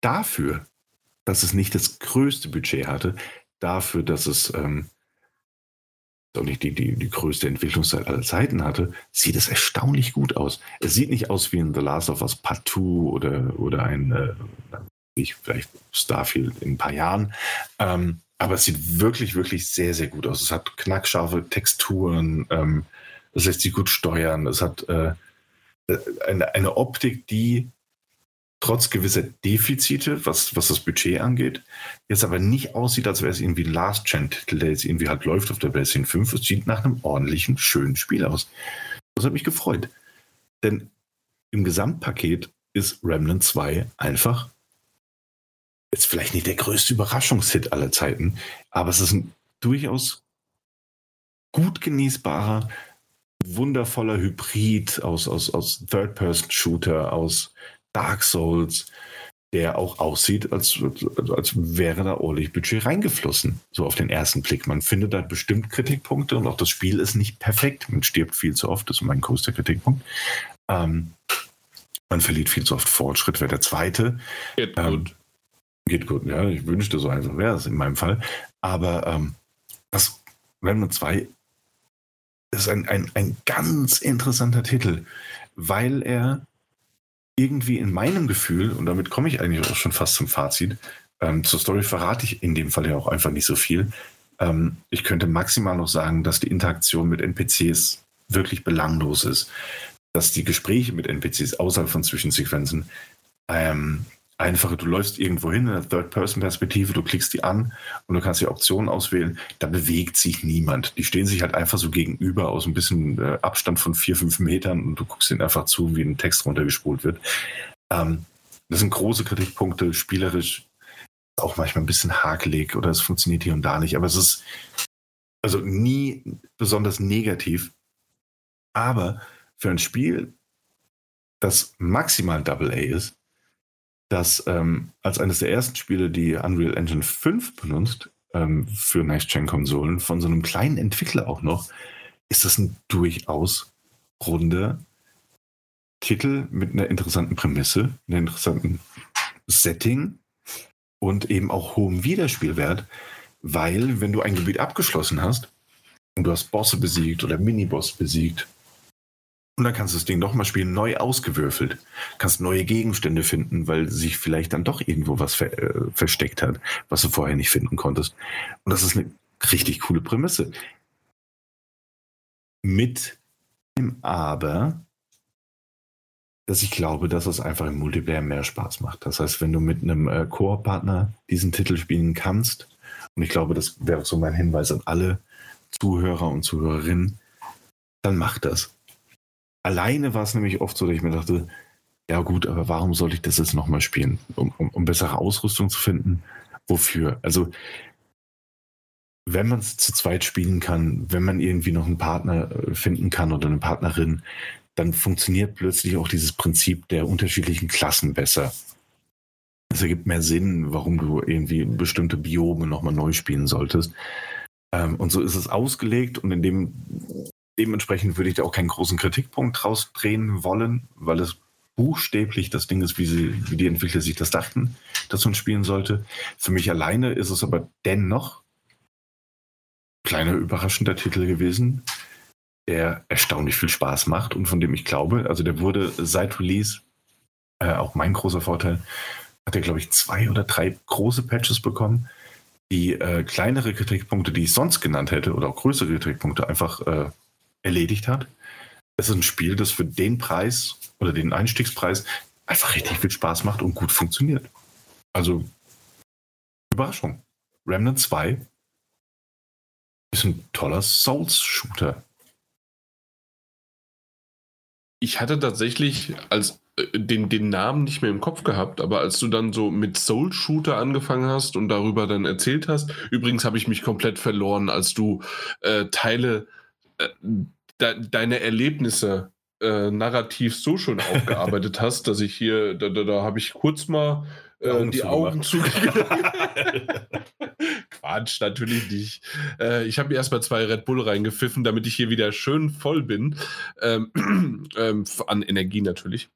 dafür, dass es nicht das größte Budget hatte, dafür, dass es ähm, auch nicht die, die, die größte Entwicklungszeit aller Zeiten hatte, sieht es erstaunlich gut aus. Es sieht nicht aus wie ein The Last of Us Part 2 oder, oder ein, äh, ich, vielleicht Starfield in ein paar Jahren. Ähm, aber es sieht wirklich, wirklich sehr, sehr gut aus. Es hat knackscharfe Texturen, ähm, es lässt sich gut steuern, es hat äh, äh eine, eine Optik, die trotz gewisser Defizite, was, was das Budget angeht, jetzt aber nicht aussieht, als wäre es irgendwie ein Last-Gen-Titel, der jetzt irgendwie halt läuft auf der PlayStation 5. Es sieht nach einem ordentlichen, schönen Spiel aus. Das hat mich gefreut. Denn im Gesamtpaket ist Remnant 2 einfach jetzt vielleicht nicht der größte Überraschungshit aller Zeiten, aber es ist ein durchaus gut genießbarer, wundervoller Hybrid aus, aus, aus Third-Person-Shooter, aus Dark Souls, der auch aussieht, als, als wäre da ordentlich Budget reingeflossen. So auf den ersten Blick. Man findet da bestimmt Kritikpunkte und auch das Spiel ist nicht perfekt. Man stirbt viel zu oft, das ist mein größter Kritikpunkt. Ähm, man verliert viel zu oft Fortschritt, wäre der zweite. Geht ähm, gut. Geht gut, ja. Ich wünschte, so einfach wäre es in meinem Fall. Aber ähm, das Remnant 2 ist ein, ein, ein ganz interessanter Titel, weil er irgendwie in meinem Gefühl, und damit komme ich eigentlich auch schon fast zum Fazit, ähm, zur Story verrate ich in dem Fall ja auch einfach nicht so viel. Ähm, ich könnte maximal noch sagen, dass die Interaktion mit NPCs wirklich belanglos ist. Dass die Gespräche mit NPCs außerhalb von Zwischensequenzen ähm, einfache, du läufst irgendwo hin in der Third-Person-Perspektive, du klickst die an und du kannst die Optionen auswählen, da bewegt sich niemand. Die stehen sich halt einfach so gegenüber aus ein bisschen äh, Abstand von vier, fünf Metern und du guckst ihnen einfach zu, wie ein Text runtergespult wird. Ähm, das sind große Kritikpunkte, spielerisch auch manchmal ein bisschen hakelig oder es funktioniert hier und da nicht, aber es ist also nie besonders negativ. Aber für ein Spiel, das maximal Double A ist, dass ähm, als eines der ersten Spiele, die Unreal Engine 5 benutzt, ähm, für Next-Gen-Konsolen, von so einem kleinen Entwickler auch noch, ist das ein durchaus runder, Titel mit einer interessanten Prämisse, einem interessanten Setting und eben auch hohem Wiederspielwert, weil wenn du ein Gebiet abgeschlossen hast und du hast Bosse besiegt oder Miniboss besiegt und dann kannst du das Ding nochmal spielen, neu ausgewürfelt. Kannst neue Gegenstände finden, weil sich vielleicht dann doch irgendwo was ver äh, versteckt hat, was du vorher nicht finden konntest. Und das ist eine richtig coole Prämisse. Mit dem Aber, dass ich glaube, dass es einfach im Multiplayer mehr Spaß macht. Das heißt, wenn du mit einem äh, Koop-Partner diesen Titel spielen kannst, und ich glaube, das wäre so mein Hinweis an alle Zuhörer und Zuhörerinnen, dann macht das. Alleine war es nämlich oft so, dass ich mir dachte, ja gut, aber warum sollte ich das jetzt nochmal spielen? Um, um, um bessere Ausrüstung zu finden? Wofür? Also, wenn man es zu zweit spielen kann, wenn man irgendwie noch einen Partner äh, finden kann oder eine Partnerin, dann funktioniert plötzlich auch dieses Prinzip der unterschiedlichen Klassen besser. Es ergibt mehr Sinn, warum du irgendwie bestimmte Biome nochmal neu spielen solltest. Ähm, und so ist es ausgelegt und in dem dementsprechend würde ich da auch keinen großen Kritikpunkt draus drehen wollen, weil es buchstäblich das Ding ist, wie, sie, wie die Entwickler sich das dachten, dass man spielen sollte. Für mich alleine ist es aber dennoch ein kleiner überraschender Titel gewesen, der erstaunlich viel Spaß macht und von dem ich glaube, also der wurde seit Release, äh, auch mein großer Vorteil, hat er, glaube ich, zwei oder drei große Patches bekommen, die äh, kleinere Kritikpunkte, die ich sonst genannt hätte, oder auch größere Kritikpunkte einfach äh, erledigt hat. Es ist ein Spiel, das für den Preis oder den Einstiegspreis einfach richtig viel Spaß macht und gut funktioniert. Also, Überraschung. Remnant 2 ist ein toller Souls-Shooter. Ich hatte tatsächlich als äh, den, den Namen nicht mehr im Kopf gehabt, aber als du dann so mit Soul Shooter angefangen hast und darüber dann erzählt hast, übrigens habe ich mich komplett verloren, als du äh, Teile de deine Erlebnisse äh, narrativ so schon aufgearbeitet hast, dass ich hier, da, da, da habe ich kurz mal äh, die Augen zugemacht. Quatsch, natürlich nicht. Äh, ich habe mir erstmal zwei Red Bull reingepfiffen, damit ich hier wieder schön voll bin. Ähm, ähm, an Energie natürlich.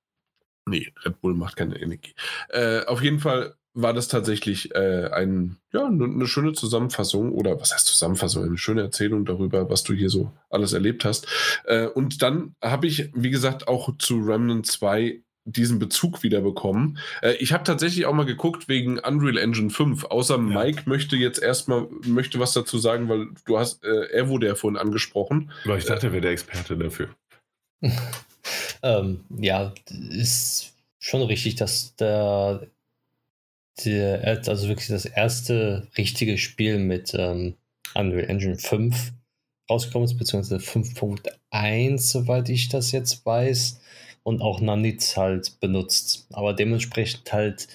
Nee, Red Bull macht keine Energie. Äh, auf jeden Fall war das tatsächlich äh, ein, ja, eine ne schöne Zusammenfassung oder was heißt Zusammenfassung, eine schöne Erzählung darüber, was du hier so alles erlebt hast. Äh, und dann habe ich, wie gesagt, auch zu Remnant 2 diesen Bezug wieder bekommen. Äh, ich habe tatsächlich auch mal geguckt wegen Unreal Engine 5. Außer ja. Mike möchte jetzt erstmal möchte was dazu sagen, weil du hast, äh, er wurde ja vorhin angesprochen. Weil ich dachte, er wäre der Experte dafür. ähm, ja, ist schon richtig, dass der der, also wirklich das erste richtige Spiel mit ähm, Unreal Engine 5 rausgekommen ist, beziehungsweise 5.1, soweit ich das jetzt weiß, und auch Nanitz halt benutzt, aber dementsprechend halt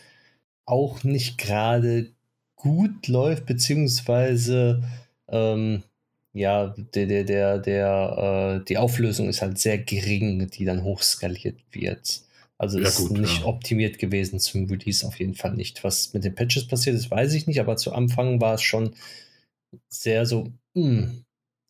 auch nicht gerade gut läuft, beziehungsweise ähm, ja, der, der, der, der, äh, die Auflösung ist halt sehr gering, die dann hochskaliert wird. Also ja, ist gut, nicht ja. optimiert gewesen zum Release auf jeden Fall nicht. Was mit den Patches passiert ist, weiß ich nicht, aber zu Anfang war es schon sehr so, mh. Hm.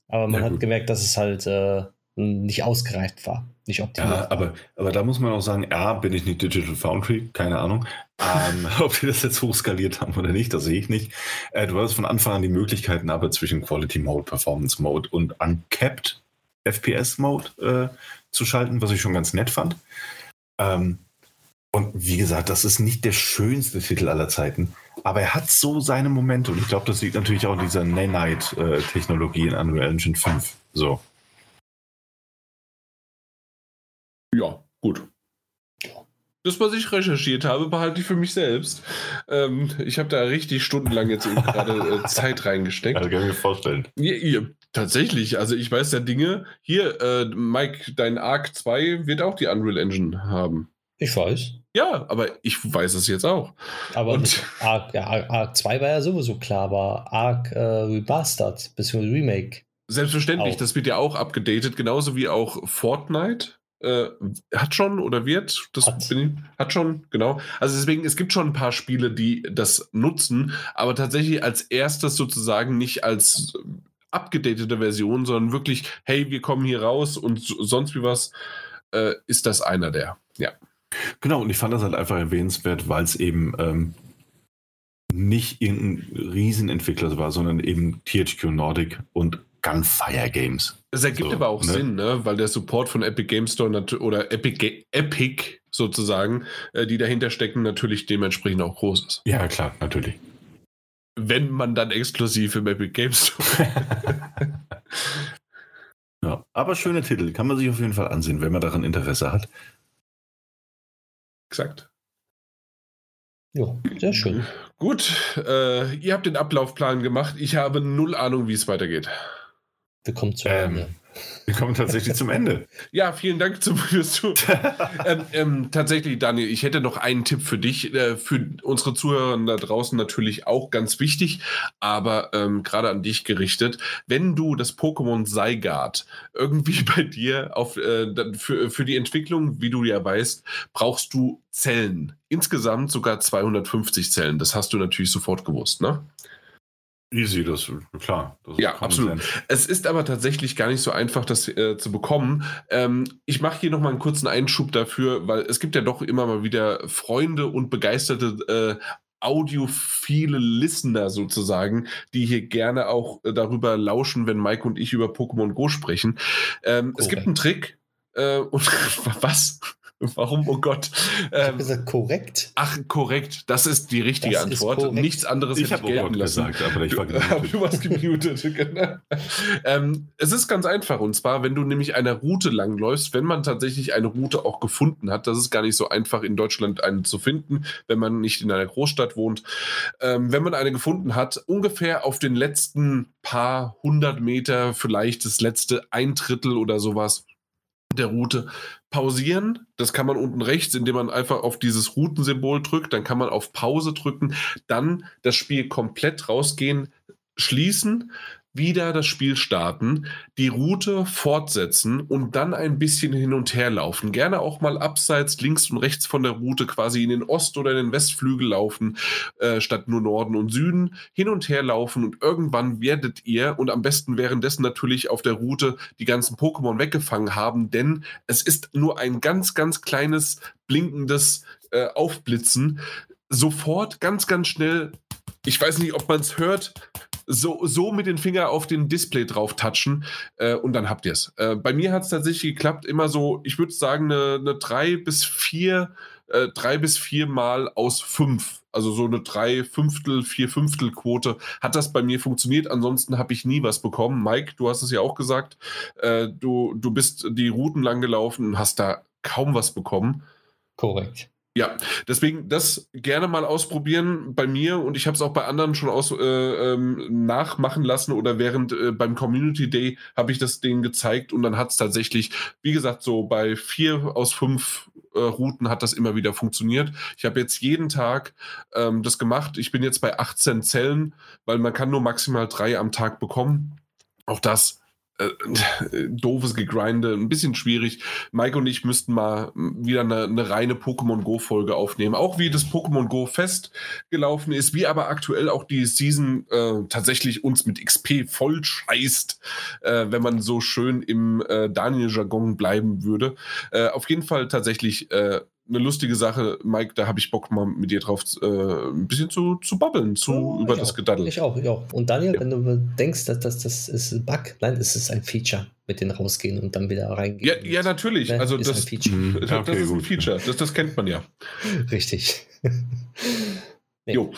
aber man ja, hat gut. gemerkt, dass es halt äh, nicht ausgereift war, nicht optimiert. Ja, aber, aber da muss man auch sagen, ja, bin ich nicht Digital Foundry, keine Ahnung. ähm, ob die das jetzt hochskaliert haben oder nicht, das sehe ich nicht. Äh, du hast von Anfang an die Möglichkeiten aber zwischen Quality Mode, Performance Mode und Uncapped FPS Mode äh, zu schalten, was ich schon ganz nett fand. Ähm, und wie gesagt, das ist nicht der schönste Titel aller Zeiten, aber er hat so seine Momente und ich glaube, das liegt natürlich auch in dieser Nanite-Technologie in Unreal Engine 5. So. Ja, gut. Das, was ich recherchiert habe, behalte ich für mich selbst. Ähm, ich habe da richtig stundenlang jetzt gerade äh, Zeit reingesteckt. Also kann ich mir vorstellen. Ja, ja, tatsächlich, also ich weiß ja Dinge. Hier, äh, Mike, dein Arc 2 wird auch die Unreal Engine haben. Ich weiß. Ja, aber ich weiß es jetzt auch. Aber Arc, ja, Arc 2 war ja sowieso klar, aber Arc äh, Remastered bzw. Remake. Selbstverständlich, auch. das wird ja auch abgedatet, genauso wie auch Fortnite äh, hat schon oder wird, das hat. bin hat schon, genau. Also deswegen, es gibt schon ein paar Spiele, die das nutzen, aber tatsächlich als erstes sozusagen nicht als abgedatete Version, sondern wirklich, hey, wir kommen hier raus und sonst wie was. äh, ist das einer der. Ja. Genau, und ich fand das halt einfach erwähnenswert, weil es eben ähm, nicht irgendein Riesenentwickler war, sondern eben THQ Nordic und Gunfire Games. Das ergibt so, aber auch ne? Sinn, ne? weil der Support von Epic Game Store oder Epic, Epic sozusagen, äh, die dahinter stecken, natürlich dementsprechend auch groß ist. Ja, klar, natürlich. Wenn man dann exklusiv im Epic Game Store. ja, aber schöne Titel, kann man sich auf jeden Fall ansehen, wenn man daran Interesse hat. Exakt. Ja, sehr schön. Gut, äh, ihr habt den Ablaufplan gemacht. Ich habe null Ahnung, wie es weitergeht. Wir kommen zum ähm, Ende. Wir kommen tatsächlich zum Ende. Ja, vielen Dank zum, fürs ähm, ähm, Tatsächlich, Daniel, ich hätte noch einen Tipp für dich, äh, für unsere Zuhörer da draußen natürlich auch ganz wichtig, aber ähm, gerade an dich gerichtet. Wenn du das Pokémon Zygarde irgendwie bei dir auf, äh, für, für die Entwicklung, wie du ja weißt, brauchst du Zellen. Insgesamt sogar 250 Zellen. Das hast du natürlich sofort gewusst, ne? Easy, das klar. Das ja, absolut. Sein. Es ist aber tatsächlich gar nicht so einfach, das äh, zu bekommen. Ähm, ich mache hier nochmal einen kurzen Einschub dafür, weil es gibt ja doch immer mal wieder Freunde und begeisterte äh, audiophile Listener sozusagen, die hier gerne auch äh, darüber lauschen, wenn Mike und ich über Pokémon Go sprechen. Ähm, es gibt einen Trick. Äh, und was? Warum, oh Gott? Ähm, ich habe gesagt, korrekt. Ach, korrekt. Das ist die richtige das Antwort. Nichts anderes ich hätte ich gelten lassen. Gesagt, aber ich war du, du warst gemutet. genau. ähm, es ist ganz einfach. Und zwar, wenn du nämlich eine Route langläufst, wenn man tatsächlich eine Route auch gefunden hat, das ist gar nicht so einfach in Deutschland eine zu finden, wenn man nicht in einer Großstadt wohnt. Ähm, wenn man eine gefunden hat, ungefähr auf den letzten paar hundert Meter, vielleicht das letzte ein Drittel oder sowas, der Route pausieren. Das kann man unten rechts, indem man einfach auf dieses Routensymbol drückt. Dann kann man auf Pause drücken, dann das Spiel komplett rausgehen, schließen, wieder das Spiel starten, die Route fortsetzen und dann ein bisschen hin und her laufen. Gerne auch mal abseits links und rechts von der Route quasi in den Ost- oder in den Westflügel laufen, äh, statt nur Norden und Süden. Hin und her laufen und irgendwann werdet ihr und am besten währenddessen natürlich auf der Route die ganzen Pokémon weggefangen haben, denn es ist nur ein ganz, ganz kleines blinkendes äh, Aufblitzen. Sofort ganz, ganz schnell ich weiß nicht, ob man es hört, so, so mit den Finger auf den Display drauf touchen äh, und dann habt ihr es. Äh, bei mir hat es tatsächlich geklappt, immer so, ich würde sagen, eine, eine drei bis vier, äh, drei bis vier Mal aus fünf. Also so eine drei Fünftel, vier Fünftel Quote hat das bei mir funktioniert. Ansonsten habe ich nie was bekommen. Mike, du hast es ja auch gesagt, äh, du, du bist die Routen lang gelaufen und hast da kaum was bekommen. Korrekt. Ja, deswegen das gerne mal ausprobieren bei mir und ich habe es auch bei anderen schon aus, äh, ähm, nachmachen lassen oder während äh, beim Community Day habe ich das denen gezeigt und dann hat es tatsächlich, wie gesagt, so bei vier aus fünf äh, Routen hat das immer wieder funktioniert. Ich habe jetzt jeden Tag ähm, das gemacht. Ich bin jetzt bei 18 Zellen, weil man kann nur maximal drei am Tag bekommen. Auch das äh, doofes Gegrinde, ein bisschen schwierig. Mike und ich müssten mal wieder eine, eine reine Pokémon Go-Folge aufnehmen. Auch wie das Pokémon Go Fest gelaufen ist, wie aber aktuell auch die Season äh, tatsächlich uns mit XP voll scheißt, äh, wenn man so schön im äh, Daniel-Jargon bleiben würde. Äh, auf jeden Fall tatsächlich äh, eine lustige Sache, Mike, da habe ich Bock mal mit dir drauf äh, ein bisschen zu, zu babbeln, zu oh, über das auch. Gedaddel. Ich auch, ich auch. Und Daniel, ja. wenn du denkst, dass das, das ist ein Bug, nein, es ist ein Feature mit den rausgehen und dann wieder reingehen. Ja, ja natürlich. Ne? Also ist das, ein Feature. Mhm. das, okay, ist ein Feature. Das, das kennt man ja. Richtig. nee. Jo.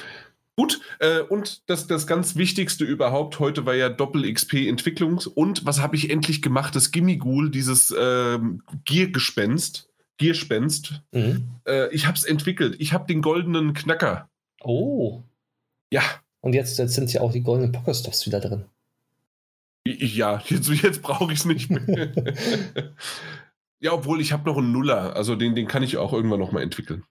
Gut, äh, und das, das ganz Wichtigste überhaupt heute war ja Doppel-XP-Entwicklungs- und was habe ich endlich gemacht? Das Gimmighoul, dieses ähm, Giergespenst Gierspenst. Mhm. Äh, ich habe es entwickelt. Ich habe den goldenen Knacker. Oh. Ja. Und jetzt, jetzt sind ja auch die goldenen Pokerstops wieder drin. Ja, jetzt, jetzt brauche ich es nicht mehr. ja, obwohl ich habe noch einen Nuller. Also den, den kann ich auch irgendwann noch mal entwickeln.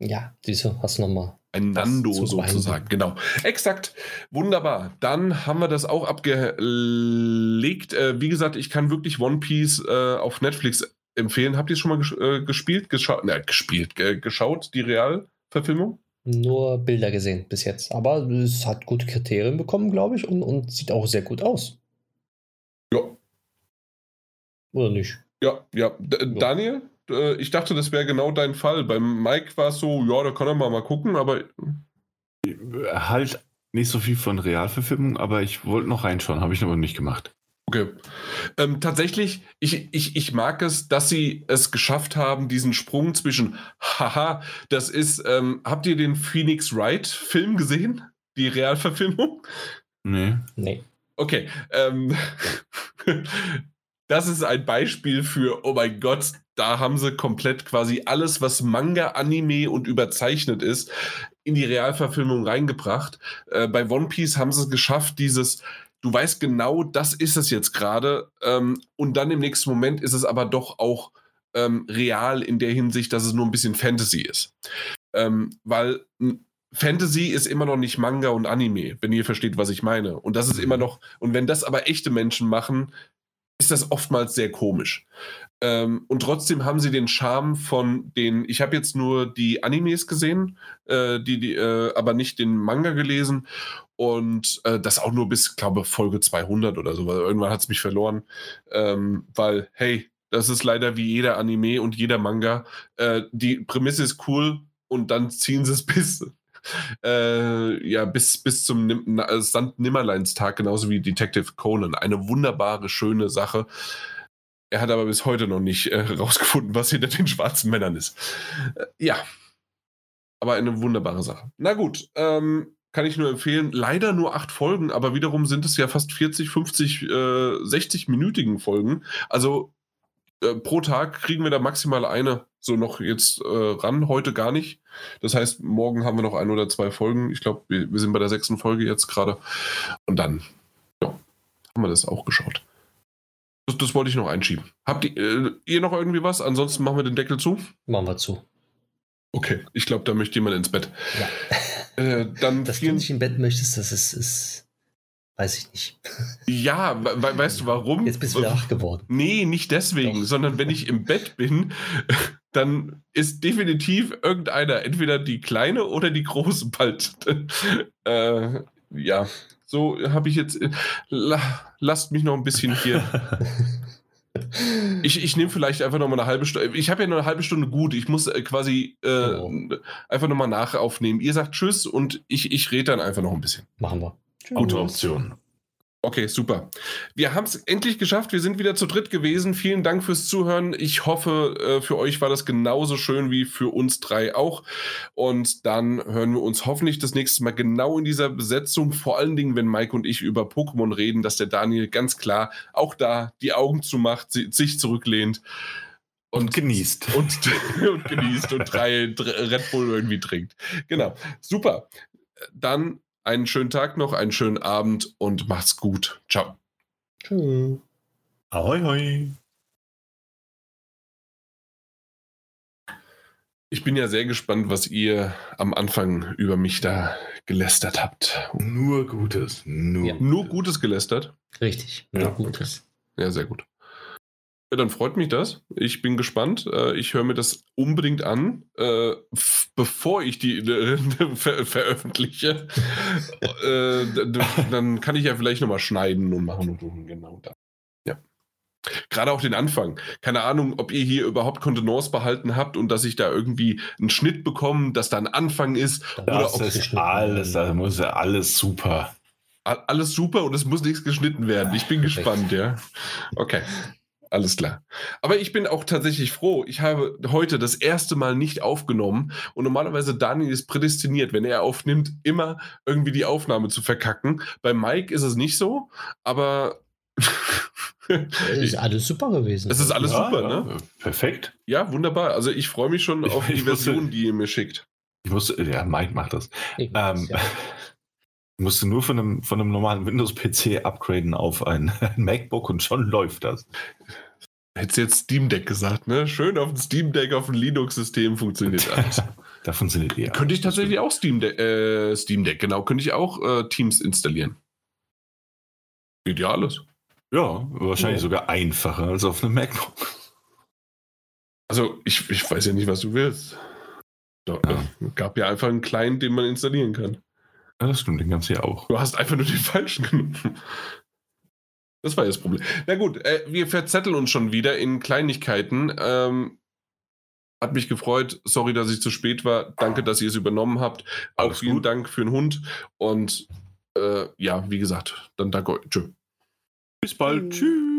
Ja, diese hast du noch mal. Ein Nando sozusagen, genau. Exakt. Wunderbar. Dann haben wir das auch abgelegt. Äh, wie gesagt, ich kann wirklich One Piece äh, auf Netflix empfehlen. Habt ihr schon mal ges äh, gespielt? Gescha na, gespielt, äh, geschaut, die Realverfilmung? Nur Bilder gesehen bis jetzt. Aber es hat gute Kriterien bekommen, glaube ich, und, und sieht auch sehr gut aus. Ja. Oder nicht? Ja, ja. D Daniel, äh, ich dachte, das wäre genau dein Fall. Beim Mike war es so, ja, da kann er mal, mal gucken, aber. Halt nicht so viel von Realverfilmung, aber ich wollte noch reinschauen, habe ich aber nicht gemacht. Okay. Ähm, tatsächlich, ich, ich, ich mag es, dass sie es geschafft haben, diesen Sprung zwischen, haha, das ist, ähm, habt ihr den Phoenix Wright-Film gesehen? Die Realverfilmung? Nee. Nee. Okay. Ähm, das ist ein Beispiel für, oh mein Gott, da haben sie komplett quasi alles, was Manga, Anime und überzeichnet ist, in die Realverfilmung reingebracht. Äh, bei One Piece haben sie es geschafft, dieses, du weißt genau, das ist es jetzt gerade. Ähm, und dann im nächsten Moment ist es aber doch auch ähm, real in der Hinsicht, dass es nur ein bisschen Fantasy ist. Ähm, weil Fantasy ist immer noch nicht Manga und Anime, wenn ihr versteht, was ich meine. Und das ist immer noch, und wenn das aber echte Menschen machen, ist das oftmals sehr komisch. Ähm, und trotzdem haben sie den Charme von den, ich habe jetzt nur die Animes gesehen, äh, die, die, äh, aber nicht den Manga gelesen und äh, das auch nur bis, glaube Folge 200 oder so, weil irgendwann hat es mich verloren, ähm, weil, hey, das ist leider wie jeder Anime und jeder Manga. Äh, die Prämisse ist cool und dann ziehen sie es bis äh, ja, bis, bis zum Nim Sand Nimmerleinstag, genauso wie Detective Conan. Eine wunderbare, schöne Sache. Er hat aber bis heute noch nicht äh, was hinter den schwarzen Männern ist. Äh, ja. Aber eine wunderbare Sache. Na gut, ähm, kann ich nur empfehlen. Leider nur acht Folgen, aber wiederum sind es ja fast 40, 50, äh, 60-minütigen Folgen. Also äh, pro Tag kriegen wir da maximal eine so noch jetzt äh, ran, heute gar nicht. Das heißt, morgen haben wir noch ein oder zwei Folgen. Ich glaube, wir, wir, sind bei der sechsten Folge jetzt gerade. Und dann ja, haben wir das auch geschaut. Das, das wollte ich noch einschieben. Habt ihr, äh, ihr noch irgendwie was? Ansonsten machen wir den Deckel zu. Machen wir zu. Okay, ich glaube, da möchte jemand ins Bett. Ja. Äh, dann Dass du nicht im Bett möchtest, das ist, ist Weiß ich nicht. Ja, we weißt du warum? Jetzt bist du wieder wach geworden. Nee, nicht deswegen, Doch. sondern wenn ich im Bett bin, dann ist definitiv irgendeiner, entweder die kleine oder die große bald. äh, ja, so habe ich jetzt. La, lasst mich noch ein bisschen hier. Ich, ich nehme vielleicht einfach noch mal eine halbe Stunde. Ich habe ja nur eine halbe Stunde gut. Ich muss äh, quasi äh, oh. einfach noch mal nachaufnehmen. Ihr sagt Tschüss und ich, ich rede dann einfach noch ein bisschen. Machen wir. Gute Option. Okay, super. Wir haben es endlich geschafft. Wir sind wieder zu dritt gewesen. Vielen Dank fürs Zuhören. Ich hoffe, äh, für euch war das genauso schön wie für uns drei auch. Und dann hören wir uns hoffentlich das nächste Mal genau in dieser Besetzung. Vor allen Dingen, wenn Mike und ich über Pokémon reden, dass der Daniel ganz klar auch da die Augen zumacht, sich zurücklehnt. Und, und genießt. Und, und genießt und drei, drei Red Bull irgendwie trinkt. Genau. Super. Dann einen schönen Tag noch, einen schönen Abend und macht's gut. Ciao. Tschüss. Ahoi, hoi. Ich bin ja sehr gespannt, was ihr am Anfang über mich da gelästert habt. Nur Gutes. Nur, ja. nur Gutes gelästert? Richtig, nur ja, Gutes. Okay. Ja, sehr gut. Ja, dann freut mich das. Ich bin gespannt. Äh, ich höre mir das unbedingt an, äh, bevor ich die äh, ver veröffentliche. dann kann ich ja vielleicht nochmal schneiden und machen und tun. Genau da. Ja. Gerade auch den Anfang. Keine Ahnung, ob ihr hier überhaupt Kontenance behalten habt und dass ich da irgendwie einen Schnitt bekomme, dass da ein Anfang ist. Das oder ob ist alles, da muss ja alles super. Alles super und es muss nichts geschnitten werden. Ich bin gespannt, ja. Okay. Alles klar. Aber ich bin auch tatsächlich froh. Ich habe heute das erste Mal nicht aufgenommen und normalerweise Daniel ist prädestiniert, wenn er aufnimmt, immer irgendwie die Aufnahme zu verkacken. Bei Mike ist es nicht so, aber es ist alles super gewesen. Es ist alles ja, super, ja, ne? Perfekt. Ja, wunderbar. Also ich freue mich schon ich, auf die Version, die ihr mir schickt. Ich muss, ja, Mike macht das. Ähm, ja. Musst du nur von einem, von einem normalen Windows-PC upgraden auf ein, MacBook und schon läuft das. Hättest du jetzt Steam Deck gesagt, ne? Schön auf dem Steam Deck, auf dem Linux-System funktioniert alles. da funktioniert ja. Könnte ich tatsächlich auch Steam, De äh, Steam Deck, genau, könnte ich auch äh, Teams installieren. Geht ja. Ja, wahrscheinlich oh. sogar einfacher als auf einem MacBook. Also, ich, ich weiß ja nicht, was du willst. So, ja. äh, gab ja einfach einen Client, den man installieren kann. Ja, das stimmt, den kannst du ja auch. Du hast einfach nur den falschen genommen. Das war ja das Problem. Na gut, äh, wir verzetteln uns schon wieder in Kleinigkeiten. Ähm, hat mich gefreut. Sorry, dass ich zu spät war. Danke, dass ihr es übernommen habt. Auch Alles vielen gut. Dank für den Hund. Und äh, ja, wie gesagt, dann danke euch. Tschö. Bis bald. Tschüss.